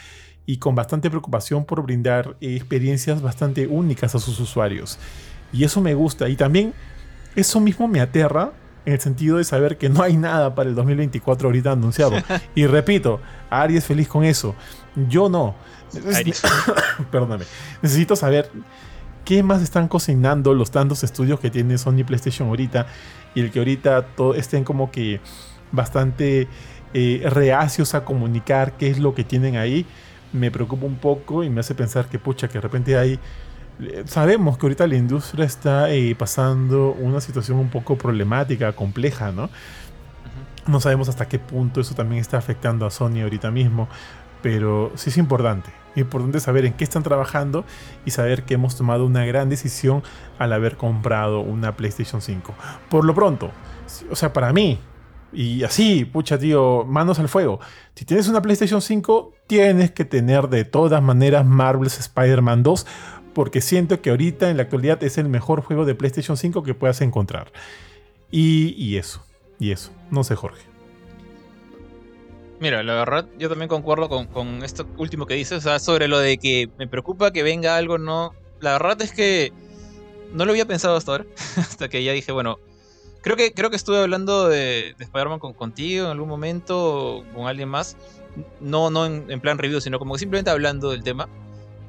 y con bastante preocupación por brindar eh, experiencias bastante únicas a sus usuarios. Y eso me gusta. Y también eso mismo me aterra en el sentido de saber que no hay nada para el 2024 ahorita anunciado. y repito, Ari es feliz con eso. Yo no. Perdóname. Necesito saber qué más están cocinando los tantos estudios que tiene Sony PlayStation ahorita y el que ahorita estén como que bastante eh, reacios a comunicar qué es lo que tienen ahí, me preocupa un poco y me hace pensar que pucha, que de repente hay... Eh, sabemos que ahorita la industria está eh, pasando una situación un poco problemática, compleja, ¿no? No sabemos hasta qué punto eso también está afectando a Sony ahorita mismo, pero sí es importante. Importante saber en qué están trabajando y saber que hemos tomado una gran decisión al haber comprado una PlayStation 5. Por lo pronto, o sea, para mí, y así, pucha tío, manos al fuego. Si tienes una PlayStation 5, tienes que tener de todas maneras Marvel's Spider-Man 2, porque siento que ahorita en la actualidad es el mejor juego de PlayStation 5 que puedas encontrar. Y, y eso, y eso. No sé, Jorge. Mira, la verdad, yo también concuerdo con, esto último que dices, o sea, sobre lo de que me preocupa que venga algo, no. La verdad es que no lo había pensado hasta ahora, hasta que ya dije, bueno, creo que, creo que estuve hablando de, Spider-Man con, contigo en algún momento, con alguien más, no, no en, plan review, sino como que simplemente hablando del tema,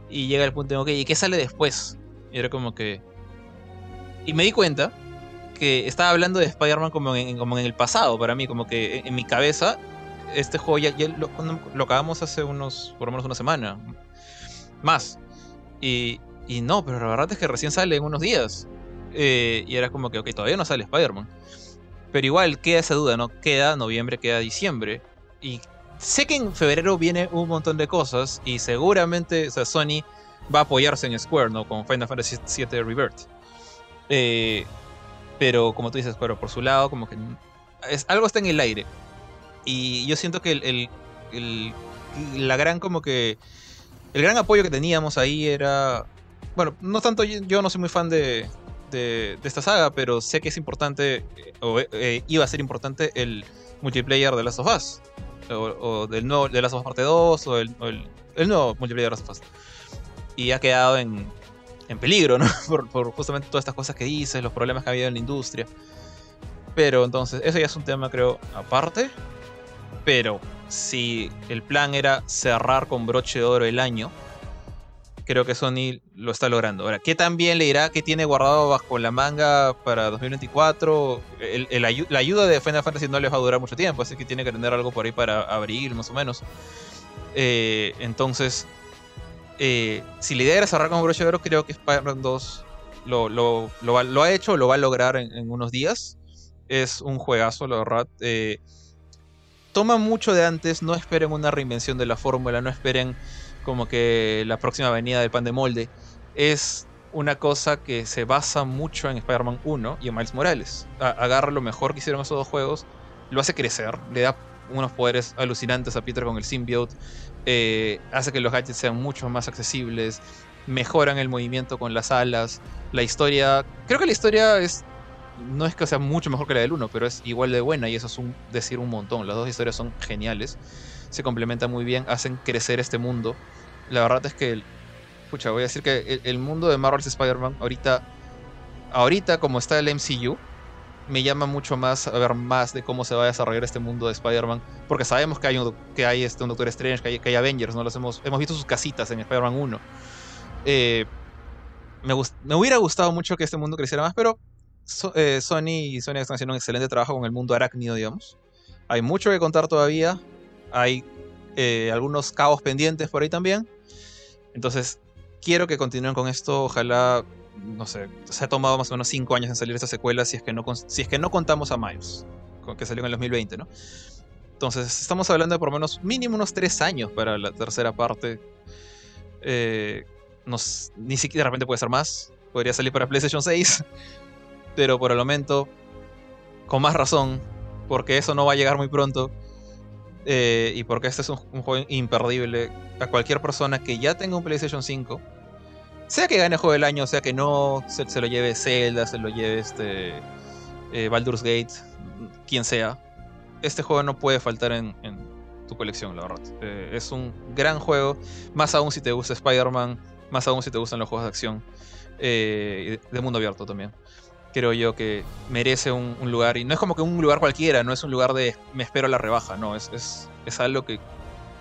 y llega el punto de, ok, ¿y qué sale después? Y era como que... Y me di cuenta que estaba hablando de Spider-Man como en, como en el pasado, para mí, como que en mi cabeza este juego ya, lo, acabamos hace unos, por lo menos una semana. Más. Y, y no, pero la verdad es que recién sale en unos días. Eh, y era como que, ok, todavía no sale Spider-Man. Pero igual queda esa duda, ¿no? Queda noviembre, queda diciembre. Y sé que en febrero viene un montón de cosas. Y seguramente, o sea, Sony va a apoyarse en Square, ¿no? Con Final Fantasy VII Rebirth. Eh, pero como tú dices, pero por su lado, como que es, algo está en el aire. Y yo siento que el, la gran como que... El gran apoyo que teníamos ahí era... Bueno, no tanto yo, no soy muy fan de, de, esta saga, pero sé que es importante, o eh, iba a ser importante el multiplayer de Last of Us. O, del nuevo de Last of Us Parte 2, o el, el, nuevo multiplayer de Last of Us. Y ha quedado en, en peligro, ¿no? Por, por, justamente todas estas cosas que dices, los problemas que ha habido en la industria. Pero entonces, eso ya es un tema, creo, aparte. Pero si el plan era cerrar con broche de oro el año, creo que Sony lo está logrando. Ahora, ¿qué también le irá? ¿Qué tiene guardado bajo la manga para 2024? la ayuda de Final Fantasy no les va a durar mucho tiempo, así que tiene que tener algo por ahí para abril, más o menos. Eh, entonces, eh, si la idea era cerrar con broche de oro, creo que Spider-Man 2 lo, ha hecho, lo va a lograr en, unos días. Es un juegazo, la verdad. Eh, toma mucho de antes, no esperen una reinvención de la fórmula, no esperen como que la próxima venida del pan de molde. Es una cosa que se basa mucho en Spider-Man 1 y en Miles Morales. agarra lo mejor que hicieron esos dos juegos, lo hace crecer, le da unos poderes alucinantes a Peter con el symbiote, eh, hace que los gadgets sean mucho más accesibles, mejoran el movimiento con las alas, la historia, creo que la historia es no es que sea mucho mejor que la del 1, pero es igual de buena y eso es un, decir un montón. Las dos historias son geniales, se complementan muy bien, hacen crecer este mundo. La verdad es que, escucha, voy a decir que el, mundo de Marvel's Spider-Man ahorita, ahorita como está el MCU, me llama mucho más a ver más de cómo se va a desarrollar este mundo de Spider-Man. Porque sabemos que hay un, que hay este, un Doctor Strange, que hay, que Avengers, ¿no? Los hemos, hemos visto sus casitas en Spider-Man 1. Eh, me, me, hubiera gustado mucho que este mundo creciera más, pero eh, Sony y Sony están haciendo un excelente trabajo con el mundo arácnido, digamos. Hay mucho que contar todavía. Hay eh, algunos cabos pendientes por ahí también. Entonces, quiero que continúen con esto. Ojalá no sé, se ha tomado más o menos 5 años en salir esta secuela si es que no, si es que no contamos a Miles, que salió en el 2020, ¿no? Entonces, estamos hablando de por lo menos mínimo unos 3 años para la tercera parte. Eh, ni siquiera de repente puede ser más. Podría salir para PlayStation 6. Pero por el momento, con más razón, porque eso no va a llegar muy pronto. Eh, y porque este es un, juego imperdible. A cualquier persona que ya tenga un PlayStation 5 sea que gane juego del año, sea que no, se, lo lleve Zelda, se lo lleve este eh, Baldur's Gate, quien sea, este juego no puede faltar en, tu colección, la verdad. Eh, es un gran juego, más aún si te gusta Spider-Man, más aún si te gustan los juegos de acción, de mundo abierto también. Creo yo que merece un, lugar, y no es como que un lugar cualquiera, no es un lugar de me espero la rebaja, no, es, es, es algo que,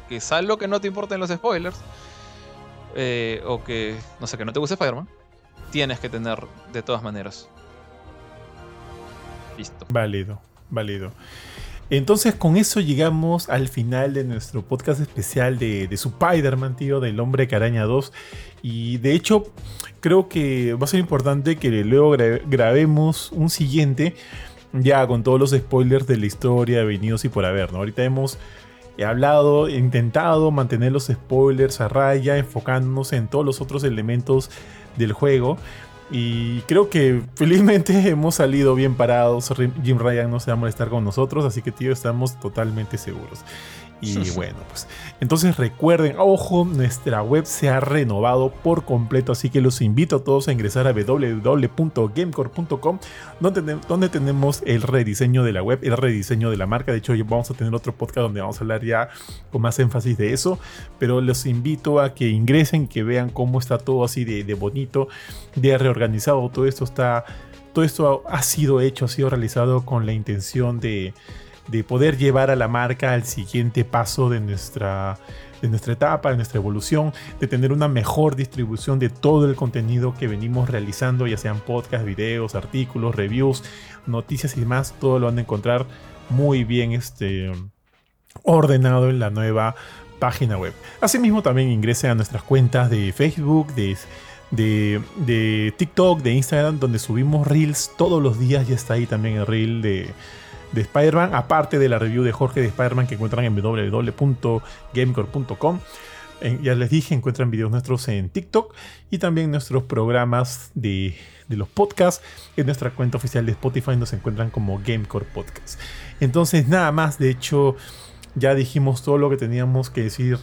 que es algo que no te importen los spoilers eh, o que, no sé, que no te guste Spider-Man, tienes que tener de todas maneras. Listo. Válido, válido. Entonces con eso llegamos al final de nuestro podcast especial de, de Spider-Man, tío, del Hombre Caraña 2. Y de hecho creo que va a ser importante que luego grabemos un siguiente ya con todos los spoilers de la historia, venidos y por haber. ¿no? Ahorita hemos He hablado, intentado mantener los spoilers a raya, enfocándonos en todos los otros elementos del juego. Y creo que felizmente hemos salido bien parados. Jim Ryan no se va a molestar con nosotros, así que tío, estamos totalmente seguros. Y bueno, pues entonces recuerden, ojo, nuestra web se ha renovado por completo, así que los invito a todos a ingresar a www.gamecore.com, donde, donde tenemos el rediseño de la web, el rediseño de la marca. De hecho, vamos a tener otro podcast donde vamos a hablar ya con más énfasis de eso, pero los invito a que ingresen, que vean cómo está todo así de, de bonito, de reorganizado. Todo esto está, todo esto ha sido hecho, ha sido realizado con la intención de de poder llevar a la marca al siguiente paso de nuestra, de nuestra etapa, de nuestra evolución, de tener una mejor distribución de todo el contenido que venimos realizando, ya sean podcasts, videos, artículos, reviews, noticias y demás, todo lo van a encontrar muy bien este, ordenado en la nueva página web. Asimismo también ingresen a nuestras cuentas de Facebook, de, de, de TikTok, de Instagram, donde subimos reels todos los días, ya está ahí también el reel de de Spider-Man, aparte de la review de Jorge de Spider-Man que encuentran en www.gamecore.com. Ya les dije, encuentran videos nuestros en TikTok y también nuestros programas de, los podcasts. En nuestra cuenta oficial de Spotify nos encuentran como Gamecore Podcast. Entonces, nada más, de hecho, ya dijimos todo lo que teníamos que decir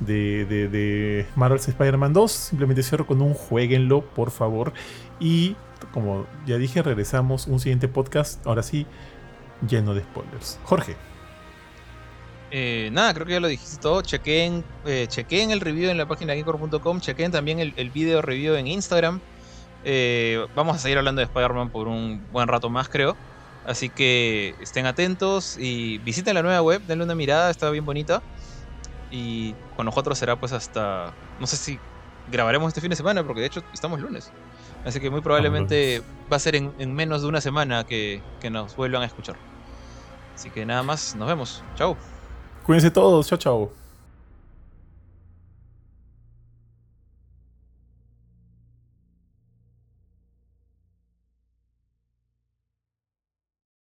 de, de, de Marvel's Spider-Man 2. Simplemente cierro con un jueguenlo, por favor. Y como ya dije, regresamos un siguiente podcast. Ahora sí, lleno de spoilers. Jorge. Eh, nada, creo que ya lo dijiste todo. Chequen, eh, chequen el review en la página geekcore.com. Chequen también el, el, video review en Instagram. Eh, vamos a seguir hablando de Spider-Man por un buen rato más, creo. Así que estén atentos y visiten la nueva web, denle una mirada, está bien bonita. Y con nosotros será pues hasta, no sé si grabaremos este fin de semana, porque de hecho estamos lunes. Así que muy probablemente va a ser en, menos de una semana que, que nos vuelvan a escuchar. Así que nada más, nos vemos. Chao. Cuídense todos, chao, chao.